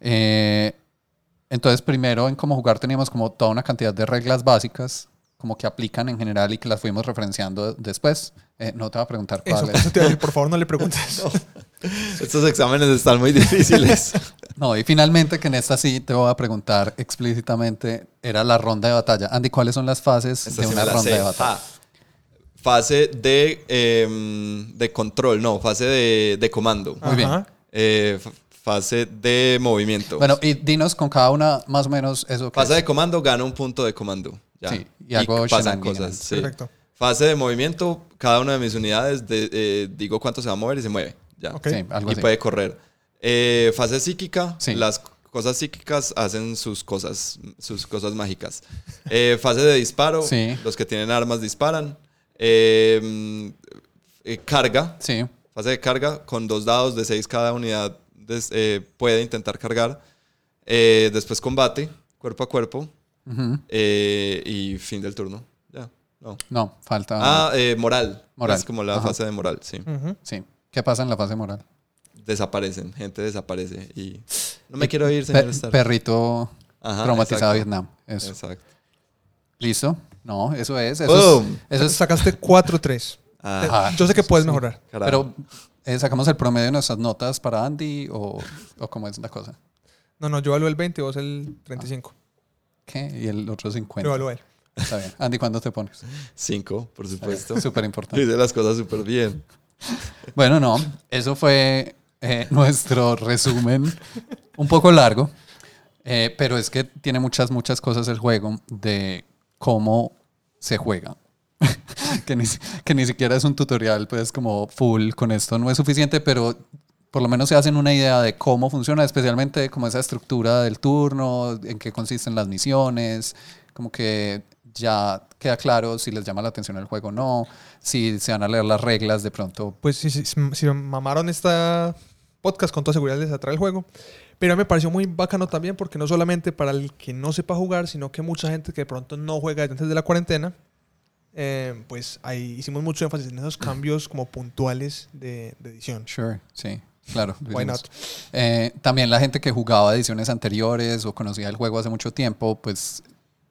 [SPEAKER 1] Eh, entonces, primero en cómo jugar teníamos como toda una cantidad de reglas básicas, como que aplican en general y que las fuimos referenciando después. Eh, no te voy a preguntar cuáles.
[SPEAKER 2] eso te iba a decir, por favor, no le preguntes.
[SPEAKER 3] Estos exámenes están muy difíciles.
[SPEAKER 1] No, y finalmente que en esta sí te voy a preguntar explícitamente, era la ronda de batalla. Andy, ¿cuáles son las fases
[SPEAKER 3] Esta
[SPEAKER 1] de
[SPEAKER 3] sí
[SPEAKER 1] una ronda
[SPEAKER 3] sé.
[SPEAKER 1] de batalla?
[SPEAKER 3] Ah, fase de, em, de control, no, fase de, de comando.
[SPEAKER 1] Muy bien.
[SPEAKER 3] Eh, fase de movimiento.
[SPEAKER 1] Bueno, y dinos con cada una más o menos eso que
[SPEAKER 3] fase
[SPEAKER 1] es.
[SPEAKER 3] de comando, gana un punto de comando. Ya.
[SPEAKER 1] Sí, y hago
[SPEAKER 3] pasan
[SPEAKER 1] shenanigans.
[SPEAKER 3] cosas. sí.
[SPEAKER 2] Perfecto.
[SPEAKER 3] Fase de movimiento, cada una de mis unidades de- eh, digo cuánto se va a mover y se mueve. Ya.
[SPEAKER 1] Sí, algo
[SPEAKER 3] y
[SPEAKER 1] así.
[SPEAKER 3] puede correr. Eh, fase psíquica,
[SPEAKER 1] Sí.
[SPEAKER 3] las cosas psíquicas hacen sus cosas, sus cosas mágicas. Eh, fase de disparo,
[SPEAKER 1] Sí.
[SPEAKER 3] los que tienen armas disparan. Eh, carga,
[SPEAKER 1] Sí,
[SPEAKER 3] fase de carga, con dos dados de seis cada unidad des- eh, puede intentar cargar. Eh, después combate, cuerpo a cuerpo. Eh, y fin del turno. Ya, no.
[SPEAKER 1] no, falta.
[SPEAKER 3] Ah, eh, moral.
[SPEAKER 1] Moral.
[SPEAKER 3] Es como la
[SPEAKER 1] Ajá.
[SPEAKER 3] fase de moral, sí.
[SPEAKER 1] Sí. ¿Qué pasa en la fase moral?
[SPEAKER 3] Desaparecen, gente desaparece. Y no me quiero ir, señor
[SPEAKER 1] perrito
[SPEAKER 3] Ajá,
[SPEAKER 1] traumatizado de. Vietnam. Eso.
[SPEAKER 3] Exacto.
[SPEAKER 1] ¿Listo? No, eso es. Eso
[SPEAKER 3] Boom.
[SPEAKER 1] es, eso es-
[SPEAKER 2] Sacaste 4-3.
[SPEAKER 3] Ah,
[SPEAKER 2] Yo sé que puedes mejorar.
[SPEAKER 3] carajo.
[SPEAKER 1] pero eh, sacamos el promedio de nuestras notas para Andy o, o cómo es la cosa.
[SPEAKER 2] No, no, yo evalúo el 20 vos el 35.
[SPEAKER 1] ¿Qué? Y el otro
[SPEAKER 2] Lo
[SPEAKER 1] 50.
[SPEAKER 2] evalúo él.
[SPEAKER 1] Está bien. Andy, ¿cuándo te pones?
[SPEAKER 3] Cinco, por supuesto.
[SPEAKER 1] Súper importante.
[SPEAKER 3] Hice las cosas súper bien.
[SPEAKER 1] Bueno, no, eso fue eh, nuestro resumen, un poco largo, eh, pero es que tiene muchas, muchas cosas el juego de cómo se juega. que, ni, que ni siquiera es un tutorial, pues como full con esto no es suficiente, pero por lo menos se hacen una idea de cómo funciona, especialmente como esa estructura del turno, en qué consisten las misiones, como que ya queda claro si les llama la atención el juego o no, si se van a leer las reglas de pronto
[SPEAKER 2] Pues si, si, si mamaron esta podcast, con toda seguridad les atrae el juego. Pero me pareció muy bacano también porque no solamente para el que no sepa jugar, sino que mucha gente que de pronto no juega desde antes de la cuarentena, eh, pues ahí hicimos mucho énfasis en esos cambios como puntuales de, de edición.
[SPEAKER 1] Sure, sí, claro.
[SPEAKER 2] Why not?
[SPEAKER 1] Eh, también la gente que jugaba ediciones anteriores o conocía el juego hace mucho tiempo, pues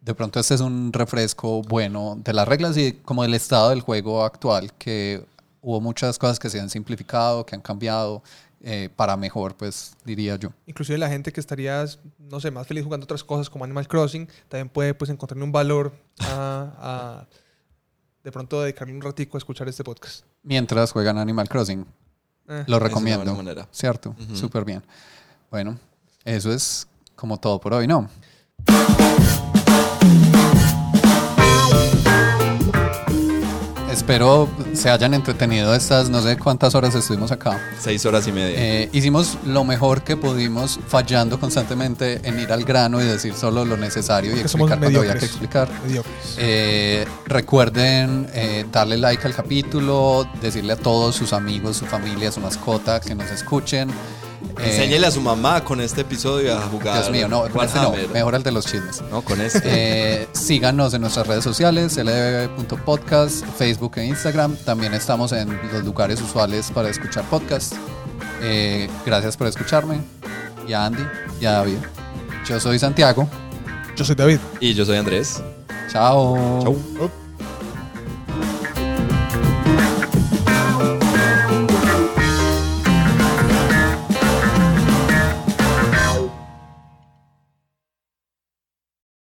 [SPEAKER 1] de pronto este es un refresco bueno de las reglas y como del estado del juego actual, que hubo muchas cosas que se han simplificado, que han cambiado eh, para mejor, pues diría yo.
[SPEAKER 2] Inclusive la gente que estaría, no sé, más feliz jugando otras cosas como Animal Crossing, también puede pues encontrarle un valor a, a de pronto dedicarle un ratico a escuchar este podcast.
[SPEAKER 1] Mientras juegan Animal Crossing,
[SPEAKER 2] Eh,
[SPEAKER 1] lo recomiendo.
[SPEAKER 3] manera.
[SPEAKER 1] ¿Cierto?
[SPEAKER 3] Ujú.
[SPEAKER 1] Súper bien. Bueno, eso es como todo por hoy, ¿no? Espero se hayan entretenido estas, no sé cuántas horas estuvimos acá.
[SPEAKER 3] Seis horas y media.
[SPEAKER 1] Eh, hicimos lo mejor que pudimos, fallando constantemente en ir al grano y decir solo lo necesario y
[SPEAKER 2] Porque somos
[SPEAKER 1] explicar cuando había que explicar. Eh, recuerden eh, darle like al capítulo, decirle a todos sus amigos, su familia, su mascota que nos escuchen. Eh,
[SPEAKER 3] Enséñele a su mamá con este episodio a jugar.
[SPEAKER 1] Dios mío, no, con este no, mejor el de los chismes.
[SPEAKER 3] No, con este.
[SPEAKER 1] Eh, síganos en nuestras redes sociales, ldb.podcast, Facebook e Instagram. También estamos en los lugares usuales para escuchar podcast. Eh, gracias por escucharme. Y a Andy y a David. Yo soy Santiago.
[SPEAKER 2] Yo soy David.
[SPEAKER 3] Y yo soy Andrés.
[SPEAKER 1] Chao.
[SPEAKER 3] Chau.
[SPEAKER 2] Up.